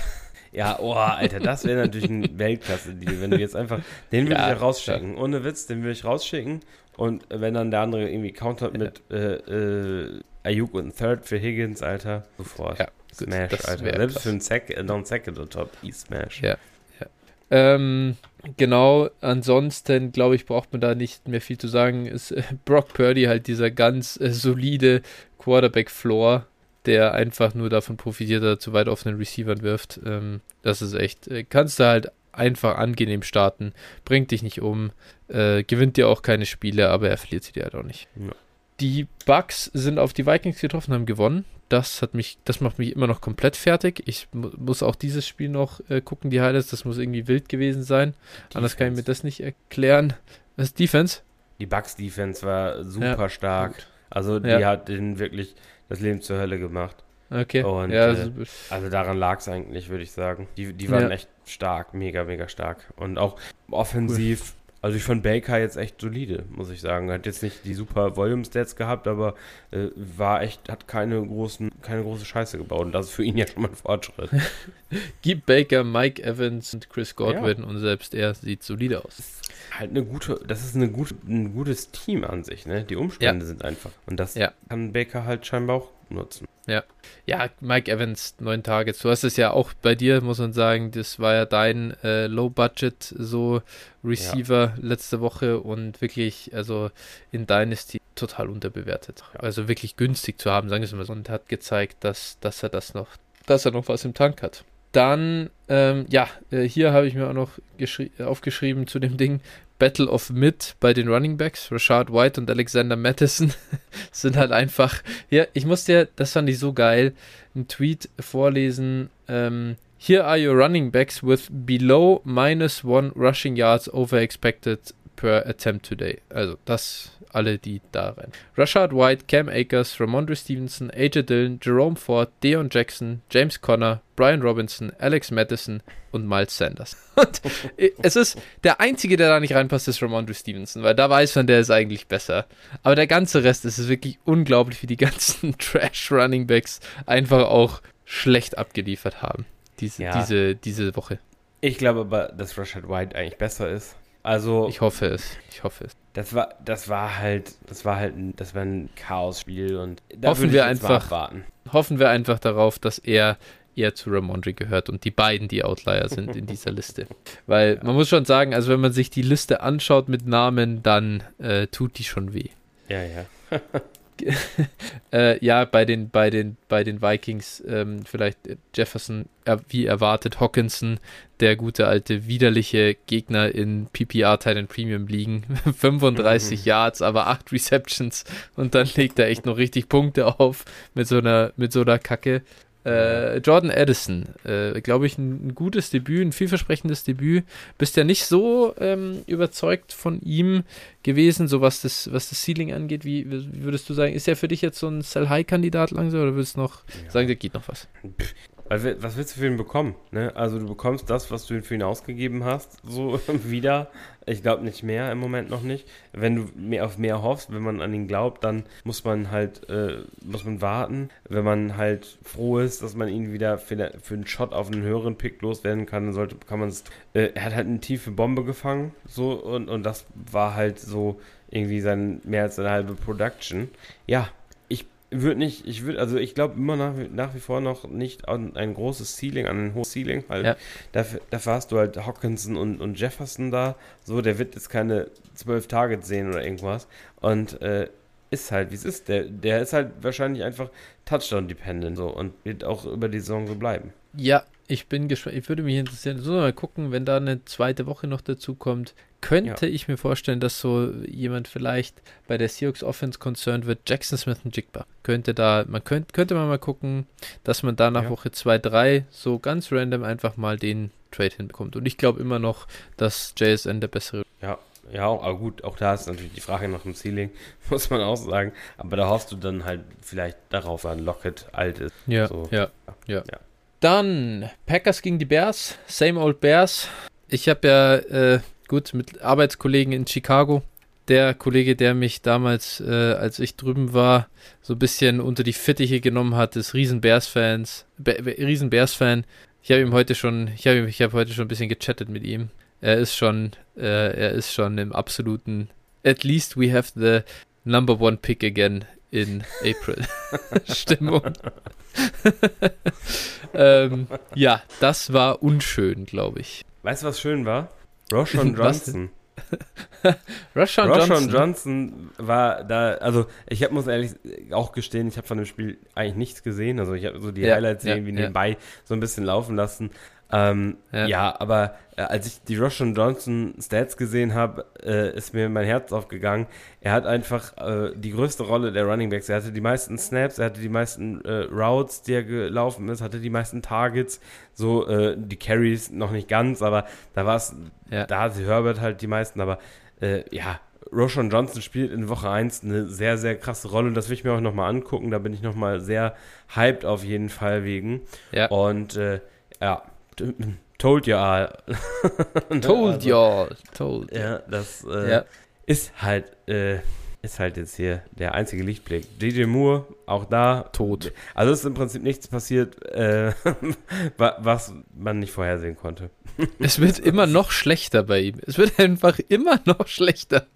Ja, oh, Alter, das wäre natürlich ein Weltklasse-Deal, wenn du jetzt einfach, den würde ja, ich ja rausschicken. Ja. Ohne Witz, den würde ich rausschicken. Und wenn dann der andere irgendwie countert mit äh, äh, Ayuk und Third für Higgins, Alter, sofort. Ja, Smash, gut, Alter. Selbst krass. für einen Sack, äh, Non-Second on top, E-Smash. Ja, ähm, genau, ansonsten glaube ich, braucht man da nicht mehr viel zu sagen. Ist äh, Brock Purdy halt dieser ganz äh, solide Quarterback-Floor, der einfach nur davon profitiert, dass er zu weit offenen Receivern wirft. Ähm, das ist echt, äh, kannst du halt einfach angenehm starten, bringt dich nicht um, äh, gewinnt dir auch keine Spiele, aber er verliert sie dir halt auch nicht. Ja. Die Bucks sind auf die Vikings getroffen, haben gewonnen das hat mich, das macht mich immer noch komplett fertig. Ich mu muss auch dieses Spiel noch äh, gucken, die Highlights. Das muss irgendwie wild gewesen sein. Defense. Anders kann ich mir das nicht erklären. Was ist Defense? Die Bucks Defense war super ja, stark. Gut. Also die ja. hat den wirklich das Leben zur Hölle gemacht. Okay. Und ja, äh, also daran lag es eigentlich, würde ich sagen. Die, die waren echt stark, mega, mega stark. Und auch offensiv also ich fand Baker jetzt echt solide, muss ich sagen. Hat jetzt nicht die super Volume-Stats gehabt, aber äh, war echt, hat keine großen, keine große Scheiße gebaut. Und das ist für ihn ja schon mal ein Fortschritt. Gib Baker, Mike Evans und Chris Godwin ja. und selbst er sieht solide aus. Halt eine gute, das ist eine gute, ein gutes Team an sich, ne? Die Umstände ja. sind einfach. Und das ja. kann Baker halt scheinbar auch nutzen. Ja. Ja, Mike Evans, neun Targets. Du hast es ja auch bei dir, muss man sagen, das war ja dein äh, Low-Budget so Receiver ja. letzte Woche und wirklich, also in Dynasty total unterbewertet. Ja. Also wirklich günstig zu haben, sagen wir es mal so, und hat gezeigt, dass, dass er das noch, dass er noch was im Tank hat. Dann, ähm, ja, äh, hier habe ich mir auch noch aufgeschrieben zu dem Ding. Battle of Mid bei den Running Backs. Rashad White und Alexander Madison sind halt einfach. Ja, ich muss dir, das fand ich so geil, einen Tweet vorlesen. Ähm, Here are your running backs with below minus one rushing yards over expected per attempt today. Also das alle, die da rein. Rashad White, Cam Akers, Ramondre Stevenson, AJ Dillon, Jerome Ford, Deon Jackson, James Conner, Brian Robinson, Alex Madison und Miles Sanders. Und es ist der einzige, der da nicht reinpasst, ist Ramondre Stevenson, weil da weiß man, der ist eigentlich besser. Aber der ganze Rest ist es wirklich unglaublich, wie die ganzen Trash Running Backs einfach auch schlecht abgeliefert haben diese, ja. diese, diese Woche. Ich glaube aber, dass Rashad White eigentlich besser ist. Also. Ich hoffe es. Ich hoffe es. Das war, das war halt, das war halt, ein, das war ein Chaos-Spiel und da hoffen wir einfach, warten. hoffen wir einfach darauf, dass er eher zu Ramondre gehört und die beiden die Outlier sind in dieser Liste. Weil ja. man muss schon sagen, also wenn man sich die Liste anschaut mit Namen, dann äh, tut die schon weh. Ja, ja. äh, ja, bei den, bei den, bei den Vikings ähm, vielleicht Jefferson, äh, wie erwartet, Hawkinson, der gute alte widerliche Gegner in PPR Titan Premium liegen. 35 mhm. Yards, aber 8 Receptions und dann legt er echt noch richtig Punkte auf mit so einer, mit so einer Kacke. Äh, Jordan Addison, äh, glaube ich, ein, ein, gutes Debüt, ein vielversprechendes Debüt. Bist ja nicht so ähm, überzeugt von ihm gewesen, so was das, was das Ceiling angeht. Wie, wie würdest du sagen, ist er für dich jetzt so ein Sell-High-Kandidat langsam oder würdest du noch ja. sagen, da geht noch was? Weil, was willst du für ihn bekommen? Ne? Also du bekommst das, was du für ihn ausgegeben hast, so wieder. Ich glaube nicht mehr im Moment noch nicht. Wenn du mehr auf mehr hoffst, wenn man an ihn glaubt, dann muss man halt, äh, muss man warten. Wenn man halt froh ist, dass man ihn wieder für, für einen Shot auf einen höheren Pick loswerden kann, dann sollte, kann man es. Äh, er hat halt eine tiefe Bombe gefangen, so und, und das war halt so irgendwie sein mehr als eine halbe Production. Ja, würde nicht, ich würde, also ich glaube immer nach, nach wie vor noch nicht an ein großes Ceiling, an ein hohes Ceiling. Halt. Ja. Dafür, dafür hast du halt Hawkinson und, und Jefferson da. So, der wird jetzt keine zwölf Targets sehen oder irgendwas. Und äh, ist halt, wie es ist. Der, der ist halt wahrscheinlich einfach Touchdown-dependent so und wird auch über die Saison so bleiben. Ja, ich bin gespannt. Ich würde mich interessieren. So mal gucken, wenn da eine zweite Woche noch dazu kommt. Könnte ja. ich mir vorstellen, dass so jemand vielleicht bei der Seahawks Offense concerned wird. Jackson Smith und Jigba. Könnte da, man könnte, könnte man mal gucken, dass man da nach ja. Woche 2, 3 so ganz random einfach mal den Trade hinbekommt. Und ich glaube immer noch, dass JSN der bessere. Ja, ja, aber gut, auch da ist natürlich die Frage nach dem Ceiling, muss man auch sagen. Aber da hoffst du dann halt vielleicht darauf, an Lockett alt ist. Ja, so. ja, ja, ja. Dann Packers gegen die Bears, same old Bears. Ich habe ja, äh, gut, mit Arbeitskollegen in Chicago. Der Kollege, der mich damals, äh, als ich drüben war, so ein bisschen unter die Fittiche genommen hat, ist riesen Bears-Fans, Be riesen Bears-Fan. Ich habe ihm heute schon, ich habe ich hab heute schon ein bisschen gechattet mit ihm. Er ist schon, äh, er ist schon im absoluten, at least we have the number one pick again in April Stimmung. ähm, ja, das war unschön, glaube ich. Weißt du, was schön war? Roshan Johnson. Roshan Johnson. Johnson war da, also ich hab, muss ehrlich auch gestehen, ich habe von dem Spiel eigentlich nichts gesehen. Also ich habe so die ja, Highlights ja, irgendwie ja. nebenbei so ein bisschen laufen lassen. Ähm, ja. ja. aber äh, als ich die Roshan Johnson Stats gesehen habe, äh, ist mir mein Herz aufgegangen. Er hat einfach äh, die größte Rolle der Running Backs. Er hatte die meisten Snaps, er hatte die meisten äh, Routes, die er gelaufen ist, hatte die meisten Targets. So äh, die Carries noch nicht ganz, aber da war es, ja. da hatte Herbert halt die meisten. Aber äh, ja, Roshan Johnson spielt in Woche 1 eine sehr, sehr krasse Rolle. Das will ich mir auch nochmal angucken. Da bin ich nochmal sehr hyped auf jeden Fall wegen. Ja. Und ja, told all. told also, you all. Told. Ja, das äh, ja. ist halt äh, ist halt jetzt hier der einzige Lichtblick. DJ Moore, auch da. Tot. Also ist im Prinzip nichts passiert, äh, was man nicht vorhersehen konnte. Es wird immer noch schlechter bei ihm. Es wird einfach immer noch schlechter.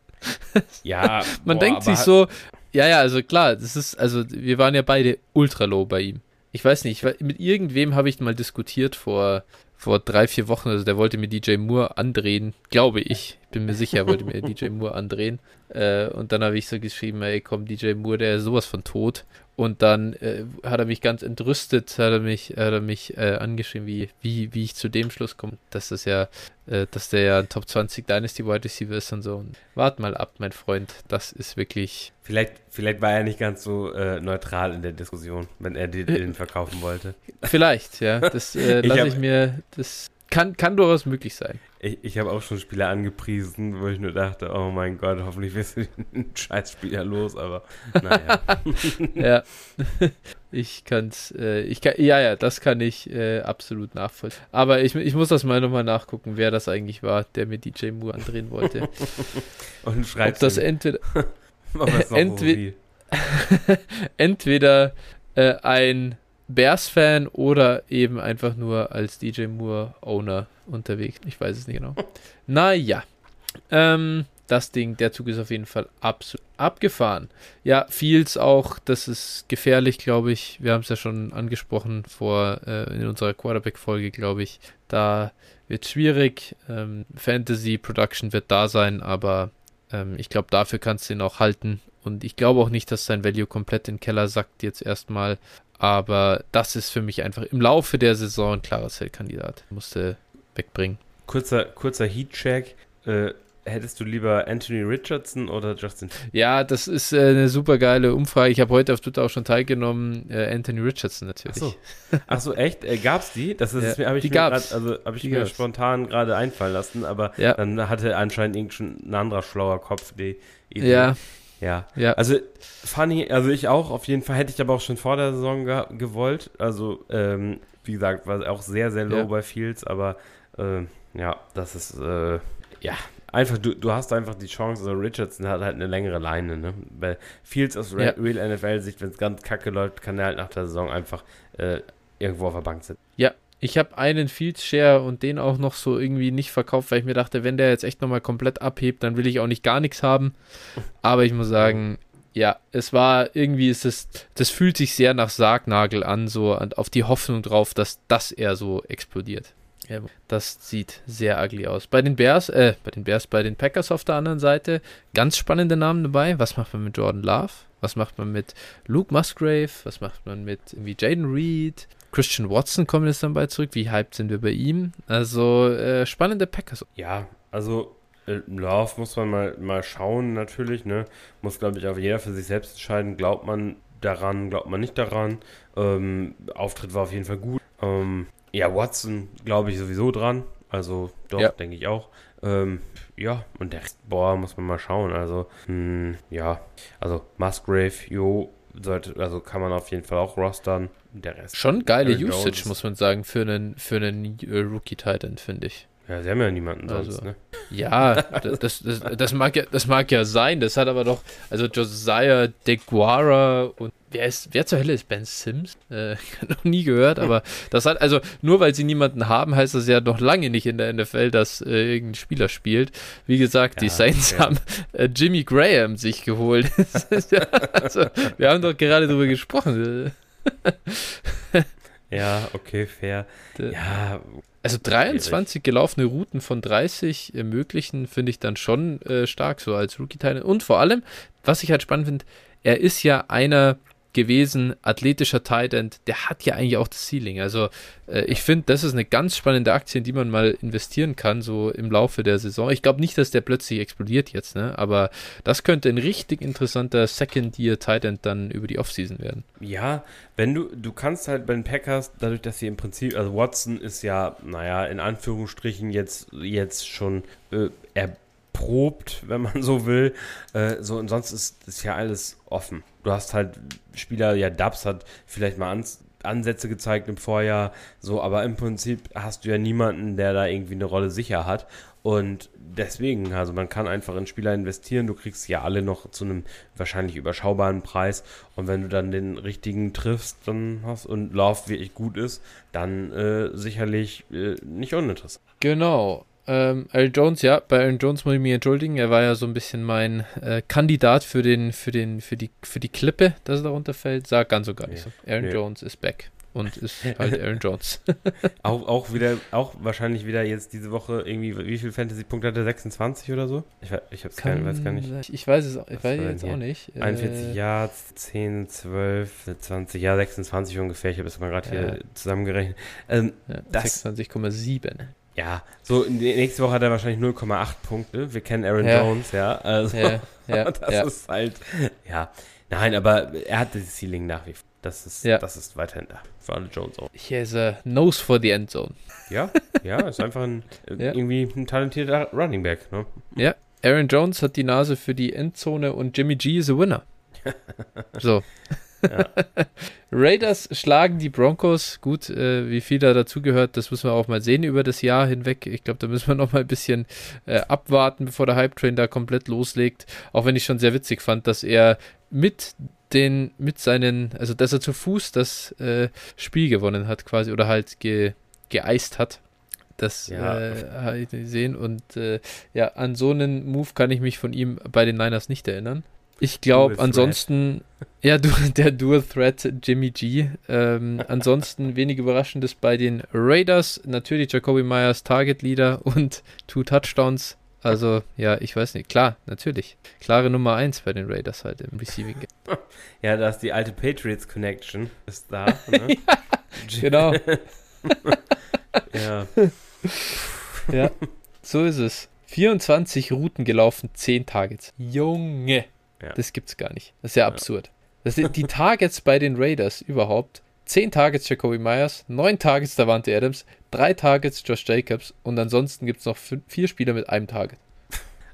Ja. man boah, denkt sich so, ja, ja, also klar, das ist, also wir waren ja beide ultra low bei ihm ich weiß nicht, mit irgendwem habe ich mal diskutiert vor, vor drei, vier Wochen. Also der wollte mir DJ Moore andrehen, glaube ich. bin mir sicher, er wollte mir DJ Moore andrehen. Äh, und dann habe ich so geschrieben, ey komm, DJ Moore, der ist sowas von tot. Und dann äh, hat er mich ganz entrüstet, hat er mich, hat er mich äh, angeschrieben, wie, wie, wie ich zu dem Schluss komme, dass das ja, äh, dass der ja ein Top 20 Dynasty Wide Receiver ist und so. Und wart mal ab, mein Freund. Das ist wirklich. Vielleicht, vielleicht war er nicht ganz so äh, neutral in der Diskussion, wenn er den, den verkaufen wollte. Vielleicht, ja. Das äh, lasse ich, ich mir. Das kann, kann durchaus möglich sein. Ich, ich habe auch schon Spieler angepriesen, wo ich nur dachte, oh mein Gott, hoffentlich wirst du den Scheißspieler los, aber naja. ja, ich kann's, äh, ich kann, ja, ja, das kann ich äh, absolut nachvollziehen. Aber ich, ich muss das mal nochmal nachgucken, wer das eigentlich war, der mir DJ Moore andrehen wollte. Und schreibt das entweder, entweder, entweder äh, ein Bears-Fan oder eben einfach nur als DJ Moore-Owner unterwegs. Ich weiß es nicht genau. naja. Ähm, das Ding, der Zug ist auf jeden Fall absolut abgefahren. Ja, Fields auch, das ist gefährlich, glaube ich. Wir haben es ja schon angesprochen vor äh, in unserer Quarterback-Folge, glaube ich. Da wird schwierig. Ähm, Fantasy Production wird da sein, aber ähm, ich glaube, dafür kannst du ihn auch halten. Und ich glaube auch nicht, dass sein Value komplett in den Keller sackt jetzt erstmal. Aber das ist für mich einfach im Laufe der Saison ein klarer Zellkandidat. Musste wegbringen. Kurzer, kurzer Heat-Check. Äh, hättest du lieber Anthony Richardson oder Justin? Ja, das ist äh, eine super geile Umfrage. Ich habe heute auf Twitter auch schon teilgenommen. Äh, Anthony Richardson natürlich. Ach so, Ach so echt? Äh, gab's die? Das ist, ja, habe ich die mir, grad, also, hab ich die mir gab's. spontan gerade einfallen lassen, aber ja. dann hatte anscheinend irgendein anderer schlauer Kopf die Idee. Ja, ja. ja. Also funny, also ich auch, auf jeden Fall hätte ich aber auch schon vor der Saison ge gewollt. Also, ähm, wie gesagt, war auch sehr, sehr low ja. bei Fields, aber äh, ja, das ist äh, ja einfach, du, du hast einfach die Chance, also Richardson hat halt eine längere Leine, ne? Bei Fields aus ja. Real NFL-Sicht, wenn es ganz kacke läuft, kann er halt nach der Saison einfach äh, irgendwo auf der Bank sitzen. Ja, ich habe einen Fields Share und den auch noch so irgendwie nicht verkauft, weil ich mir dachte, wenn der jetzt echt nochmal komplett abhebt, dann will ich auch nicht gar nichts haben. Aber ich muss sagen, ja, es war irgendwie ist es, das fühlt sich sehr nach Sargnagel an, so auf die Hoffnung drauf, dass das eher so explodiert. Das sieht sehr ugly aus. Bei den Bears, äh, bei den Bears, bei den Packers auf der anderen Seite, ganz spannende Namen dabei. Was macht man mit Jordan Love? Was macht man mit Luke Musgrave? Was macht man mit irgendwie Jaden Reed? Christian Watson kommt jetzt dann bald zurück. Wie hyped sind wir bei ihm? Also äh, spannende Packers. Ja, also äh, Love muss man mal, mal schauen natürlich. Ne? Muss, glaube ich, auch jeder für sich selbst entscheiden. Glaubt man daran, glaubt man nicht daran. Ähm, Auftritt war auf jeden Fall gut. Ähm, ja, Watson glaube ich sowieso dran. Also doch, ja. denke ich auch. Ähm, ja, und der Rest, boah, muss man mal schauen. Also, mh, hm, ja, also Musgrave, jo, sollte, also kann man auf jeden Fall auch rostern. Der Rest. Schon geile Aaron Usage, Jones. muss man sagen, für einen, für einen äh, Rookie-Titan, finde ich. Ja, sie haben ja niemanden sonst, also, ne? Ja, das, das, das, das, mag ja, das mag ja sein. Das hat aber doch, also Josiah DeGuara und wer ist, wer zur Hölle ist Ben Sims? Äh, noch nie gehört, aber das hat, also nur weil sie niemanden haben, heißt das ja noch lange nicht in der NFL, dass äh, irgendein Spieler spielt. Wie gesagt, ja, die Saints okay. haben äh, Jimmy Graham sich geholt. also, wir haben doch gerade darüber gesprochen. ja, okay, fair. Ja, also 23 gelaufene Routen von 30 ermöglichen, finde ich dann schon äh, stark, so als Rookie-Teil. Und vor allem, was ich halt spannend finde, er ist ja einer gewesen, athletischer Tight der hat ja eigentlich auch das Ceiling. Also äh, ich finde, das ist eine ganz spannende Aktie, in die man mal investieren kann, so im Laufe der Saison. Ich glaube nicht, dass der plötzlich explodiert jetzt, ne? aber das könnte ein richtig interessanter Second-Year Tight End dann über die Offseason werden. Ja, wenn du, du kannst halt bei den Packers, dadurch, dass sie im Prinzip, also Watson ist ja, naja, in Anführungsstrichen jetzt, jetzt schon äh, er erprobt, wenn man so will. Äh, so, und sonst ist, ist ja alles offen. Du hast halt Spieler, ja, Dubs hat vielleicht mal Ans Ansätze gezeigt im Vorjahr, so, aber im Prinzip hast du ja niemanden, der da irgendwie eine Rolle sicher hat. Und deswegen, also man kann einfach in Spieler investieren, du kriegst ja alle noch zu einem wahrscheinlich überschaubaren Preis. Und wenn du dann den richtigen triffst, dann hast und Love wirklich gut ist, dann äh, sicherlich äh, nicht uninteressant. Genau. Ähm, Aaron Jones, ja, bei Aaron Jones muss ich mich entschuldigen. Er war ja so ein bisschen mein äh, Kandidat für den, für den, für die, für die Klippe, dass er darunter fällt. Sag ganz so gar nicht so. Aaron nee. Jones ist back. und ist halt Aaron Jones. auch, auch wieder, auch wahrscheinlich wieder jetzt diese Woche irgendwie, wie viel Fantasy-Punkte hat er? 26 oder so? Ich, ich hab's Kann, kein, weiß gar nicht. Ich weiß es ich weiß jetzt auch nicht. 41 Äh, Yards, 10, 12, 20, ja, 26 ungefähr. Ich habe es mal gerade Ja. hier zusammengerechnet. Ähm, ja, das- 26,7. Ja, so nächste Woche hat er wahrscheinlich 0,8 Punkte. Wir kennen Aaron Ja. Jones, ja. Also, Ja, ja, das ist halt, ja. Nein, aber er hat das Ceiling nach wie vor. Das ist, das ist weiterhin da. Für alle Jones auch. He has a nose for the end zone. Ja, ja, ist einfach ein, irgendwie ein talentierter Running Back, ne? Ja, Aaron Jones hat die Nase für die Endzone und Jimmy G is a winner. So. Ja. Raiders schlagen die Broncos. Gut, äh, wie viel da dazugehört, das müssen wir auch mal sehen über das Jahr hinweg. Ich glaube, da müssen wir noch mal ein bisschen äh, abwarten, bevor der Hype-Train da komplett loslegt. Auch wenn ich schon sehr witzig fand, dass er mit den, mit seinen, also dass er zu Fuß das äh, Spiel gewonnen hat quasi oder halt ge, geeist hat. Das Ja. äh, habe ich gesehen und äh, ja, an so einen Move kann ich mich von ihm bei den Niners nicht erinnern. Ich glaube, ansonsten, ja, du, der Dual Threat Jimmy G. Ähm, ansonsten wenig Überraschendes bei den Raiders. Natürlich Jacoby Myers Target Leader und Two Touchdowns. Also, ja, ich weiß nicht. Klar, natürlich. Klare Nummer 1 bei den Raiders halt im Receiving Game. Ja, da ist die alte Patriots Connection. Ist da, ne? Genau. ja. Ja, so ist es. 24 Routen gelaufen, 10 Targets. Junge, Ja. das gibt's gar nicht. Das ist ja Ja. absurd. Das sind die Targets bei den Raiders überhaupt. 10 Targets Jacoby Myers, 9 Targets Davante Adams, 3 Targets Josh Jacobs und ansonsten gibt es noch 4 Spieler mit einem Target.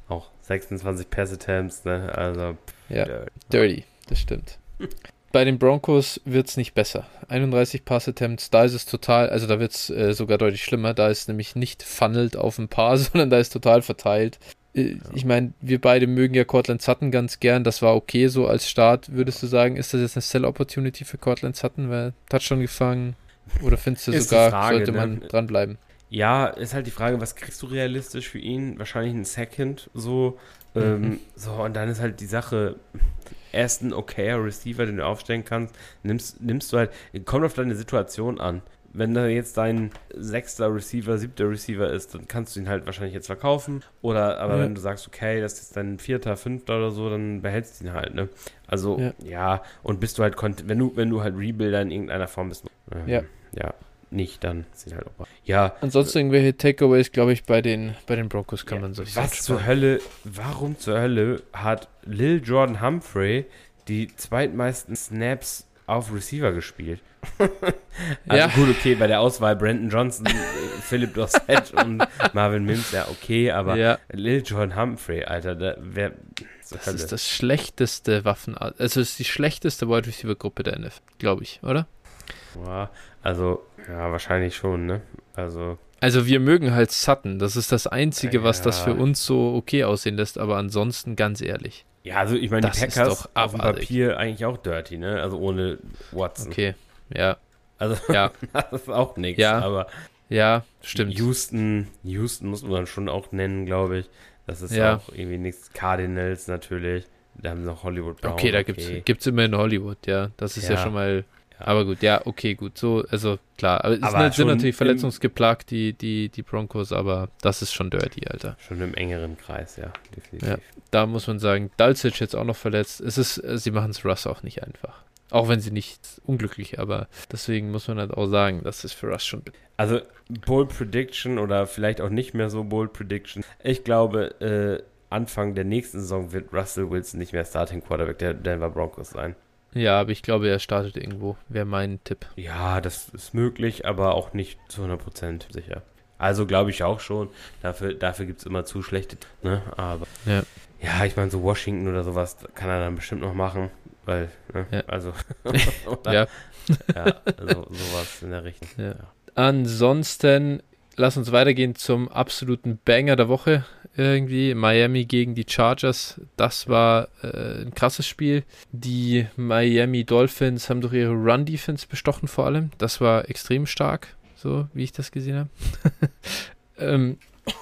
Auch 26 Pass Attempts, ne? Also, Ja, äh, dirty, das stimmt. Bei den Broncos wird es nicht besser. 31 Pass-Attempts, da ist es total, also da wird es äh, sogar deutlich schlimmer. Da ist nämlich nicht funnelt auf ein Paar, sondern da ist total verteilt. Äh, Ich meine, wir beide mögen ja Cortland Sutton ganz gern. Das war okay so als Start. Würdest du sagen, ist das jetzt eine Sell-Opportunity für Cortland Sutton? Weil Touchdown gefangen? Oder findest du sogar, Frage, sollte ne? man dranbleiben? Ja, ist halt die Frage, was kriegst du realistisch für ihn? Wahrscheinlich ein Second, so. Ähm, Mhm. so, und dann ist halt die Sache, er ist ein okayer Receiver, den du aufstellen kannst. Nimmst, nimmst du halt, kommt auf deine Situation an. Wenn da jetzt dein sechster Receiver, siebter Receiver ist, dann kannst du ihn halt wahrscheinlich jetzt verkaufen. Oder, aber Ja. wenn du sagst, okay, das ist dein vierter, fünfter oder so, dann behältst du ihn halt, ne? Also, Ja. ja, und bist du halt, wenn du, wenn du halt Rebuilder in irgendeiner Form bist, ähm, Ja. ja, nicht, dann sind halt auch. Ja, Ansonsten irgendwelche Takeaways, glaube ich, bei den, bei den Broncos kann ja, man sich Was zur Hölle, warum zur Hölle hat Lil Jordan Humphrey die zweitmeisten Snaps auf Receiver gespielt? also Ja. gut, okay, bei der Auswahl Brandon Johnson, äh, Philip Dorsett und Marvin Mims, ja okay, aber ja. Lil Jordan Humphrey, Alter, da, wer Das Hölle? ist das schlechteste Waffen, also es ist die schlechteste Wide Receiver Gruppe der NFL, glaube ich, oder? Ja, also, ja, wahrscheinlich schon, ne? Also, Also wir mögen halt Sutton, das ist das einzige, was das Ja. für uns so okay aussehen lässt, aber ansonsten ganz ehrlich. ja, also ich meine, die Packers auf dem. Papier eigentlich auch dirty, ne? Also ohne Watson. Okay, ja, Also, ja, das ist auch nichts, Ja. aber ja, stimmt. Houston, Houston muss man schon auch nennen, glaube ich. Das ist Ja. auch irgendwie nichts. Cardinals natürlich. Da haben sie noch Hollywood Brown. Okay, da gibt's, gibt's immer in Hollywood, ja, das ist ja, Ja. schon mal, Ja. aber gut, ja, okay, gut, so, also klar, aber es Aber sind, natürlich verletzungsgeplagt, die, die, die Broncos, aber das ist schon dirty, Alter. Schon im engeren Kreis, ja, definitiv. Ja. Da muss man sagen, Dulcich jetzt auch noch verletzt. Es ist, sie machen es Russ auch nicht einfach. Auch wenn sie nicht unglücklich, aber deswegen muss man halt auch sagen, das ist für Russ schon. Also, Bold Prediction oder vielleicht auch nicht mehr so Bold Prediction. Ich glaube, äh, Anfang der nächsten Saison wird Russell Wilson nicht mehr Starting Quarterback der Denver Broncos sein. Ja, aber ich glaube, er startet irgendwo. Wäre mein Tipp. Ja, das ist möglich, aber auch nicht zu 100% sicher. Also glaube ich auch schon. Dafür, dafür gibt es immer zu schlechte, ne? Aber Ja. ja, ich meine, so Washington oder sowas kann er dann bestimmt noch machen. Weil, ne? Ja. Also, Ja. ja, also sowas in der Richtung. Ja. Ansonsten, lass uns weitergehen zum absoluten Banger der Woche. Irgendwie Miami gegen die Chargers. Das war äh, ein krasses Spiel. Die Miami Dolphins haben durch ihre Run-Defense bestochen, vor allem. Das war extrem stark, so wie ich das gesehen habe. ähm,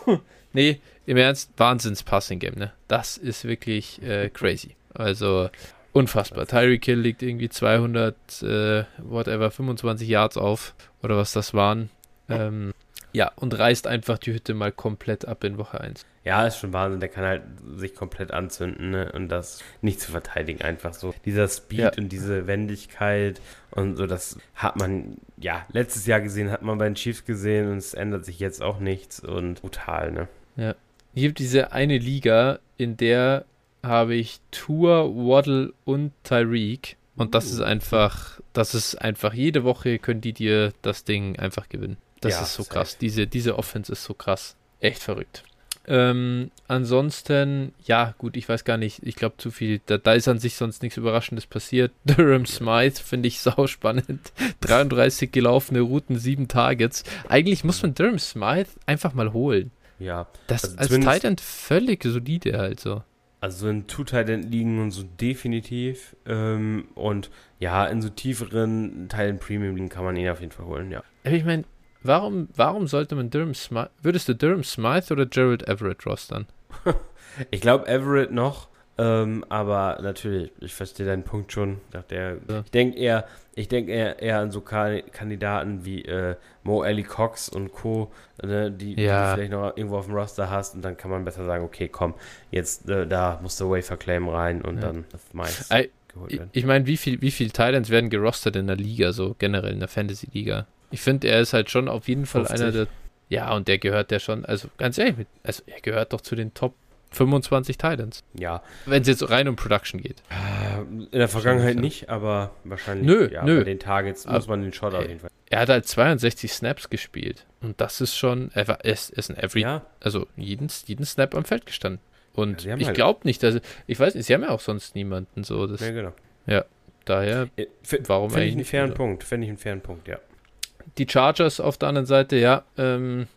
nee, im Ernst, Wahnsinns-Passing-Game, ne? Das ist wirklich äh, crazy. Also, Unfassbar. Tyreek Hill liegt irgendwie 200, äh, whatever, 25 Yards auf oder was das waren. Ähm, ja, und reißt einfach die Hütte mal komplett ab in Woche 1. Ja, ist schon Wahnsinn. Der kann halt sich komplett anzünden ne? und das nicht zu verteidigen. Einfach so. Dieser Speed ja. und diese Wendigkeit und so, das hat man, ja, letztes Jahr gesehen, hat man bei den Chiefs gesehen und es ändert sich jetzt auch nichts und brutal, ne? Ja. Es gibt diese eine Liga, in der habe ich Tour, Waddle und Tyreek. Und das ist einfach, das ist einfach, jede Woche können die dir das Ding einfach gewinnen. Das ja, ist so krass. Diese, diese Offense ist so krass. Echt verrückt. Ähm, ansonsten, ja, gut, ich weiß gar nicht, ich glaube zu viel, da, da, ist an sich sonst nichts Überraschendes passiert. Durham Smythe finde ich sau spannend. 33 gelaufene Routen, 7 Targets. Eigentlich muss man Durham Smythe einfach mal holen. Ja. Das also als Titan völlig solide halt so. Also in Two-Titan liegen und so definitiv. Ähm, und ja, in so tieferen Teilen Premium liegen kann man ihn auf jeden Fall holen, ja. Ich meine, warum, warum sollte man Durham Smythe, würdest du Durham Smythe oder Gerald Everett rostern? ich glaube Everett noch, ähm, aber natürlich, ich verstehe deinen Punkt schon. Der, ja. Ich denke eher, ich denke eher, eher an so Kandidaten wie äh, Mo Ellie Cox und Co., ne, die, ja. die, du vielleicht noch irgendwo auf dem Roster hast und dann kann man besser sagen, okay, komm, jetzt äh, da muss der Wafer Claim rein und ja. dann das meist I, Ich, ich meine, wie viel, wie viel Thailands werden gerostet in der Liga, so generell in der Fantasy-Liga? Ich finde, er ist halt schon auf jeden Fall 50. einer der. Ja, und der gehört ja schon, also ganz ehrlich, also er gehört doch zu den Top 25 Titans. Ja. Wenn es jetzt rein um Production geht. Äh, in der Vergangenheit nicht, aber wahrscheinlich nö, ja, nö. bei den Targets aber muss man den Shot auf jeden Fall. Er hat halt 62 Snaps gespielt. Und das ist schon, er, war, ist, ist ein Every, ja. also jeden, jeden Snap am Feld gestanden. Und ja, ich halt glaube nicht, dass, ich weiß nicht, sie haben ja auch sonst niemanden so. Das, ja, genau. Ja, daher, ja, warum? Finde ich einen fairen Punkt, finde ich einen fairen Punkt, ja die Chargers auf der anderen Seite, ja, ähm,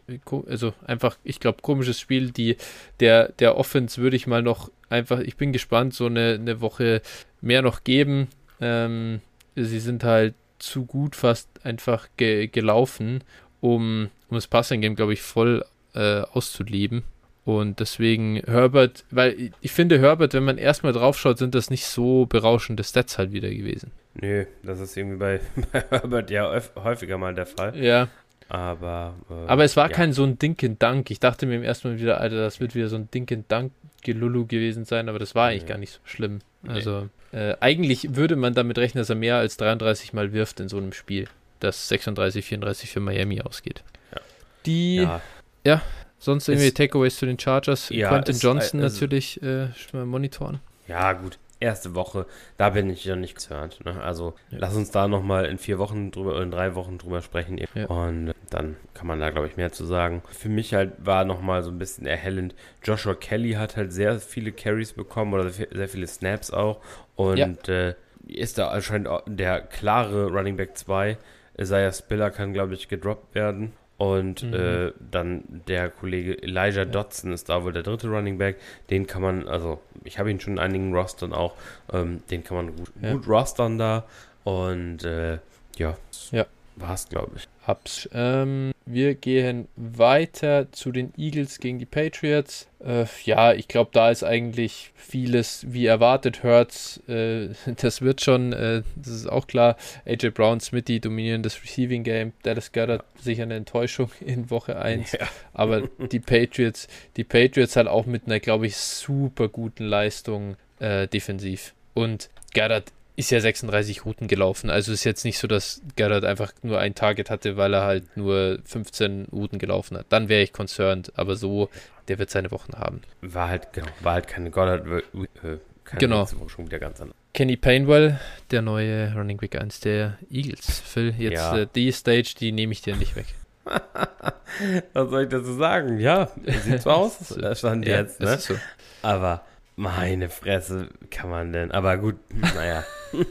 also einfach, ich glaube, komisches Spiel. Die, der, der Offense würde ich mal noch einfach, ich bin gespannt, so eine, eine Woche mehr noch geben. Ähm, sie sind halt zu gut fast einfach ge gelaufen, um, um das Passing-Game, glaube ich, voll äh, auszuleben. Und deswegen Herbert, weil ich finde Herbert, wenn man erstmal drauf schaut, sind das nicht so berauschende Stats halt wieder gewesen. Nö, das ist irgendwie bei, bei Herbert ja häufiger mal der Fall. Ja. Aber. Äh, Aber es war ja. kein so ein Dinken-Dank. Ich dachte mir im ersten Mal wieder, Alter, das wird wieder so ein Dinken-Dank-Gelulu gewesen sein, aber das war eigentlich nee. gar nicht so schlimm. Also, nee. äh, eigentlich würde man damit rechnen, dass er mehr als 33 Mal wirft in so einem Spiel, das 36, 34 für Miami ausgeht. Ja. Die. Ja. ja sonst irgendwie Takeaways zu den Chargers. Ja, Quentin Johnson also, natürlich äh, monitoren. Ja, gut erste Woche, da bin ich ja nicht gehört. Ne? Also ja. lass uns da nochmal in vier Wochen drüber, in drei Wochen drüber sprechen. Ja. Und dann kann man da, glaube ich, mehr zu sagen. Für mich halt war nochmal so ein bisschen erhellend. Joshua Kelly hat halt sehr viele Carries bekommen oder sehr viele Snaps auch. Und ja. äh, ist da anscheinend der klare Running Back 2. Isaiah Spiller kann, glaube ich, gedroppt werden. Und mhm. äh, dann der Kollege Elijah Dotson ist da wohl der dritte Running Back. Den kann man, also ich habe ihn schon in einigen Rostern auch, ähm, den kann man gut, ja. gut rostern da. Und äh, ja, ja. war es, glaube ich. Hab's. Ähm, wir gehen weiter zu den Eagles gegen die Patriots. Äh, ja, ich glaube, da ist eigentlich vieles wie erwartet. Hurts, äh, das wird schon, äh, das ist auch klar. AJ Brown, Smithy dominieren das Receiving Game. Dallas Goddard sicher eine Enttäuschung in Woche 1. Ja. Aber die Patriots, die Patriots halt auch mit einer, glaube ich, super guten Leistung äh, defensiv. Und Goddard ist ja 36 Routen gelaufen. Also ist jetzt nicht so, dass Gerhard einfach nur ein Target hatte, weil er halt nur 15 Routen gelaufen hat. Dann wäre ich concerned. Aber so, der wird seine Wochen haben. War halt, genau, war halt keine Goddard, äh, keine genau. schon wieder ganz anders. Kenny Painwell, der neue Running Back 1 der Eagles. Phil, jetzt ja. äh, die Stage, die nehme ich dir nicht weg. Was soll ich dazu sagen? Ja, sieht so aus, das stand ja, jetzt, ne? So. Aber meine Fresse, kann man denn? Aber gut, naja.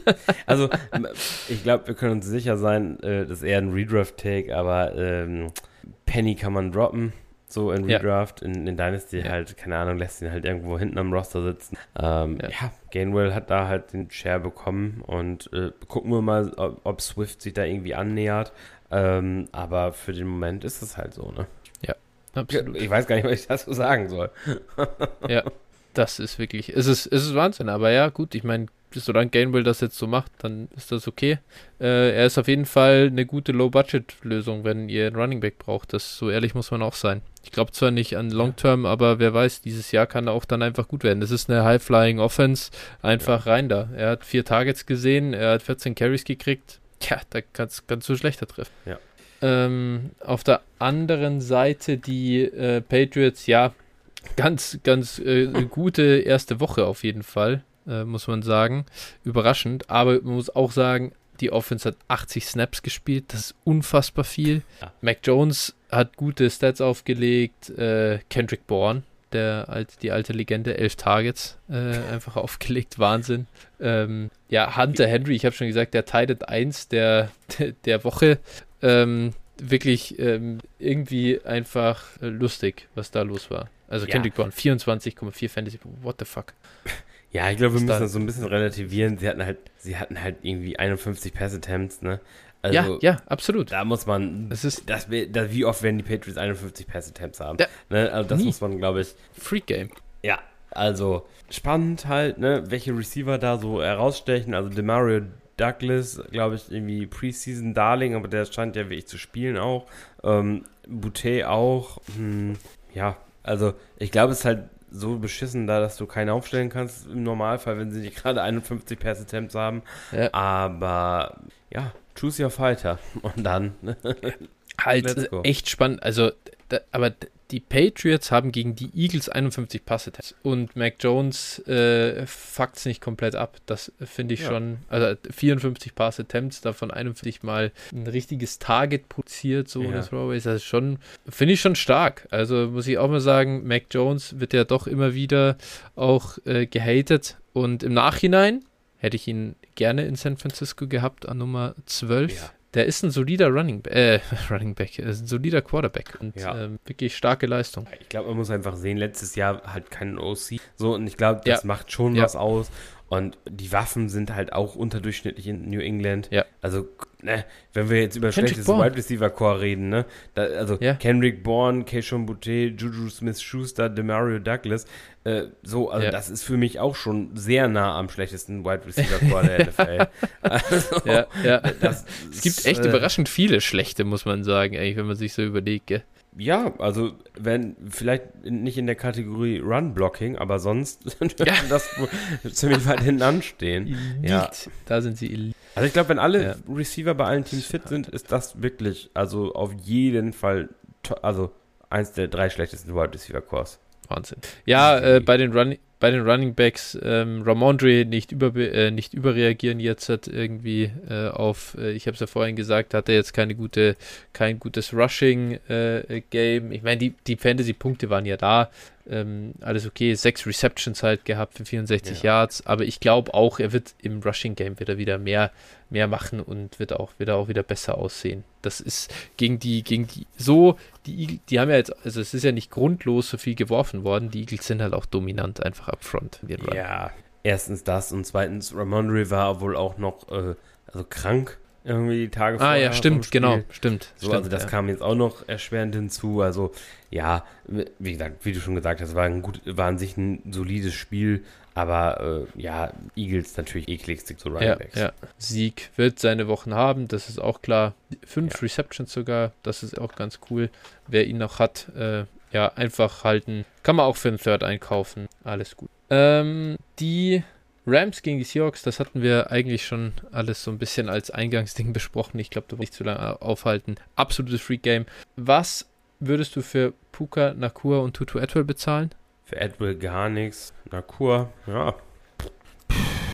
also, ich glaube, wir können uns sicher sein, äh, das ist eher ein Redraft-Take, aber ähm, Penny kann man droppen. So in Redraft, ja. in, in Dynasty ja. halt, keine Ahnung, lässt ihn halt irgendwo hinten am Roster sitzen. Ähm, ja. ja. Gainwell hat da halt den Share bekommen und äh, gucken wir mal, ob, ob, Swift sich da irgendwie annähert. Ähm, aber für den Moment ist es halt so, ne? Ja, absolut. Ich weiß gar nicht, was ich dazu sagen soll. ja. Das ist wirklich, es ist, es ist Wahnsinn, aber ja, gut, ich meine, solange Gainwell das jetzt so macht, dann ist das okay. Äh, er ist auf jeden Fall eine gute Low-Budget-Lösung, wenn ihr einen Running Back braucht. Das so ehrlich muss man auch sein. Ich glaube zwar nicht an Long Term, aber wer weiß, dieses Jahr kann er auch dann einfach gut werden. Das ist eine High-Flying Offense, einfach ja. rein da. Er hat vier Targets gesehen, er hat 14 Carries gekriegt. Tja, da kannst, du schlechter treffen. Ja. Ähm, auf der anderen Seite die äh, Patriots, ja, ganz, ganz äh, gute erste Woche auf jeden Fall, äh, muss man sagen. Überraschend, aber man muss auch sagen, die Offense hat 80 Snaps gespielt, das ist unfassbar viel. Ja. Mac Jones hat gute Stats aufgelegt, äh, Kendrick Bourne, der alte, die alte Legende, elf Targets äh, einfach aufgelegt, Wahnsinn. Ähm, ja, Hunter Henry, ich habe schon gesagt, der Titan 1 der, der Woche ähm, wirklich ähm, irgendwie einfach lustig, was da los war. Also ja. Kendrick Bourne, 24,4 Fantasy, what the fuck. Ja, ich glaube, wir müssen das so ein bisschen relativieren. Sie hatten halt, sie hatten halt irgendwie 51 Pass Attempts, ne? Also, ja, ja, absolut. Da muss man, das ist, das, das, wie oft werden die Patriots 51 Pass Attempts haben? Ja, ne? Also das nie. muss man, glaube ich. Freak Game. Ja, also spannend halt, ne? Welche Receiver da so herausstechen. Also Demario Douglas, glaube ich, irgendwie Preseason Darling, aber der scheint ja wirklich zu spielen auch. Ähm, Boutet auch. Hm, ja, also ich glaube, es ist halt so beschissen da, dass du keinen aufstellen kannst im Normalfall, wenn sie nicht gerade 51 Pass Attempts haben. Ja. Aber ja, choose your fighter. Und dann. halt echt spannend. Also, da, aber die Patriots haben gegen die Eagles 51 Passe und Mac Jones äh, fuckt es nicht komplett ab. Das finde ich ja. schon. Also 54 Pass Attempts, davon 41 mal ein richtiges Target produziert, so ja. das Throwaways. Das ist schon, finde ich schon stark. Also muss ich auch mal sagen, Mac Jones wird ja doch immer wieder auch äh, gehatet und im Nachhinein hätte ich ihn gerne in San Francisco gehabt an Nummer 12. Ja der ist ein solider Running, äh, Running Back, ist ein solider Quarterback und ja. ähm, wirklich starke Leistung. Ich glaube, man muss einfach sehen, letztes Jahr halt keinen OC. So, und ich glaube, das ja. macht schon ja. was aus. Und die Waffen sind halt auch unterdurchschnittlich in New England. Ja. Also, ne, wenn wir jetzt über Kendrick schlechtes Wide Receiver Core reden, ne? Da, also ja. Kendrick Bourne, Keishon Boutte, Juju Smith-Schuster, Demario Douglas, äh, so, also ja. das ist für mich auch schon sehr nah am schlechtesten Wide Receiver Core der NFL. Also, ja, ja. Das, es gibt echt äh, überraschend viele schlechte, muss man sagen, eigentlich, wenn man sich so überlegt, gell? Ja, also wenn vielleicht nicht in der Kategorie Run Blocking, aber sonst ja. das ziemlich weit hinten anstehen. Elite. Ja, da sind sie elite. Also ich glaube, wenn alle ja. Receiver bei allen Teams fit sind, ist das wirklich also auf jeden Fall also eins der drei schlechtesten Wide Receiver Cores. Wahnsinn. Ja, äh, bei den Running bei den Running Backs ähm, Ramondre nicht, über, äh, nicht überreagieren jetzt hat irgendwie äh, auf, äh, ich habe es ja vorhin gesagt, hat er jetzt keine gute, kein gutes Rushing-Game. Äh, ich meine, die, die Fantasy-Punkte waren ja da, ähm, alles okay, sechs Receptions halt gehabt für 64 ja. Yards, aber ich glaube auch, er wird im Rushing Game wieder wieder mehr, mehr machen und wird auch, wird auch wieder besser aussehen. Das ist gegen die, gegen die, so, die Eagles, die haben ja jetzt, also es ist ja nicht grundlos so viel geworfen worden, die Eagles sind halt auch dominant einfach up front. Ja, erstens das und zweitens, Ramondre war wohl auch noch, äh, also krank irgendwie die Tage vorher. Ah ja, stimmt, genau, stimmt. So, stimmt, also das ja. kam jetzt auch noch erschwerend hinzu. Also ja, wie gesagt, wie du schon gesagt hast, war ein gut, war an sich ein solides Spiel, aber äh, ja, Eagles natürlich ekligste zu Running Backs. Ja, ja. Sieg wird seine Wochen haben, das ist auch klar. Fünf ja. Receptions sogar, das ist auch ganz cool. Wer ihn noch hat, äh, ja, einfach halten. Kann man auch für einen Third einkaufen. Alles gut. Ähm, die Rams gegen die Seahawks, das hatten wir eigentlich schon alles so ein bisschen als Eingangsding besprochen. Ich glaube, du willst nicht zu lange aufhalten. Absolutes Freak Game. Was würdest du für Puka, Nakur und Tutu Atwell bezahlen? Für Atwell gar nichts. Nakur, ja.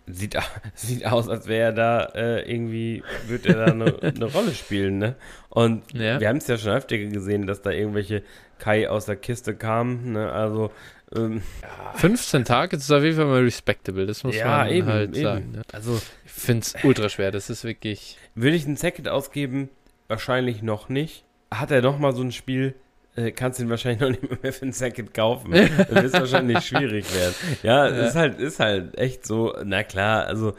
Sieht, sieht aus, als wäre er da äh, irgendwie, würde er da eine, eine Rolle spielen, ne? Und ja. wir haben es ja schon öfter gesehen, dass da irgendwelche Kai aus der Kiste kamen, ne? Also ähm, ja. 15 Tage, das ist auf jeden Fall mal respectable, das muss ja, man eben, halt eben. sagen. Ne? Also, ich finde es ultra schwer, das ist wirklich. Würde ich einen Second ausgeben? Wahrscheinlich noch nicht. Hat er noch mal so ein Spiel, äh, kannst du ihn wahrscheinlich noch nicht mehr für einen Second kaufen. Dann wird wahrscheinlich schwierig werden. Ja, ja, ist halt, ist halt echt so, na klar, also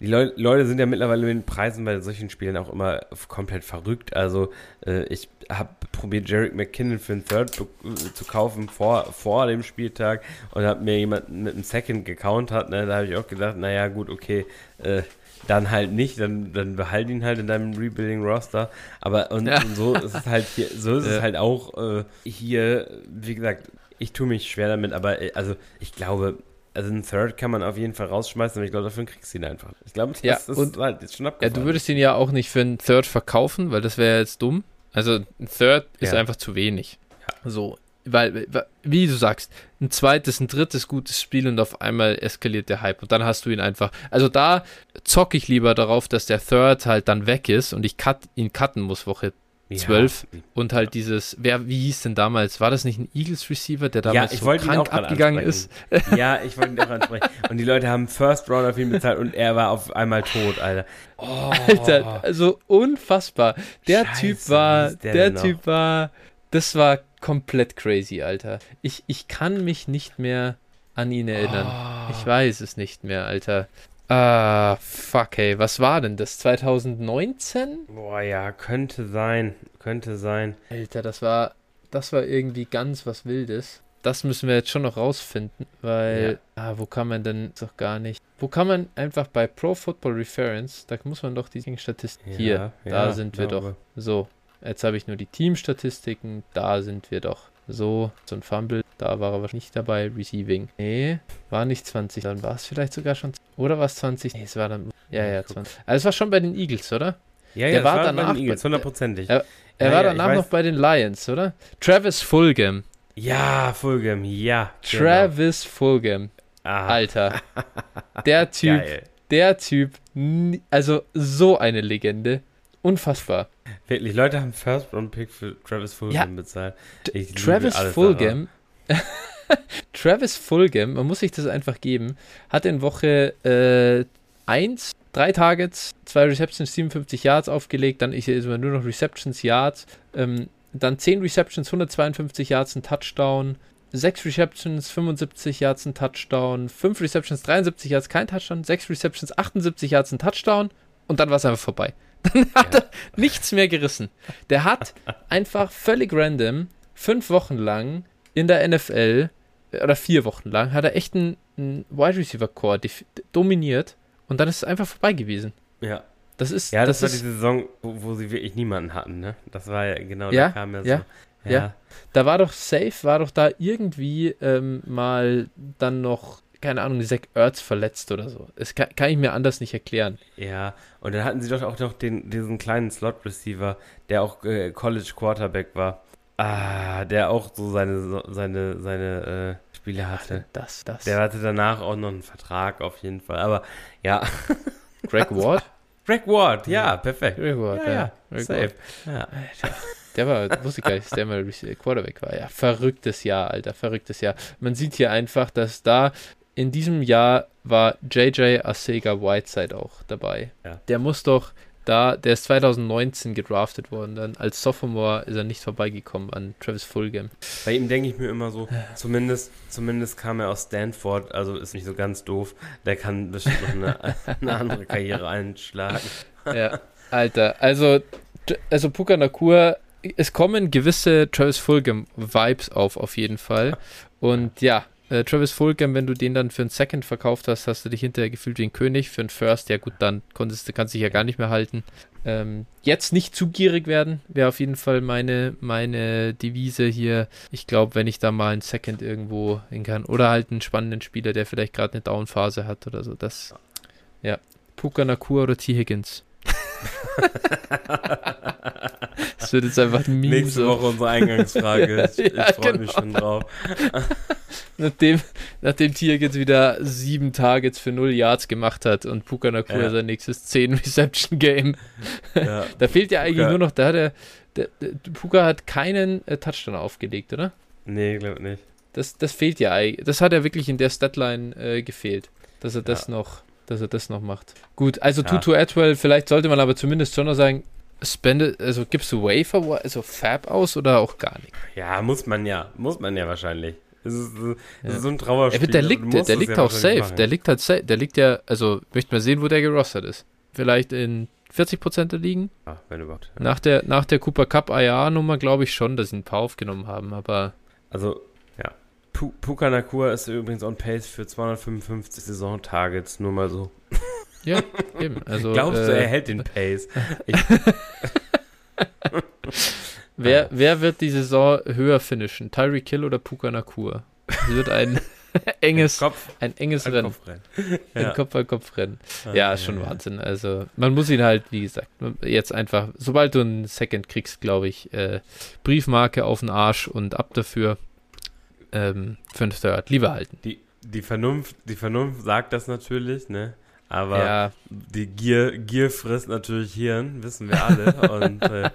die Leu Leute sind ja mittlerweile mit den Preisen bei solchen Spielen auch immer komplett verrückt. Also äh, ich habe probiert, Jarek McKinnon für einen Third zu kaufen vor, vor dem Spieltag und hat mir jemand mit einem Second gecountert. Ne? Da habe ich auch gedacht, naja, gut, okay, äh, dann halt nicht, dann, dann behalt ihn halt in deinem Rebuilding-Roster. Aber und, ja. und, so ist es halt hier, so ist ja. es halt auch äh, hier, wie gesagt, ich tue mich schwer damit, aber äh, also ich glaube, also einen Third kann man auf jeden Fall rausschmeißen, aber ich glaube, dafür kriegst du ihn einfach. Ich glaube, das ja, ist und, halt jetzt schon abgefahren. Ja, du würdest ihn ja auch nicht für einen Third verkaufen, weil das wäre jetzt dumm. Also ein Third ist einfach zu wenig. Ja. So, weil, wie du sagst, ein zweites, ein drittes gutes Spiel und auf einmal eskaliert der Hype und dann hast du ihn einfach. Also da zocke ich lieber darauf, dass der Third halt dann weg ist und ich cut, ihn cutten muss Woche 12 ja. und halt dieses, wer, wie hieß denn damals, war das nicht ein Eagles Receiver, der damals ja, so krank abgegangen ist? Ja, ich wollte ihn auch ansprechen. Und die Leute haben First Round auf ihn bezahlt und er war auf einmal tot, Alter. Oh. Alter, also unfassbar. Der Scheiße, Typ war, der, der Typ war, das war komplett crazy, Alter. Ich, ich kann mich nicht mehr an ihn erinnern. Oh. Ich weiß es nicht mehr, Alter. Ah, fuck, ey. Was war denn das? 2019? Boah, ja, könnte sein. Könnte sein. Alter, das war, das war irgendwie ganz was Wildes. Das müssen wir jetzt schon noch rausfinden, weil, ja. ah, wo kann man denn, doch gar nicht. Wo kann man einfach bei Pro Football Reference, da muss man doch die Statistiken. Ja, Hier, ja, da sind wir glaube. doch. So, Jetzt habe ich nur die Teamstatistiken. Da sind wir doch. So, so ein Fumble. Da war er wahrscheinlich nicht dabei. Receiving. Nee, war nicht 20. Dann war es vielleicht sogar schon. Oder war es 20? Nee, es war dann. Ja, ja, 20. Also es war schon bei den Eagles, oder? Ja, ja, Der war, war danach. Bei den Eagles, hundertprozentig. Er, er ja, war ja, danach noch bei den Lions, oder? Travis Fulgham. Ja, Fulgham, ja. Genau. Travis genau. Fulgham. Aha. Alter. Der Typ. Geil. Der Typ. Also so eine Legende. Unfassbar. Wirklich, Leute haben First Round Pick für Travis Fulgham ja, bezahlt. Ich Travis Fulgham. Travis Fulgham, man muss sich das einfach geben, hat in Woche 1 äh, drei Targets, zwei Receptions, 57 Yards aufgelegt, dann ist immer nur noch Receptions, Yards, ähm, dann 10 Receptions, 152 Yards, ein Touchdown, 6 Receptions, 75 Yards, ein Touchdown, 5 Receptions, 73 Yards, kein Touchdown, 6 Receptions, 78 Yards, ein Touchdown und dann war es einfach vorbei. Dann hat ja. er nichts mehr gerissen. Der hat einfach völlig random fünf Wochen lang in der NFL oder vier Wochen lang hat er echt einen, einen Wide Receiver Core dominiert und dann ist es einfach vorbei gewesen. Ja. Das ist ja, das, das war ist, die Saison, wo, wo, sie wirklich niemanden hatten, ne? Das war ja genau, ja, da kam ja so. Ja, ja. ja. Da war doch safe, war doch da irgendwie ähm, mal dann noch keine Ahnung, Zach Ertz verletzt oder so. Das kann, kann, ich mir anders nicht erklären. Ja, und dann hatten sie doch auch noch den, diesen kleinen Slot-Receiver, der auch äh, College Quarterback war. Ah, der auch so seine, seine, seine äh, Spiele hatte. Das, das. Der hatte danach auch noch einen Vertrag auf jeden Fall. Aber ja. Greg Ward? Greg Ward, ja, perfekt. Greg Ward, ja. ja. Greg Safe. Ja. Der war, wusste ich gar nicht, dass der mal Quarterback war. Ja, verrücktes Jahr, Alter, verrücktes Jahr. Man sieht hier einfach, dass da in diesem Jahr war JJ Asega Whiteside auch dabei. Ja. Der muss doch da, der ist 2019 gedraftet worden, dann als Sophomore ist er nicht vorbeigekommen an Travis Fulgham. Bei ihm denke ich mir immer so, zumindest, zumindest kam er aus Stanford, also ist nicht so ganz doof, der kann bestimmt noch eine, eine andere Karriere einschlagen. Ja, Alter, also, also Puka Nakur, es kommen gewisse Travis Fulgham Vibes auf, auf jeden Fall. Und ja, äh, Travis Fulgham, wenn du den dann für einen Second verkauft hast, hast du dich hinterher gefühlt wie ein König. Für einen First, ja gut, dann konntest du, kannst dich ja gar nicht mehr halten. Ähm, jetzt nicht zu gierig werden, wäre auf jeden Fall meine, meine Devise hier. Ich glaube, wenn ich da mal einen Second irgendwo hin kann. Oder halt einen spannenden Spieler, der vielleicht gerade eine Downphase hat oder so. Das, ja. Puka Nakur oder T. Higgins. das wird jetzt einfach ein Meme. Nächste Woche unsere Eingangsfrage. Ich, ja, ich freue genau. mich schon drauf. nachdem, Tier jetzt wieder sieben Targets für null Yards gemacht hat und Puka Nakur ja. sein nächstes 10 Reception Game. Ja. da fehlt ja eigentlich Puka. nur noch, da hat er, der, der, Puka hat keinen äh, Touchdown aufgelegt, oder? Nee, glaube nicht. Das, das fehlt ja eigentlich. Das hat er wirklich in der Statline äh, gefehlt, dass er das noch dass er das noch macht. Gut, also ja. Tutu Atwell, vielleicht sollte man aber zumindest schon noch sagen, spende, also gibst du Wafer, also Fab aus oder auch gar nicht? Ja, muss man ja, muss man ja wahrscheinlich. Das ist, das ist so ein Trauerspiel. Der liegt, der, der liegt ja auch safe. Machen. Der liegt halt safe. Der liegt ja, also möchte mal sehen, wo der gerostert ist. Vielleicht in 40 Prozent der Ligen. Ja, wenn überhaupt. Ja. Nach der, nach der Cooper Cup IA-Nummer glaube ich schon, dass sie ein paar aufgenommen haben, aber. Also, ja. Puka Nakua ist übrigens on pace für 255 Saison-Targets, nur mal so. Ja, eben. Also, Glaubst du, äh, er hält den Pace? Wer, Ah. wer wird die Saison höher finishen? Tyreek Kill oder Puka Nakua? Es wird ein enges, Kopf, ein enges an Rennen. Kopf rennen. Ein Kopf-an-Kopf-Rennen. Ah, Ja, ist schon Wahnsinn. Also, man muss ihn halt, wie gesagt, jetzt einfach, sobald du einen Second kriegst, glaube ich, äh, Briefmarke auf den Arsch und ab dafür ähm, für einen Third. Lieber halten. Die, die, Vernunft, die Vernunft sagt das natürlich, ne? Aber Ja, die Gier, Gier frisst natürlich Hirn, wissen wir alle. Und äh,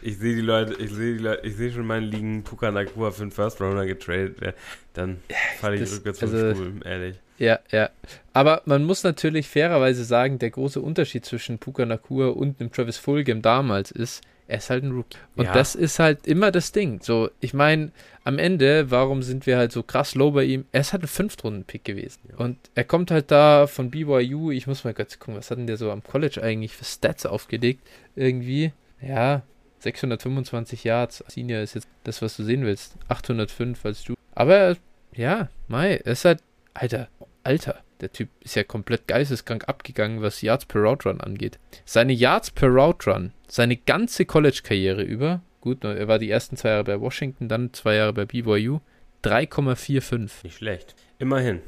ich sehe die Leute, ich sehe die Leute, ich sehe schon meine Ligen Puka Nakua für einen First Runner getradet. werden. Dann falle ich das- rückwärts vom also- Stuhl, ehrlich. ja, ja. Aber man muss natürlich fairerweise sagen, der große Unterschied zwischen Puka Nakua und dem Travis Fulgham damals ist, er ist halt ein Rookie. Und Ja. das ist halt immer das Ding. So, ich meine, am Ende, warum sind wir halt so krass low bei ihm? Er ist halt ein Fünftrunden-Pick gewesen. Ja. Und er kommt halt da von BYU. Ich muss mal kurz gucken, was hat denn der so am College eigentlich für Stats aufgelegt? Irgendwie, ja, 625 Yards. Senior ist jetzt das, was du sehen willst. 805 als du. Aber, ja, Mai, er ist halt, Alter, Alter. Der Typ ist ja komplett geisteskrank abgegangen, was Yards per Route Run angeht. Seine Yards per Route Run, seine ganze College-Karriere über, gut, er war die ersten zwei Jahre bei Washington, dann zwei Jahre bei BYU, 3,45. Nicht schlecht. Immerhin.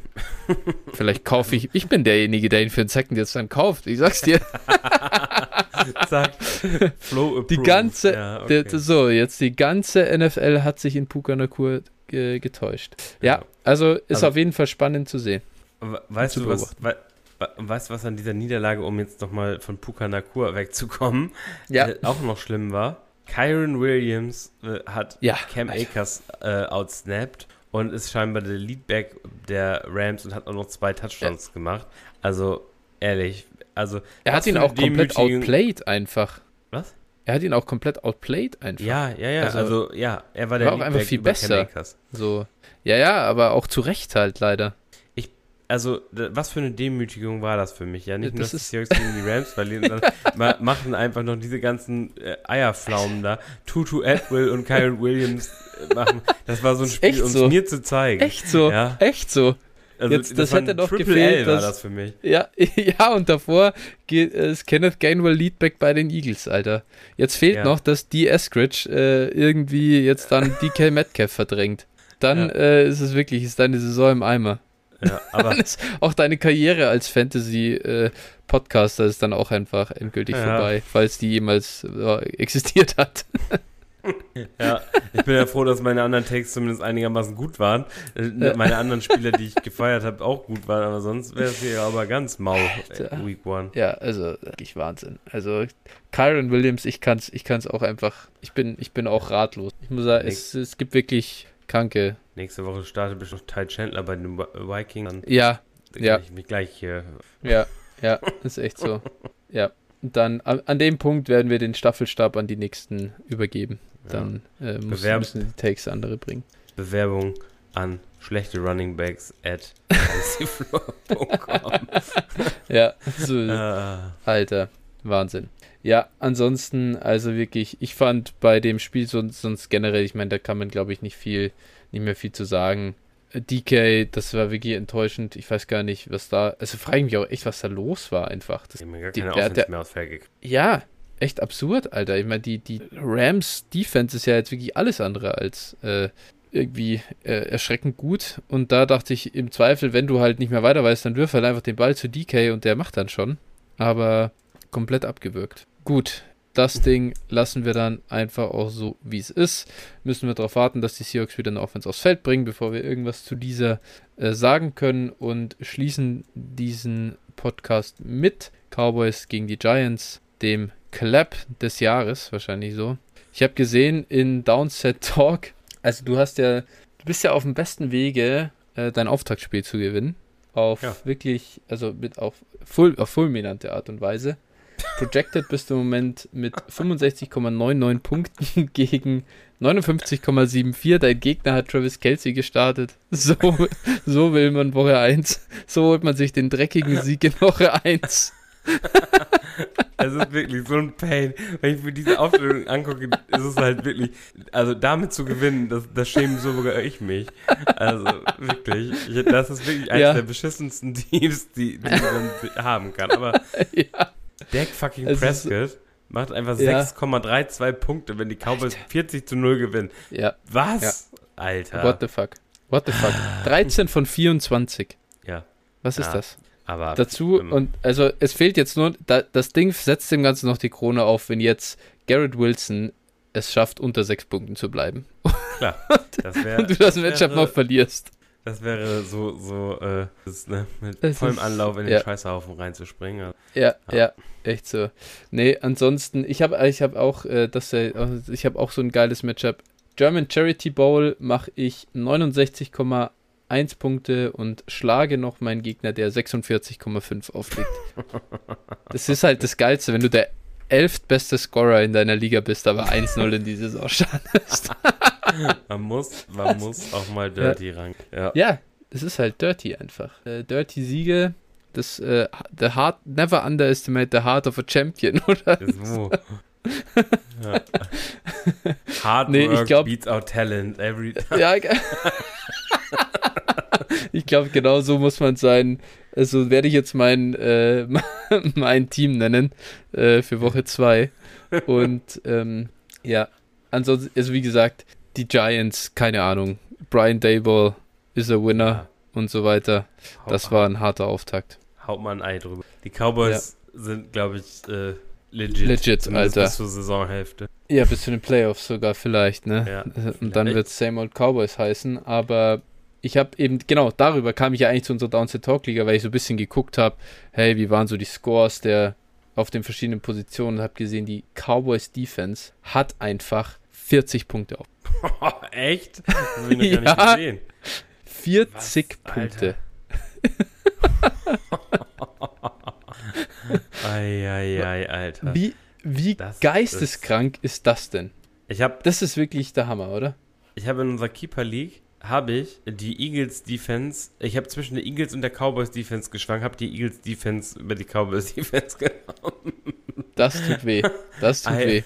Vielleicht kaufe ich, ich bin derjenige, der ihn für einen Second jetzt dann kauft. Ich sag's dir. Zack. Flow Die approved. ganze, Ja, der, okay. so, jetzt die ganze NFL hat sich in Puka Nakur äh, getäuscht. Ja, also ist Also- auf jeden Fall spannend zu sehen. We- Weißt du, was, we we- weißt, was an dieser Niederlage, um jetzt nochmal von Puka Nakur wegzukommen, Ja. äh, auch noch schlimm war? Kyron Williams äh, hat Ja, Cam Alter. Akers äh, outsnapped und ist scheinbar der Leadback der Rams und hat auch noch zwei Touchdowns gemacht. Also, ehrlich, also. Er hat ihn auch komplett outplayed einfach. Was? Er hat ihn auch komplett outplayed einfach. Ja, ja, ja, also, Also, ja, er war war der auch einfach viel besser. Cam Akers. So. Ja, ja, aber auch zu Recht halt leider. Also, d- was für eine Demütigung war das für mich? Ja, nicht Ja, nur, das dass die Seahawks gegen die Rams verlieren, sondern ma machen einfach noch diese ganzen äh, Eierpflaumen da. Tutu Atwell und Kyron Williams äh, machen. Das war so ein Spiel, um es so. mir zu zeigen. Echt so. Ja. Echt so. Also, Jetzt, das war hätte doch Triple gefehlt, L war dass- das für mich. Ja, ja, und davor geht, äh, ist Kenneth Gainwell Leadback bei den Eagles, Alter. Jetzt fehlt Ja. noch, dass die Eskridge äh, irgendwie jetzt dann DK Metcalf verdrängt. Dann Ja. äh, ist es wirklich, ist deine Saison im Eimer. Ja, aber auch deine Karriere als Fantasy-Podcaster ist dann auch einfach endgültig Ja. vorbei, falls die jemals äh, existiert hat. ja, ich bin ja froh, dass meine anderen Takes zumindest einigermaßen gut waren. Äh. Meine anderen Spieler, die ich gefeiert habe, auch gut waren, aber sonst wäre es hier aber ganz mau, äh, Alter. Week One. Ja, also wirklich Wahnsinn. Also Kyron Williams, ich kann's, ich kann's auch einfach, ich bin, ich bin auch ratlos. Ich muss sagen, es, es gibt wirklich kranke. Nächste Woche startet bestimmt Ty Chandler bei den Vikings. Dann Ja, Ja. ich mich gleich hier ja, ja, ist echt so. Ja. Dann an, an dem Punkt werden wir den Staffelstab an die nächsten übergeben. Dann äh, muss, müssen die Takes andere bringen. Bewerbung an schlechte Runningbacks at. Ja, so, Ah, Alter, Wahnsinn. Ja, ansonsten, also wirklich, ich fand bei dem Spiel sonst, sonst generell, ich meine, da kann man, glaube ich, nicht viel, nicht mehr viel zu sagen. Äh, DK, das war wirklich enttäuschend. Ich weiß gar nicht, was da, also frage ich mich auch echt, was da los war einfach. Das, ich habe mir gar Die- keine Offense der- mehr ja, echt absurd, Alter. Ich meine, die, die Rams Defense ist ja jetzt wirklich alles andere als äh, irgendwie äh, erschreckend gut. Und da dachte ich, im Zweifel, wenn du halt nicht mehr weiter weißt, dann wirf halt einfach den Ball zu DK und der macht dann schon. Aber komplett abgewürgt. Gut, das Ding lassen wir dann einfach auch so, wie es ist. Müssen wir darauf warten, dass die Seahawks wieder eine Offense aufs Feld bringen, bevor wir irgendwas zu dieser äh, sagen können und schließen diesen Podcast mit Cowboys gegen die Giants, dem Clap des Jahres, wahrscheinlich so. Ich habe gesehen in Downset Talk, also du hast ja, du bist ja auf dem besten Wege, äh, dein Auftaktspiel zu gewinnen. Auf Ja. wirklich, also mit auf, full, auf fulminante Art und Weise. Projected bist du im Moment mit 65,99 Punkten gegen 59,74. Dein Gegner hat Travis Kelsey gestartet. So, so will man Woche 1. So holt man sich den dreckigen Sieg in Woche 1. Es ist wirklich so ein Pain. Wenn ich mir diese Aufstellung angucke, ist es halt wirklich, also damit zu gewinnen, das, das schäme sogar ich mich. Also wirklich, ich, das ist wirklich eines Ja. der beschissensten Teams, die, die man haben kann. Aber ja. Dak fucking Es Prescott macht einfach Ja. 6,32 Punkte, wenn die Cowboys 40 zu 0 gewinnen. ja. Was? Alter. What the fuck? What the fuck? 13 von 24. ja, Was ist Ja. das? aber Dazu, ähm, und also es fehlt jetzt nur, da, das Ding setzt dem Ganzen noch die Krone auf, wenn jetzt Garrett Wilson es schafft, unter sechs Punkten zu bleiben. klar, das wäre Und du das Matchup wäre- noch verlierst. Das wäre so, so, äh, das, ne, mit Es vollem ist- Anlauf in den ja. Scheißhaufen reinzuspringen. Also, Ja, Ja. ja, echt so. Nee, ansonsten, ich habe ich hab auch, äh, das, äh, ich habe auch so ein geiles Matchup. German Charity Bowl mache ich 69,1 Punkte und schlage noch meinen Gegner, der 46,5 aufliegt. das ist halt das Geilste, wenn du der elftbeste Scorer in deiner Liga bist, aber 1-0 in die Saison standest. man muss, man muss auch mal dirty ran. Ja. Ja, es ist halt dirty einfach. Äh, dirty Siege, das, äh, the heart, never underestimate the heart of a champion, oder? Wo. ja. Hard Nee, ich work glaub- beats out talent every time. Ja, ich glaube, genau so muss man sein. Also werde ich jetzt mein, äh, mein Team nennen äh, für Woche 2. Und ähm, ja, ansonsten, also wie gesagt, die Giants, keine Ahnung. Brian Dayball ist a winner und so weiter. Das war ein harter Auftakt. Haut mal ein Ei drüber. Die Cowboys sind, glaube ich, äh, legit. Legit, Alter. Bis zur Saisonhälfte. Ja, bis zu den Playoffs sogar vielleicht, ne? Ja, Und dann vielleicht. wird es Same Old Cowboys heißen. Aber ich habe eben, genau, darüber kam ich ja eigentlich zu unserer Downset Talk Liga, weil ich so ein bisschen geguckt habe, hey, wie waren so die Scores der auf den verschiedenen Positionen und habe gesehen, die Cowboys Defense hat einfach 40 Punkte auf. Echt? Das habe ich noch Ja. gar nicht gesehen. 40 Was, Punkte. Eieiei, Alter. Wie, wie Das geisteskrank ist das denn? Ich habe Das ist wirklich der Hammer, oder? ich hab in unserer Keeper League habe ich die Eagles Defense, ich habe zwischen der Eagles und der Cowboys Defense geschwankt, habe die Eagles Defense über die Cowboys Defense genommen. Das tut weh. Das tut weh.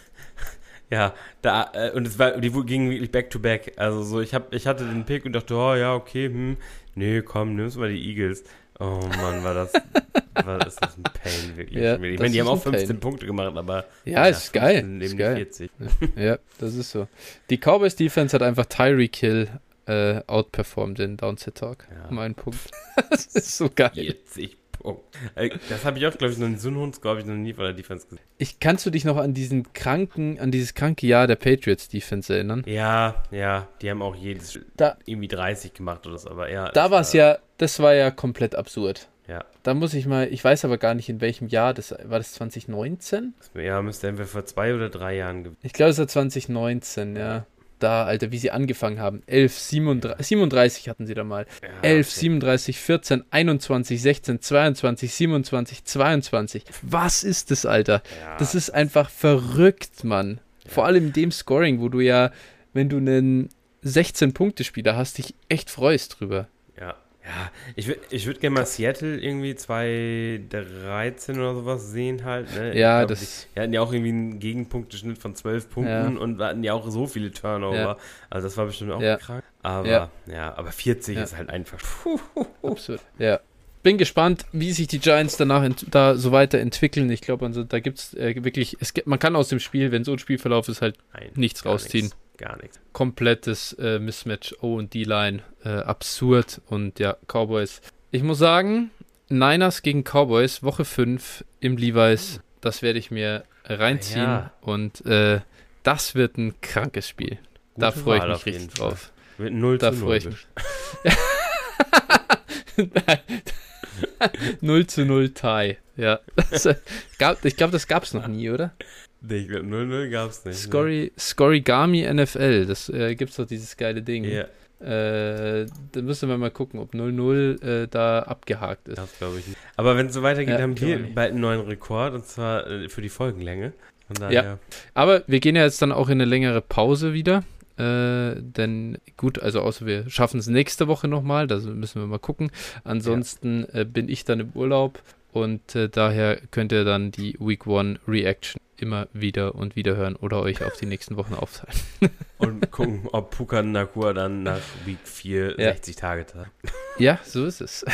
Ja, da äh, und es war die gingen wirklich back to back. Also so ich habe ich hatte den Pick und dachte, oh ja, okay, hm, nee, komm, nimmst mal die Eagles. Oh Mann, war das war ist das ein Pain wirklich. Ja, ich meine, die haben auch ein 15 Pain. Punkte gemacht, aber Ja, ist geil. 15 Ist neben geil. die 40. Ja, das ist so. Die Cowboys Defense hat einfach Tyreek Hill äh, outperformed in Downset Talk. Ja. Um einen Punkt. das ist so geil. 40 Punkte. Das habe ich auch, glaube ich, noch einen Hund, glaube ich, noch nie von der Defense gesehen. Ich, kannst du dich noch an diesen kranken, an dieses kranke Jahr der Patriots Defense erinnern? Ja, ja, die haben auch jedes Da- irgendwie 30 gemacht oder so, aber ja. Da war es ja, das war ja komplett absurd. Ja. Da muss ich mal, ich weiß aber gar nicht in welchem Jahr, das war das 2019? Ja, müsste entweder vor zwei oder drei Jahren gewesen Ich glaube, es war 2019, ja. Da, Alter, wie sie angefangen haben. 11, 37, 37 hatten sie da mal. ja, 11, okay. 37, 14, 21, 16, 22, 27, 22. Was ist das, Alter? Ja, Das ist einfach verrückt, Mann. Vor allem in dem Scoring, wo du ja, wenn du einen 16-Punkte-Spieler hast, dich echt freust drüber. Ja, ja. Ich würde ich würd gerne mal Seattle irgendwie 2013 oder sowas sehen halt. Ne? Ja, glaub, das. Die, die hatten ja auch irgendwie einen Gegenpunkteschnitt von 12 Punkten und hatten ja auch so viele Turnover. Ja. Also das war bestimmt auch Ja. krank. Aber Ja. ja, aber 40 Ja. ist halt einfach. Puh, Absurd. Ja. Bin gespannt, wie sich die Giants danach da so weiterentwickeln. Ich glaube, also, da gibt es äh, wirklich, es man kann aus dem Spiel, wenn so ein Spielverlauf ist, halt Nein, Nichts rausziehen. Nichts, gar nichts. komplettes äh, Mismatch O und D-Line. Äh, absurd. Und ja, Cowboys. Ich muss sagen, Niners gegen Cowboys, Woche 5 im Levi's, das werde ich mir reinziehen. Ja. Und äh, das wird ein krankes Spiel. da Gute freue ich mich richtig Fall. drauf. Wird 0 Da zu 0. freu ich mich. 0 zu 0 Tie. Ja. Das, äh, gab, ich glaube, das gab es noch nie, oder? Nee, ich glaube, 0-0 gab es nicht. Scory, Scorigami NFL, das äh, gibt's doch dieses geile Ding. Ne? Ja, Äh, da müssen wir mal gucken, ob 0-0 äh, da abgehakt ist. das glaube ich nicht. Aber wenn es so weitergeht, Ja, haben wir bald einen neuen Rekord und zwar äh, für die Folgenlänge. Daher, Aber wir gehen ja jetzt dann auch in eine längere Pause wieder. Äh, denn gut, also außer wir schaffen es nächste Woche nochmal, da müssen wir mal gucken. Ansonsten äh, bin ich dann im Urlaub Und äh, daher könnt ihr dann die Week One Reaction immer wieder und wieder hören oder euch auf die nächsten Wochen aufteilen. und gucken, ob Puka Nakua dann nach Week 4 ja. 60 Tage hat. Ja, so ist es.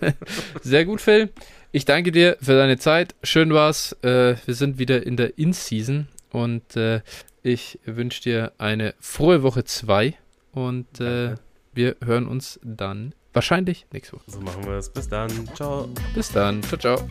Sehr gut, Phil. Ich danke dir für deine Zeit. Schön war's. Äh, wir sind wieder in der In-Season und äh, ich wünsche dir eine frohe Woche 2 und äh, wir hören uns dann wahrscheinlich nächste Woche. So machen wir es. Bis dann. Ciao. Bis dann. Ciao, ciao.